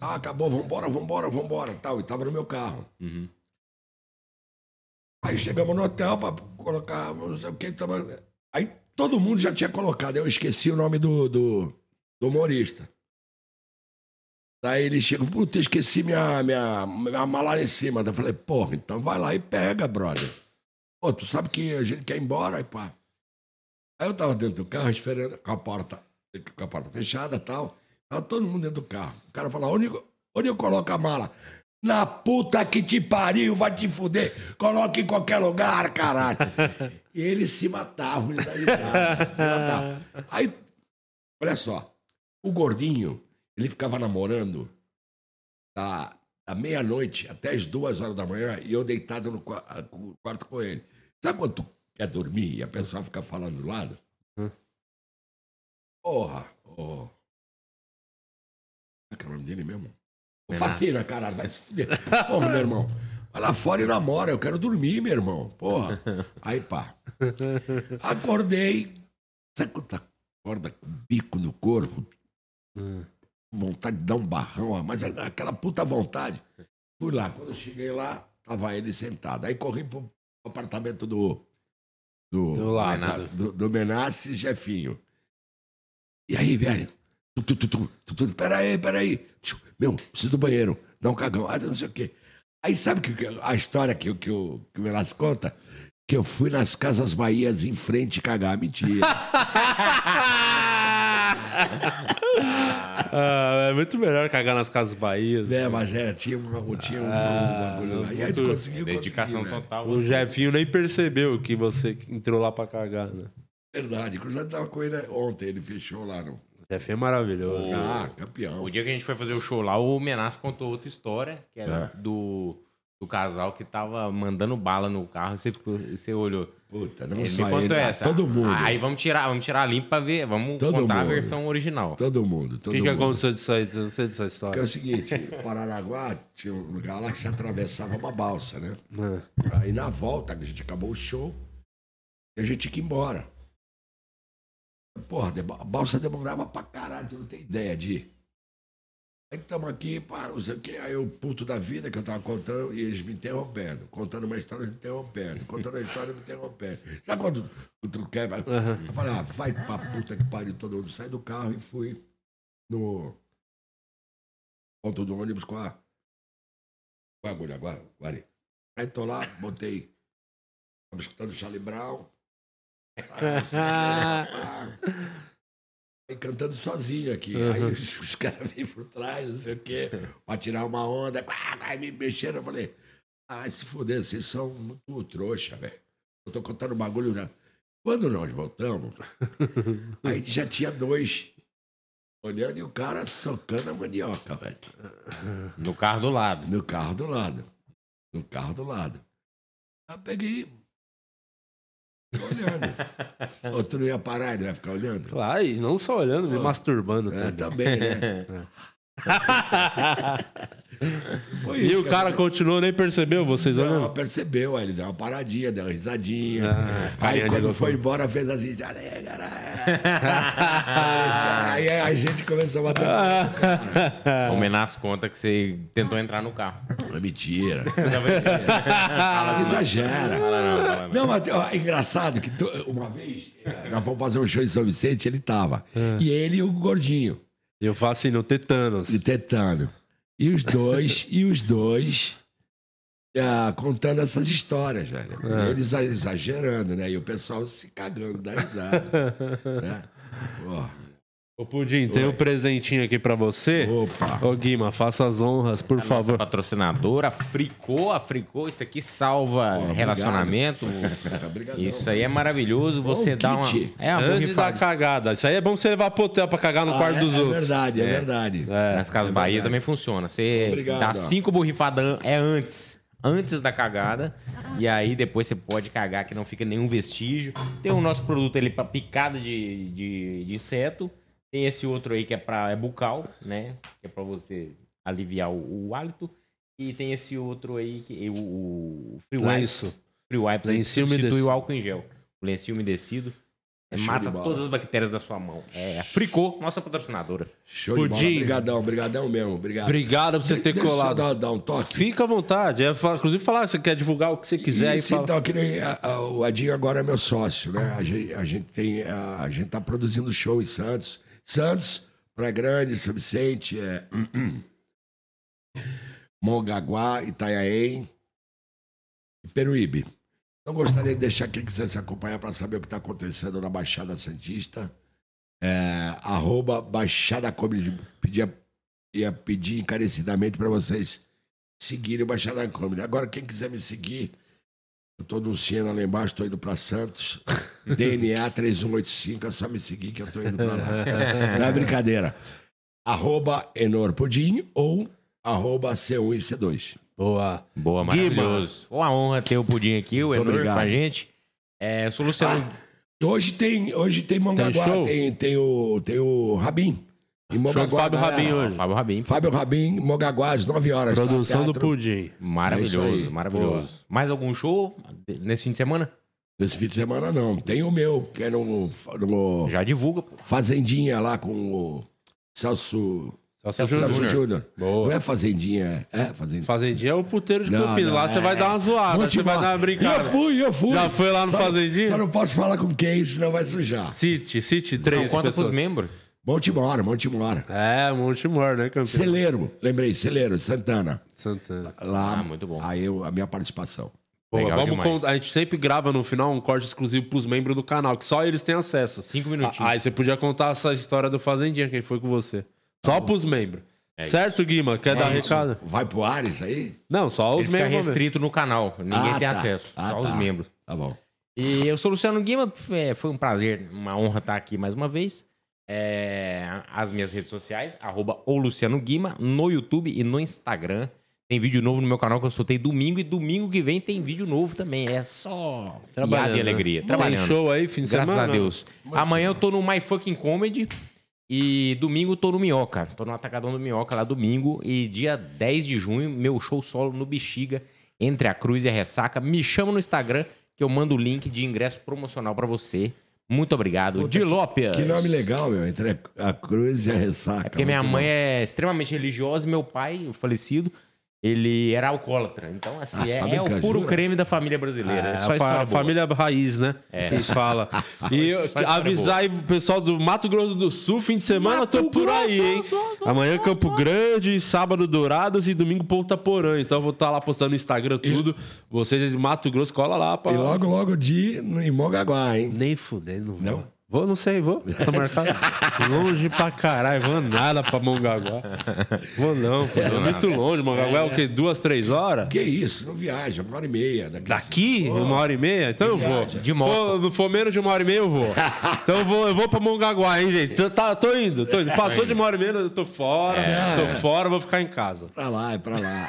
L: Ah, acabou, vambora, vambora, vambora. Tal, e tava no meu carro. Aí chegamos no hotel pra colocar, não sei o que. Tava... Aí todo mundo já tinha colocado. Eu esqueci o nome do, do, do humorista. Daí ele chega, puta, esqueci minha, minha, minha mala em cima. Daí eu falei, porra, então vai lá e pega, brother. Pô, tu sabe que a gente quer ir embora, aí pá. Aí eu tava dentro do carro esperando, com a porta, com a porta fechada e tal. Tava todo mundo dentro do carro. O cara falou, onde, onde eu coloco a mala? Na puta que te pariu, vai te fuder. Coloca em qualquer lugar, caralho. e eles se matavam, eles aí, se matavam. Aí, olha só, o gordinho, ele ficava namorando da, da meia-noite até as duas horas da manhã e eu deitado no no quarto com ele. Sabe quando tu quer dormir e a pessoa fica falando do lado? Porra, ô. Como é que é o nome dele mesmo? O Facina, caralho, vai se fuder. Porra, meu irmão. Vai lá fora e namora, eu quero dormir, meu irmão. Porra. Aí, pá. Acordei. Sabe quando acorda com o bico no corpo? Vontade de dar um barrão, mas aquela puta vontade. Fui lá. Quando eu cheguei lá, tava ele sentado. Aí corri pro apartamento do. Do,
A: Do.
L: Menace. do, do Menace Jefinho. E aí, velho? Tu, tu, tu, peraí, peraí. Meu, preciso do banheiro. Dá um cagão. Ah, não sei o quê. Aí sabe que, a história que, o- que, o, que o Menace conta? Que eu fui nas Casas Bahias em frente cagar. Mentira.
A: Ah, é muito melhor cagar nas casas Bahia.
L: É, mas é, tinha um, tinha um,
A: Ah,
L: um bagulho lá. E aí tu conseguiu,
J: Dedicação
L: conseguiu, né?
J: total.
A: O Jefinho nem percebeu que você entrou lá pra cagar, né?
L: Verdade. Eu tava com ele ontem, ele fechou lá. No...
A: O Jefinho é maravilhoso.
L: Ah, campeão.
J: O dia que a gente foi fazer o show lá, o Menace contou outra história, que era
L: É.
J: do, do casal que tava mandando bala no carro. Você, você olhou.
L: Puta, não
J: Ele
L: só
J: me contou
L: ele,
J: essa.
L: todo mundo.
J: Aí vamos tirar, vamos tirar limpo pra ver. Vamos
L: Todo
J: contar a
L: mundo.
J: versão original.
L: Todo mundo.
A: O
L: Todo
A: que, que
L: mundo.
A: aconteceu disso aí? Eu não sei dessa
L: Porque é
A: história.
L: o seguinte, Paranaguá tinha um lugar lá que se atravessava uma balsa, né? Aí na volta, que a gente acabou o show, e a gente tinha que ir embora. Porra, a balsa demorava pra caralho, tu não tem ideia de. Aí estamos aqui, pá, não sei o quê. Aí o puto da vida que eu tava contando, e eles me interrompendo. Contando uma história, me interrompendo. Contando a história, me interrompendo. Sabe quando tu quer. Eu falei, ah, vai pra puta que pariu todo mundo. Saí do carro e fui no ponto do ônibus com a. Com a agulha, agora, guarita. Aí tô lá, botei. Tava escutando Charlie Brown. Aí cantando sozinho aqui. Aí
A: Uhum.
L: os, os caras vêm por trás, não sei o quê, pra tirar uma onda. Aí me mexeram, eu falei, ah, se fuder, vocês são muito trouxa, velho. Eu tô contando um bagulho. Quando nós voltamos, aí já tinha dois olhando e o cara socando a mandioca, velho.
J: No carro do lado.
L: No carro do lado. No carro do lado. Aí eu peguei. Olhando. Ou tu não ia parar, não ia ficar olhando?
A: Claro, e não só olhando, me
L: Pô.
A: masturbando
L: É,
A: também.
L: também, né? Foi
A: e
L: isso
A: o cara continuou, nem percebeu vocês
L: Não,
A: olhando?
L: percebeu, aí ele deu uma paradinha, deu uma risadinha.
A: Ah,
L: aí quando foi embora, fez assim, "Já né, caralho?" Aí a gente começou a bater.
J: O Menace conta que você tentou entrar no carro.
L: É mentira.
J: Assim,
L: Exagera.
J: Não, não.
L: Não, mas ó, é engraçado que tu- uma vez eh, nós fomos fazer um show em São Vicente, ele tava. E ele e o gordinho.
A: Eu faço assim, no Tetanos.
L: De tetano. E os dois, e os dois ah, contando essas histórias, velho.
A: É.
L: Eles exa- exagerando, né? E o pessoal se cagando da risada. né? Pô.
A: Ô, Pudim, tem um presentinho aqui pra você.
L: Opa.
A: Ô, Guima, faça as honras, por
J: A nossa
A: favor.
J: patrocinadora, Fricô, a Fricô, isso aqui salva relacionamento. Isso aí é maravilhoso. Você dá uma.
L: kit.
J: É uma
A: Antes da
J: borrifada.
A: cagada. Isso aí é bom você levar pro hotel pra cagar no
L: Ah,
A: quarto
L: é,
A: dos
L: é
A: outros.
L: verdade, é,
J: É.
L: verdade.
A: É.
J: Nas Casas
L: É
J: Bahia
L: verdade.
J: também funciona. Você
L: Obrigado,
J: dá
L: ó.
J: cinco borrifadas an- é antes. antes da cagada. E aí depois você pode cagar que não fica nenhum vestígio. Tem o nosso produto ali pra picada de, de, de inseto. Tem esse outro aí que é para é bucal, né? Que é pra você aliviar o, o hálito. E tem esse outro aí que o, o Free Wipes.
A: Lenço.
J: Free Wipes aí
A: Lencinho
J: substitui o álcool em gel. O lencinho umedecido.
L: É
J: mata todas as bactérias da sua mão. É a Fricô, nossa patrocinadora.
L: Show de bola.
A: Pudim.
L: Obrigadão, obrigadão mesmo. Obrigado.
A: Obrigado por você ter
L: Deixa
A: colado.
L: Dar, dar um toque.
A: Fica à vontade. É, inclusive, falar, você quer divulgar o que você quiser.
L: Isso, então, que nem a- a- o Adinho agora é meu sócio, né? A gente, a gente tem. A, a gente tá produzindo show em Santos. Santos, Praia Grande, São Vicente, é, Mongaguá, Itanhaém e Peruíbe. Não gostaria de deixar quem quisesse acompanhar para saber o que está acontecendo na Baixada Santista. É, arroba Baixada Comedy. Pedia, ia pedir encarecidamente para vocês seguirem o Baixada Comedy. Agora, quem quiser me seguir, eu tô no Siena lá embaixo, tô indo para Santos. DNA 3185, é só me seguir que eu tô indo para lá. Não é brincadeira. Arroba Enor Pudim ou arroba C1 e C2.
A: Boa.
J: Boa,
L: Guima.
J: maravilhoso. Uma honra ter o Pudim aqui, o
L: Muito
J: Enor
L: obrigado.
J: com a gente. É, sou Luciano.
L: Hoje tem, hoje tem Mongaguá,
J: show?
L: tem, tem, o, tem o Rabin. Em Mongaguá,
A: Fábio
L: galera.
A: Rabin hoje.
J: Fábio Rabin.
L: Fábio Rabin, Mongaguá, às 9 horas. tá?
A: Produção do
L: Teatro.
A: Pudim.
L: É
J: Maravilhoso,
L: aí.
J: maravilhoso. Mais algum show nesse fim de semana?
L: Nesse fim de semana não. Tem o meu, que é no. no
J: Já divulga. pô.
L: Fazendinha lá com o Celso.
A: Celso Júnior.
L: Não é Fazendinha, é? É Fazendinha.
A: Fazendinha é o puteiro de
L: Não,
A: Campinas.
L: não,
A: lá você
L: é-
A: vai dar uma zoada.
L: Monte
A: Você vai dar uma brincada.
L: Eu fui, eu fui.
A: Já foi lá no
L: Só-
A: Fazendinha?
L: Só não posso falar com quem, senão vai sujar.
A: City, City, três
J: Não, conta
A: pessoas.
J: pros membros.
L: Montemor, Montemor.
A: É, Montemor, né, Campinas?
L: Celeiro, lembrei, Celeiro, Santana.
A: Santana.
L: Lá,
J: Ah, muito bom.
L: Aí eu, a minha participação.
A: Boa,
J: Legal
A: vamos
J: demais.
A: a gente sempre grava no final um corte exclusivo pros membros do canal, que só eles têm acesso.
J: Cinco minutinhos.
A: Ah, Aí você podia contar essa história do Fazendinha, quem foi com você. Só pros membros.
J: É
A: certo, Guima? Quer dar
J: isso.
A: recado?
L: Vai pro Ares aí?
A: Não, só os
J: Ele fica
A: membros. mesmo.
J: restrito no canal. Ninguém
L: Ah,
J: tem
L: tá.
J: acesso.
L: Ah,
J: só
L: tá.
J: os membros.
L: Tá bom.
J: E eu sou o Luciano Guima. é, foi um prazer, uma honra estar aqui mais uma vez. É, as minhas redes sociais, arroba o Luciano Guima, no YouTube e no Instagram. Tem vídeo novo no meu canal que eu soltei domingo e domingo que vem tem vídeo novo também. É só
A: Trabalhando,
J: piada e
A: né?
J: alegria.
A: Tem
J: Trabalhando.
A: show aí, fim de
J: Graças
A: semana?
J: a Deus. Amanhã eu tô no My Fucking Comedy e domingo eu tô no Minhoca. Tô no Atacadão do Minhoca lá domingo e dia 10 de junho, meu show solo no Bexiga, entre a Cruz e a Ressaca. Me chama no Instagram que eu mando o link de ingresso promocional pra você. Muito obrigado. De López.
L: Que nome legal, meu. Entre a cruz e a ressaca.
J: É porque minha mãe
L: bom.
J: é extremamente religiosa e meu pai, o falecido, ele era alcoólatra. Então, assim,
L: Ah,
J: é,
L: tá
J: é o puro
L: jura?
J: creme da família brasileira. É,
A: É,
J: só
A: a, a
J: boa.
A: família raiz, né?
J: É.
A: Que fala. E avisar aí o pessoal do Mato Grosso do Sul, fim de semana, eu tô por aí, hein? Amanhã Campo Grande, sábado Dourados e domingo Ponta Porã. Então eu vou estar lá postando no Instagram tudo. Vocês de Mato Grosso, cola lá. Pra...
L: E logo, logo de em Mongaguá, hein?
A: Nem fudendo, não vou.
L: Não?
A: Vou, não sei, vou. Tá marcado. longe pra caralho, vou nada pra Mongaguá. Vou não, pô. É muito longe. Mongaguá é o quê? Duas, três horas?
L: Que isso, não viaja, uma hora e meia. Daqui,
A: Daqui, uma hora e meia? Então eu vou.
L: viaja.
J: De moto.
A: For, for menos de uma hora e meia, eu vou. Então eu vou, eu vou pra Mongaguá, hein, gente? Tô, tá, tô indo, tô indo. Passou de uma hora e meia, eu tô fora.
L: É.
A: Tô fora, vou ficar em casa.
L: Pra lá, é pra lá.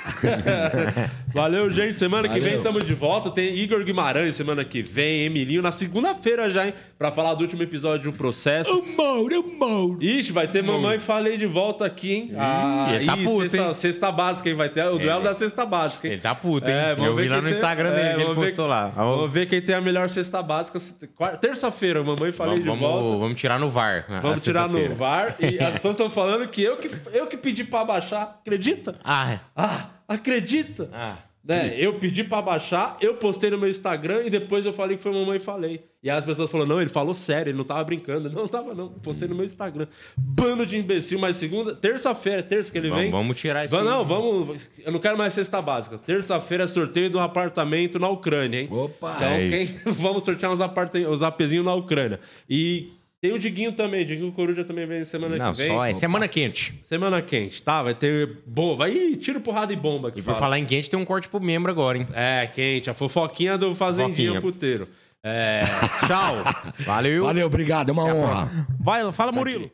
A: Valeu, gente. Semana que vem
L: Valeu.
A: estamos de volta. Tem Igor Guimarães semana que vem, Emilinho, na segunda-feira já, hein? Pra falar do último episódio de um processo.
L: O Mauro, o Mauro.
A: Ixi, vai ter Mamãe Falei de volta aqui, hein? Ah,
J: ele tá
A: ih,
J: puto,
A: cesta,
J: hein?
A: cesta básica, hein? Vai ter o duelo da cesta básica, hein?
J: Ele tá puto, hein?
A: É, vamos
J: eu
A: ver
J: vi lá
A: quem
J: no
A: tem-
J: Instagram dele
A: é,
J: que ele
A: vamos ver-
J: postou lá.
A: Vamos ver quem tem a melhor cesta básica. Quarta- Terça-feira, mamãe falei
J: Vamos,
A: de volta.
J: vamos, vamos tirar no VAR. na-
A: Vamos
J: na
A: tirar no
J: sexta-feira.
A: VAR. E as pessoas estão falando que eu que, eu que pedi pra baixar. Acredita?
J: Ah, é.
A: Ah, acredita?
J: Ah.
A: Né? Eu pedi pra baixar, eu postei no meu Instagram e depois eu falei que foi mamãe falei. E aí as pessoas falaram: não, ele falou sério, ele não tava brincando. Não tava, não. Postei no meu Instagram. Bando de imbecil, mas segunda, terça-feira, terça que ele
J: Vamos-
A: vem.
J: vamos tirar esse-
A: Vamos, Não, vamos. Eu não quero mais cesta básica. Terça-feira é sorteio de um apartamento na Ucrânia, hein?
L: Opa!
A: Então,
J: É
A: quem... vamos sortear uns, apartem... uns apezinhos na Ucrânia. E tem o Diguinho também. Diguinho Coruja também vem semana
J: Não,
A: que vem.
J: só é semana quente.
A: Semana quente, tá? Vai ter. Boa, vai. Ih, tiro, porrada e bomba aqui.
J: E por falar em quente, tem um corte pro membro agora, hein?
A: É, quente. A fofoquinha do Fazendinha. Puteiro. É. Tchau.
J: Valeu.
L: Valeu, obrigado, é uma honra.
J: Vai, fala, Murilo.